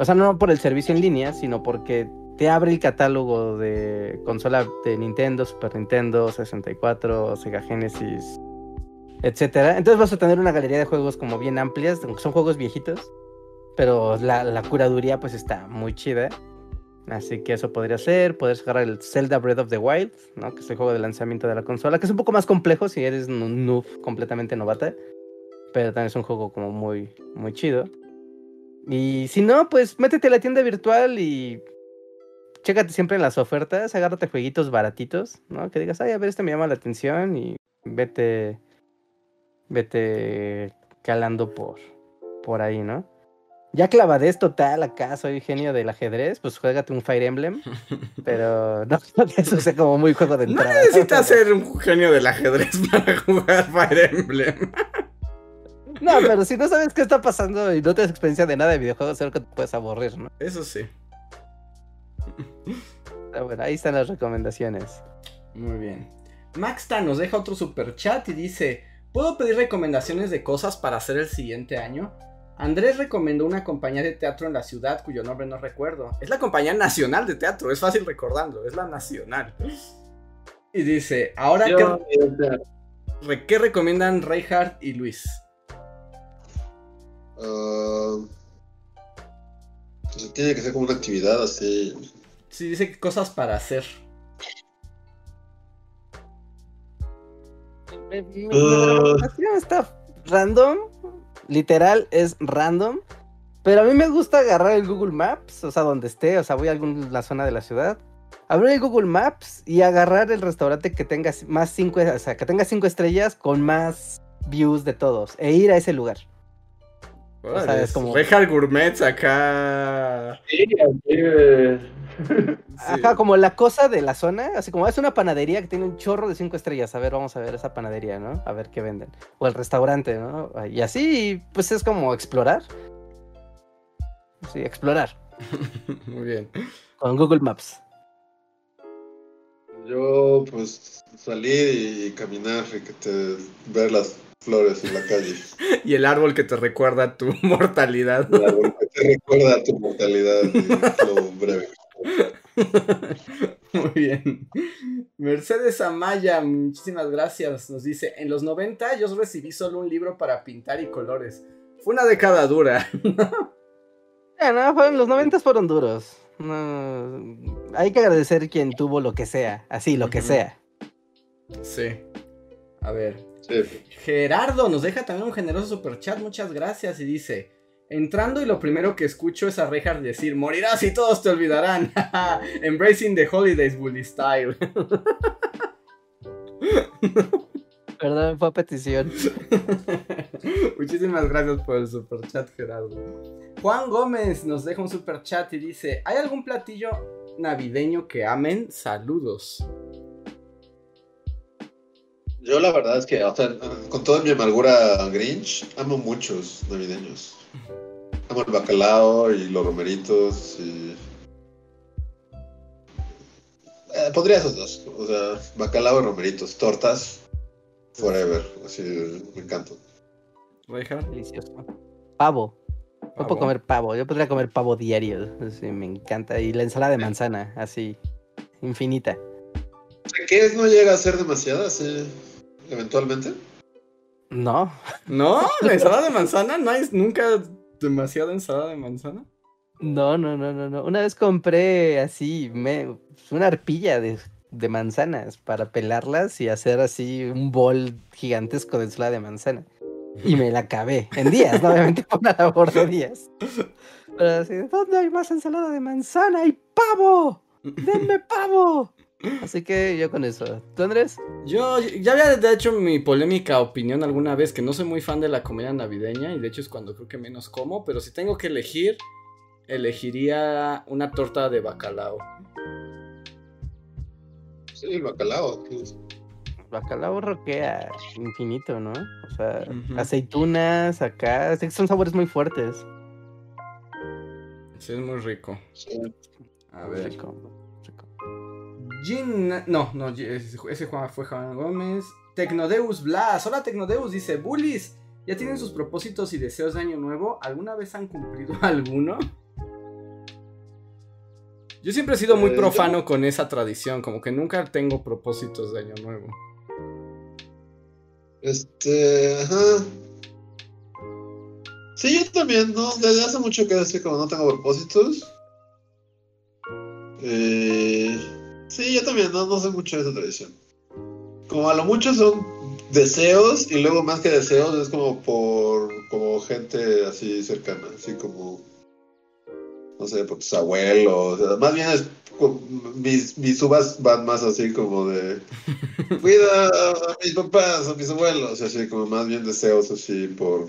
o sea, no por el servicio en línea, sino porque te abre el catálogo de consola de Nintendo, Super Nintendo, 64, Sega Genesis, etcétera. Entonces vas a tener una galería de juegos como bien amplias, son juegos viejitos, pero la, curaduría pues está muy chida. Así que eso podría ser. Puedes agarrar el Zelda Breath of the Wild, ¿no? Que es el juego de lanzamiento de la consola, que es un poco más complejo si eres un noob completamente novata. Pero también es un juego como muy, muy chido. Y si no, pues métete a la tienda virtual y chécate siempre en las ofertas, agárrate jueguitos baratitos, ¿no? Que digas, ay, a ver, este me llama la atención y vete, vete calando por, por ahí, ¿no? Ya clavadez total acá, soy genio del ajedrez, pues juégate un Fire Emblem, pero no, eso sea como muy juego de entrada. No necesitas ser un genio del ajedrez para jugar Fire Emblem. No, pero si no sabes qué está pasando y no tienes experiencia de nada de videojuegos, creo que te puedes aburrir, ¿no? Eso sí. bueno, ahí están las recomendaciones. Muy bien. Maxta nos deja otro super chat y dice: ¿Puedo pedir recomendaciones de cosas para hacer el siguiente año? Andrés recomendó una compañía de teatro en la ciudad cuyo nombre no recuerdo. Es la compañía nacional de teatro, es fácil recordarlo, es la nacional. Y dice, ahora que... ¿Qué recomiendan Reinhardt y Luis? Uh, tiene que ser como una actividad así. Sí, dice cosas para hacer. Uh. está random. Literal, es random. Pero a mí me gusta agarrar el Google Maps, o sea, donde esté, o sea, voy a alguna zona de la ciudad. Abrir el Google Maps y agarrar el restaurante que tenga más cinco, o sea, que tenga cinco estrellas con más views de todos. E ir a ese lugar o sea, es como. Gourmet acá. Sí, Ajá, como la cosa de la zona, así como es una panadería que tiene un chorro de cinco estrellas. A ver, vamos a ver esa panadería, ¿no? A ver qué venden. O el restaurante, ¿no? Y así, pues es como explorar. Sí, explorar. Muy bien. Con Google Maps. Yo, pues, salir y caminar y que te ver las flores en la calle. y el árbol que te recuerda tu mortalidad. El árbol que te recuerda tu mortalidad lo breve. Muy bien. Mercedes Amaya, muchísimas gracias. Nos dice, en los 90 yo recibí solo un libro para pintar y colores. Fue una década dura. no, los 90 fueron duros. hay que agradecer quien tuvo lo que sea, así, lo que sea. Sí. A ver, Gerardo nos deja también un generoso super chat, muchas gracias, y dice, entrando y lo primero que escucho es a Reinhardt decir, morirás y todos te olvidarán. Embracing the holidays, bully style. Perdón, fue a petición. Muchísimas gracias por el super chat, Gerardo. Juan Gómez nos deja un super chat y dice, ¿hay algún platillo navideño que amen? Saludos. Yo la verdad es que, o sea, con toda mi amargura Grinch, amo muchos navideños. Amo el bacalao y los romeritos y... Eh, pondría esos dos, o sea, bacalao y romeritos, tortas, forever, así, me encanta. Delicioso. Pavo. No puedo comer pavo, yo podría comer pavo diario, así, me encanta. Y la ensalada de manzana, así, infinita. ¿Qué es? No llega a ser demasiada, sí eventualmente? No. ¿No? ¿La ensalada de manzana? ¿No hay nunca demasiada ensalada de manzana? No, no, no, no, no. Una vez compré así me, una arpilla de, de manzanas para pelarlas y hacer así un bol gigantesco de ensalada de manzana. Y me la acabé en días, ¿no? obviamente fue una labor de días. Pero así, ¿dónde hay más ensalada de manzana? ¡Y pavo! ¡Denme pavo! Así que yo con eso. ¿Tú, Andrés? Yo ya había de hecho mi polémica opinión alguna vez que no soy muy fan de la comida navideña y de hecho es cuando creo que menos como, pero si tengo que elegir, elegiría una torta de bacalao. Sí, el bacalao. Bacalao roquea infinito, ¿no? O sea, aceitunas acá, son sabores muy fuertes. Sí, es muy rico. A ver. Gin... No, no, ese fue Juan Gómez. Tecnodeus Blas. Hola Tecnodeus, dice, Bullies, ¿ya tienen sus propósitos y deseos de año nuevo? ¿Alguna vez han cumplido alguno? Yo siempre he sido muy eh, profano con esa tradición, como que nunca tengo propósitos de año nuevo. Este, ajá. Sí, yo también, ¿no? Desde hace mucho que decir como no tengo propósitos. Eh, sí, yo también, no, no sé mucho de esa tradición. Como a lo mucho son deseos y luego más que deseos es como por como gente así cercana, así como no sé, por tus abuelos, más bien es mis, mis uvas van más así como de cuida a mis papás, a mis abuelos, así como más bien deseos así por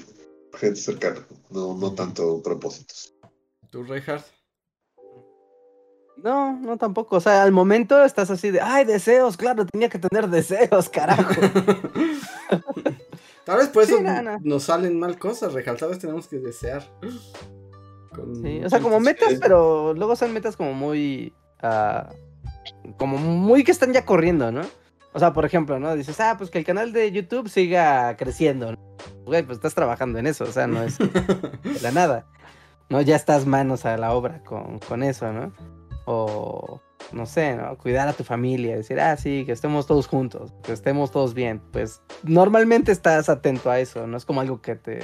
gente cercana, no, no tanto propósitos. ¿Tú, Reinhardt? No, no tampoco. O sea, al momento estás así de, ay, deseos, claro, tenía que tener deseos, carajo. Tal vez por eso nos salen mal cosas, Reinhardt, tal vez tenemos que desear. Sí, o sea, como metas, pero luego son metas como muy... Uh, como muy que están ya corriendo, ¿no? O sea, por ejemplo, ¿no? Dices, ah, pues que el canal de YouTube siga creciendo. Güey, pues estás trabajando en eso, o sea, no es de la nada. ¿No? Ya estás manos a la obra con, con eso, ¿no? O, no sé, ¿no? Cuidar a tu familia, decir, ah, sí, que estemos todos juntos, que estemos todos bien. Pues normalmente estás atento a eso, no es como algo que te,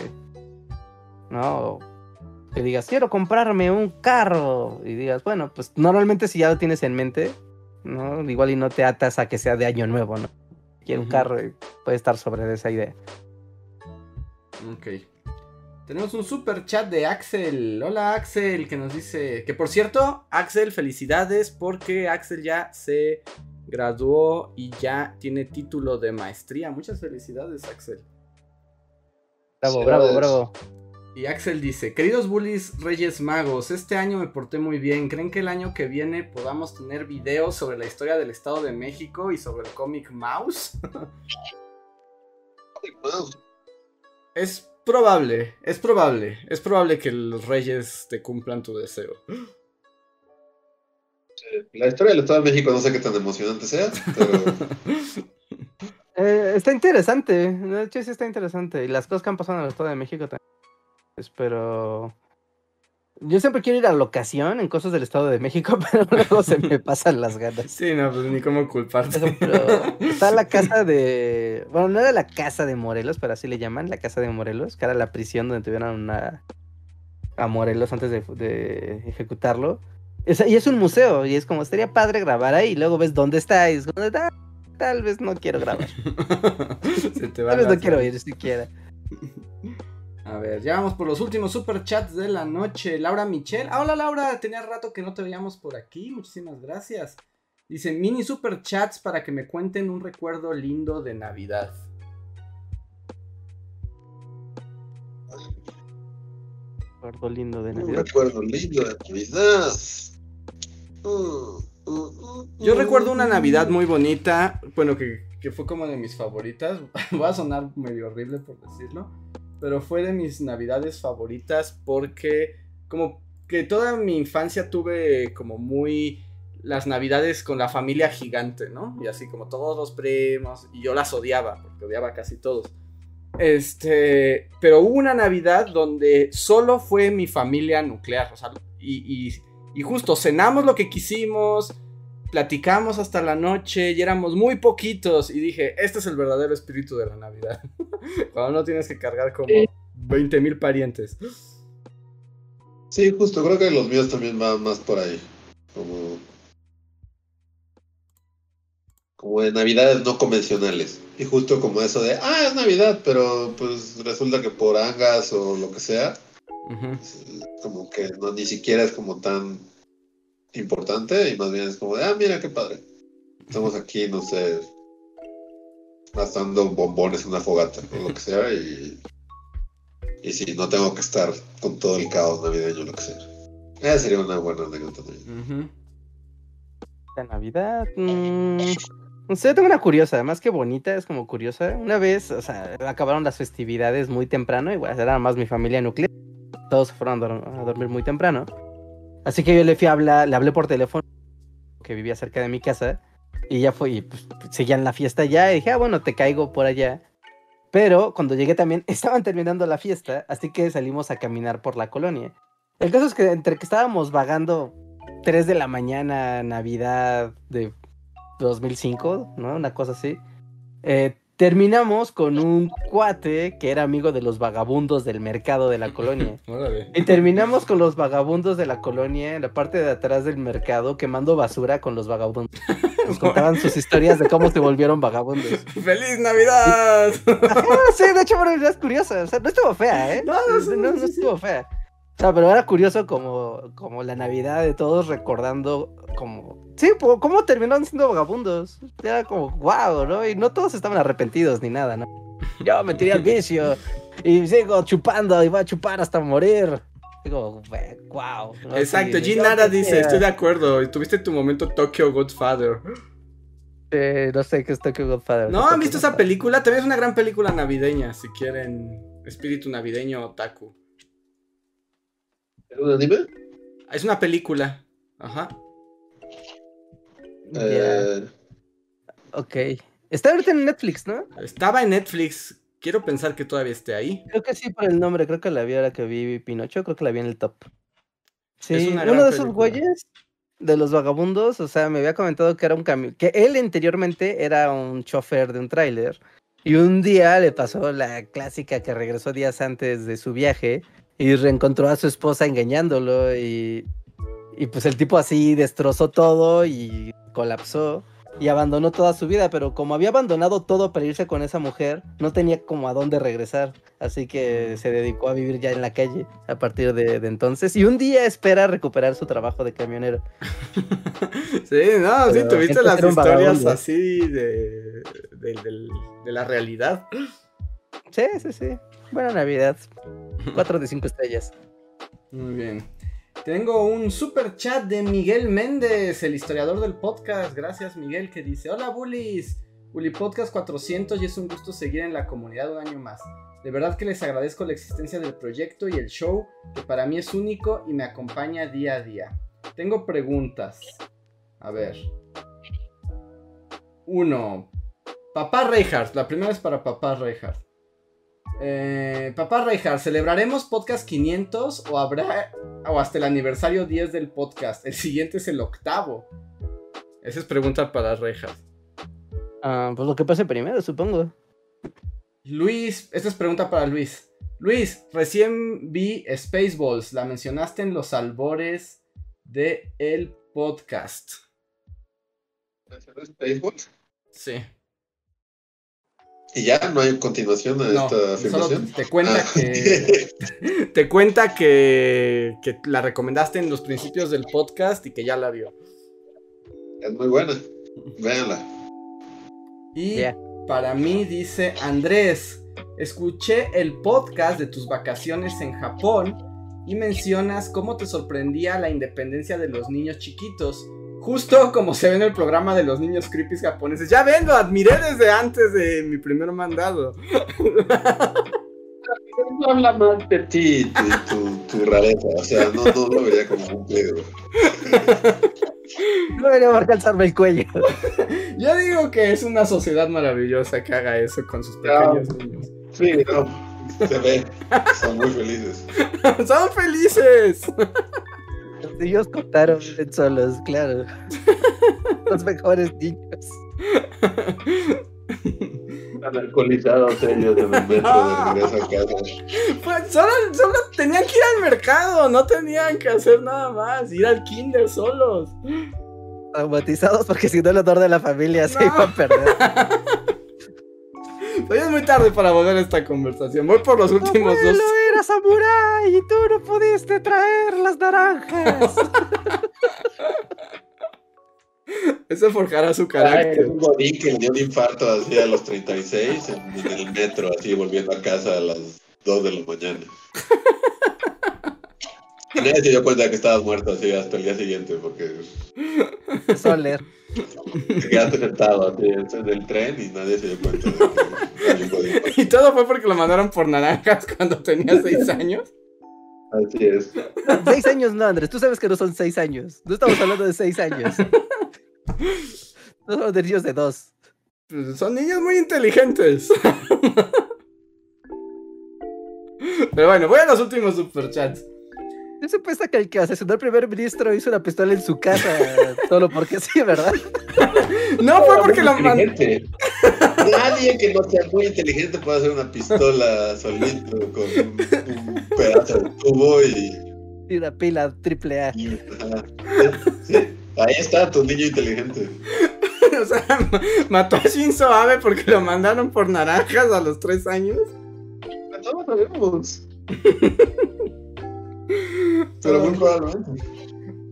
¿no? que digas, quiero comprarme un carro. Y digas, bueno, pues normalmente si ya lo tienes en mente, ¿no? Igual y no te atas a que sea de año nuevo, ¿no? Quiero un carro y puede estar sobre esa idea. Ok. Tenemos un super chat de Axel. Hola Axel, que nos dice que por cierto, Axel, felicidades porque Axel ya se graduó y ya tiene título de maestría. Muchas felicidades, Axel. Bravo, bravo, bravo. Y Axel dice, queridos bullies Reyes Magos, este año me porté muy bien. ¿Creen que el año que viene podamos tener videos sobre la historia del Estado de México y sobre el cómic Mouse? es probable, es probable, es probable que los Reyes te cumplan tu deseo. La historia del Estado de México no sé qué tan emocionante sea, eh, está interesante, de hecho sí está interesante. Y las cosas que han pasado en el Estado de México también. Pero yo siempre quiero ir a locación en cosas del Estado de México, pero luego se me pasan las ganas. Sí, no, pues ni cómo culparte. está la casa de. Bueno, no era la casa de Morelos, pero así le llaman, la casa de Morelos, que era la prisión donde tuvieron una... a Morelos antes de, ejecutarlo. y es un museo, y es como, estaría padre grabar ahí, y luego ves dónde está, y es como, ah, tal vez no quiero grabar. tal vez no quiero ir siquiera. A ver, ya vamos por los últimos super chats de la noche. Laura Michelle. Ah, hola Laura, tenía rato que no te veíamos por aquí. Muchísimas gracias. Dice mini super chats para que me cuenten un recuerdo lindo de Navidad. Recuerdo lindo de Navidad. Un recuerdo lindo de Navidad. Yo recuerdo una Navidad muy bonita. Bueno, que, que fue como de mis favoritas. Va a sonar medio horrible por decirlo pero fue de mis navidades favoritas porque como que toda mi infancia tuve como muy las navidades con la familia gigante, ¿no? Y así como todos los primos, y yo las odiaba, porque odiaba casi todos. Este, pero hubo una Navidad donde solo fue mi familia nuclear, o sea, y, y justo cenamos lo que quisimos, platicamos hasta la noche y éramos muy poquitos y dije, este es el verdadero espíritu de la Navidad. Cuando no tienes que cargar como 20 mil parientes. Sí, justo, creo que los míos también van más por ahí. Como. Como de navidades no convencionales. Y justo como eso de, ah, es Navidad, pero pues resulta que por angas o lo que sea, como que no ni siquiera es como tan importante y más bien es como de, ah, mira qué padre. Estamos aquí, no sé, gastando bombones en una fogata o lo que sea y, y si no tengo que estar con todo el caos navideño lo que sea. Esa sería una buena anécdota también. La Navidad. Mmm, no sé, tengo una curiosa, más que bonita, es como curiosa. Una vez, o sea, acabaron las festividades muy temprano, igual era más mi familia nuclear. Todos fueron a, dormir muy temprano. Así que yo le fui a hablar, le hablé por teléfono, que vivía cerca de mi casa, y ya fue, y pues seguían la fiesta ya, y dije, ah, bueno, te caigo por allá. Pero cuando llegué también estaban terminando la fiesta, así que salimos a caminar por la colonia. El caso es que entre que estábamos vagando 3 de la mañana, Navidad de 2005, ¿no? Una cosa así. Eh, terminamos con un cuate que era amigo de los vagabundos del mercado de la colonia. y terminamos con los vagabundos de la colonia en la parte de atrás del mercado quemando basura con los vagabundos. Nos contaban sus historias de cómo se volvieron vagabundos. ¡Feliz Navidad! sí, de hecho, bueno, es curiosa. O sea, no estuvo fea, ¿eh? No, no, no, estuvo fea. O sea, pero era curioso como, como la Navidad de todos recordando como... Sí, cómo terminaron siendo vagabundos. Era como, wow, ¿no? Y no todos estaban arrepentidos ni nada, ¿no? Yo me tiré al vicio y sigo chupando y voy a chupar hasta morir. Digo, wow. Exacto, G Nara dice, estoy de acuerdo. Tuviste tu momento Tokyo Godfather. Eh, no sé qué es Tokyo Godfather. No, ¿han visto esa película? También es una gran película navideña, si quieren espíritu navideño otaku. ¿Es un anime? Es una película. Ajá. Eh... Ok. Está ahorita en Netflix, ¿no? Estaba en Netflix. Quiero pensar que todavía esté ahí. Creo que sí por el nombre. Creo que la vi ahora que vi Pinocho. Creo que la vi en el top. Sí, uno de esos güeyes de los vagabundos, o sea, me había comentado que era un camión, que él anteriormente era un chofer de un tráiler y un día le pasó la clásica que regresó días antes de su viaje y reencontró a su esposa engañándolo y, y pues el tipo así destrozó todo y colapsó y abandonó toda su vida, pero como había abandonado todo para irse con esa mujer, no tenía como a dónde regresar, así que se dedicó a vivir ya en la calle a partir de, entonces y un día espera recuperar su trabajo de camionero. sí, no, sí, tuviste las historias así de, de, de la realidad. Sí, sí, sí. Buena Navidad. 4 de 5 estrellas. Muy bien. Tengo un super chat de Miguel Méndez, el historiador del podcast. Gracias, Miguel, que dice: Hola, bullies. Bully Podcast 400 y es un gusto seguir en la comunidad un año más. De verdad que les agradezco la existencia del proyecto y el show, que para mí es único y me acompaña día a día. Tengo preguntas. A ver. Uno. Papá Reinhardt. La primera es para Papá Reinhardt. Eh, Papá Reinhardt, ¿celebraremos podcast 500 o habrá o hasta el aniversario 10 del podcast? El siguiente es el octavo. Esa es pregunta para Reinhardt. Ah, pues lo que pase primero, supongo. Luis, esta es pregunta para Luis. Luis, recién vi Spaceballs, la mencionaste en los albores de el podcast. ¿Spaceballs? Sí. Y ya no hay continuación a esta afirmación. Te cuenta ah, que. te cuenta que, que, la recomendaste en los principios del podcast y que ya la vio. Es muy buena. Véanla. Y para mí dice Andrés. Escuché el podcast de tus vacaciones en Japón y mencionas cómo te sorprendía la independencia de los niños chiquitos Justo como se ve en el programa de los niños creepy japoneses. Ya ven, lo admiré desde antes de mi primer mandado. No habla más de ti, tu, tu, rareza. O sea, no, no lo vería como un pedo. No debería alcanzarme el cuello. Yo digo que es una sociedad maravillosa que haga eso con sus pequeños niños. Sí, no. Se ve. Son muy felices. ¡Son felices! Ellos contaron solos, claro. Los mejores niños. alcoholizados ellos en el metro de regreso a casa. Pues solo, solo tenían que ir al mercado, no tenían que hacer nada más, ir al kinder solos. Traumatizados porque si no el honor de la familia se iba a perder. Hoy es muy tarde para volver a esta conversación. Voy por los últimos Abuelo, dos. era samurái y tú no pudiste traer las naranjas. Eso forjará su Ay, carácter. un godín que le dio un infarto así a los 36 en, en el metro, así volviendo a casa a las 2 de la mañana. Nadie se dio cuenta de que estabas muerto así hasta el día siguiente, porque Soler. te quedaste sentado así en el tren y nadie se dio cuenta de que. Y todo fue porque lo mandaron por naranjas cuando tenía seis años. Así es. Seis años no, Andrés. Tú sabes que no son seis años. No estamos hablando de seis años. No somos de niños de dos. Pues son niños muy inteligentes. Pero bueno, voy a los últimos superchats. Yo supuesta que el que asesinó al primer ministro hizo una pistola en su casa. Solo porque sí, ¿verdad? No fue porque lo mandó. Nadie que no sea muy inteligente puede hacer una pistola solito con un, un pedazo de tubo y, Y una pila triple A. y- ajá. Sí, ahí está tu niño inteligente. O sea, ma- mató a Shinzo Abe porque lo mandaron por naranjas a los tres años. No lo sabemos. Pero muy probablemente.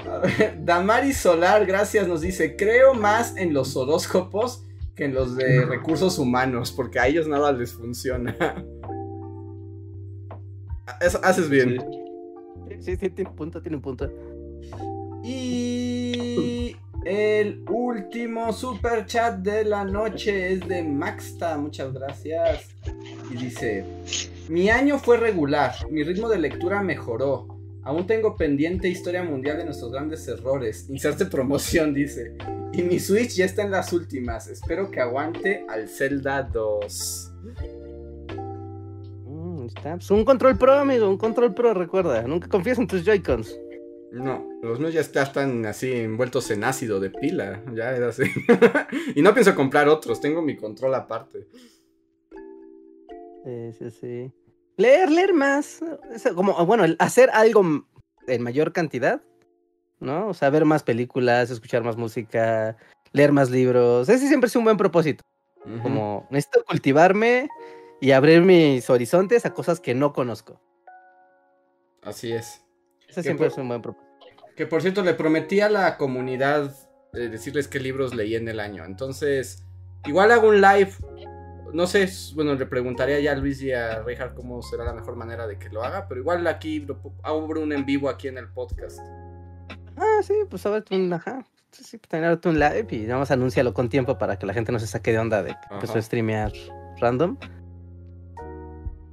A ver, Damari Solar, gracias, nos dice, creo más en los horóscopos que en los de recursos humanos, porque a ellos nada les funciona. Eso haces bien. Sí, sí, tiene un punto, tiene un punto. Y el último super chat de la noche es de Maxta, muchas gracias. Y dice, mi año fue regular, mi ritmo de lectura mejoró. Aún tengo pendiente historia mundial de nuestros grandes errores. Inserte promoción, dice. Y mi Switch ya está en las últimas. Espero que aguante al Zelda 2. Mm, está. Un control pro, amigo, un control pro, recuerda. Nunca confíes en tus Joy-Cons. No, los míos ya está- están así envueltos en ácido de pila. Ya es así. y no pienso comprar otros, tengo mi control aparte. Sí, sí, sí. Leer, leer más. Es como, bueno, hacer algo en mayor cantidad, ¿no? O sea, ver más películas, escuchar más música, leer más libros. Ese siempre es un buen propósito. Como necesito cultivarme y abrir mis horizontes a cosas que no conozco. Así es. Ese siempre por- es un buen propósito. Que por cierto, le prometí a la comunidad eh, decirles qué libros leí en el año. Entonces, igual hago un live. No sé, bueno, le preguntaría ya a Luis y a Reinhardt cómo será la mejor manera de que lo haga. Pero igual aquí lo abro un en vivo aquí en el podcast. Ah, sí, pues ábrete un, ajá. Sí, sí, pues ábrete un live y nada más anúncialo con tiempo para que la gente no se saque de onda de que empezó a streamear random.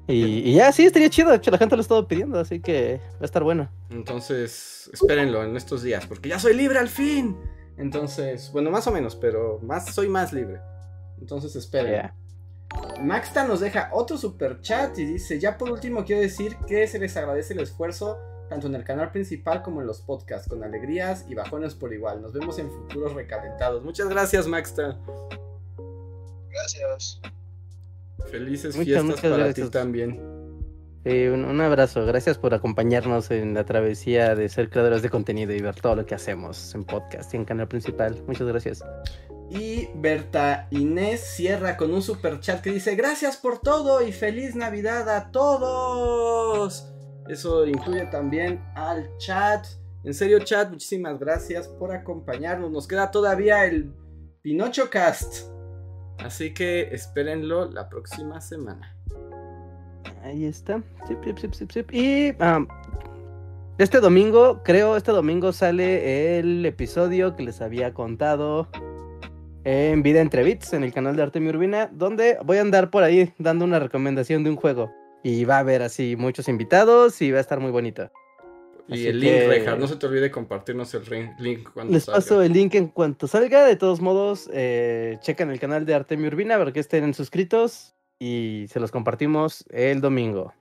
Y, y ya, sí, estaría chido. De hecho, la gente lo ha estado pidiendo, así que va a estar bueno. Entonces, espérenlo en estos días, porque ya soy libre al fin. Entonces, bueno, más o menos, pero más soy más libre. Entonces, esperen. Maxta nos deja otro super chat y dice, ya por último quiero decir que se les agradece el esfuerzo tanto en el canal principal como en los podcasts, con alegrías y bajones por igual. Nos vemos en futuros recalentados. Muchas gracias, Maxta. Gracias. Felices Muchas, fiestas muchas para gracias. ti también. Un, un abrazo. Gracias por acompañarnos en la travesía de ser creadores de contenido y ver todo lo que hacemos en podcast y en canal principal. Muchas gracias. Y Berta Inés cierra con un super chat que dice gracias por todo y feliz Navidad a todos. Eso incluye también al chat. En serio chat, muchísimas gracias por acompañarnos. Nos queda todavía el Pinocho Cast. Así que espérenlo la próxima semana. Ahí está. Y este domingo, creo, este domingo sale el episodio que les había contado en Vida entre Bits, en el canal de Artemio Urbina, donde voy a andar por ahí dando una recomendación de un juego. Y va a haber así muchos invitados y va a estar muy bonito. Y Así el link, que- no se te olvide compartirnos el link cuando Les salga. paso el link en cuanto salga. De todos modos, eh, chequen el canal de Artemio Urbina para que estén suscritos y se los compartimos el domingo.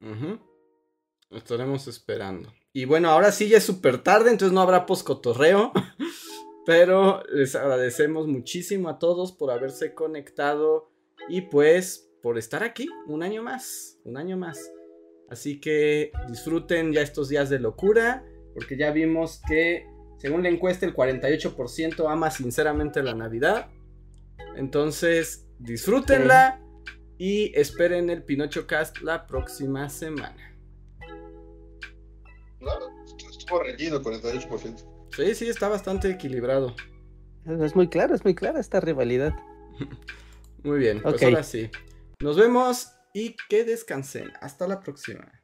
Lo Estaremos esperando. Y bueno, ahora sí ya es súper tarde, entonces no habrá poscotorreo. Pero les agradecemos muchísimo a todos por haberse conectado y pues por estar aquí un año más, un año más. Así que disfruten ya estos días de locura, porque ya vimos que según la encuesta el 48% ama sinceramente la Navidad. Entonces disfrútenla y esperen el Pinocho Cast la próxima semana. Claro, estuvo reñido, 48%. Sí, sí, está bastante equilibrado. Es muy claro, es muy clara esta rivalidad. muy bien, pues ahora sí. Nos vemos y que descansen. Hasta la próxima.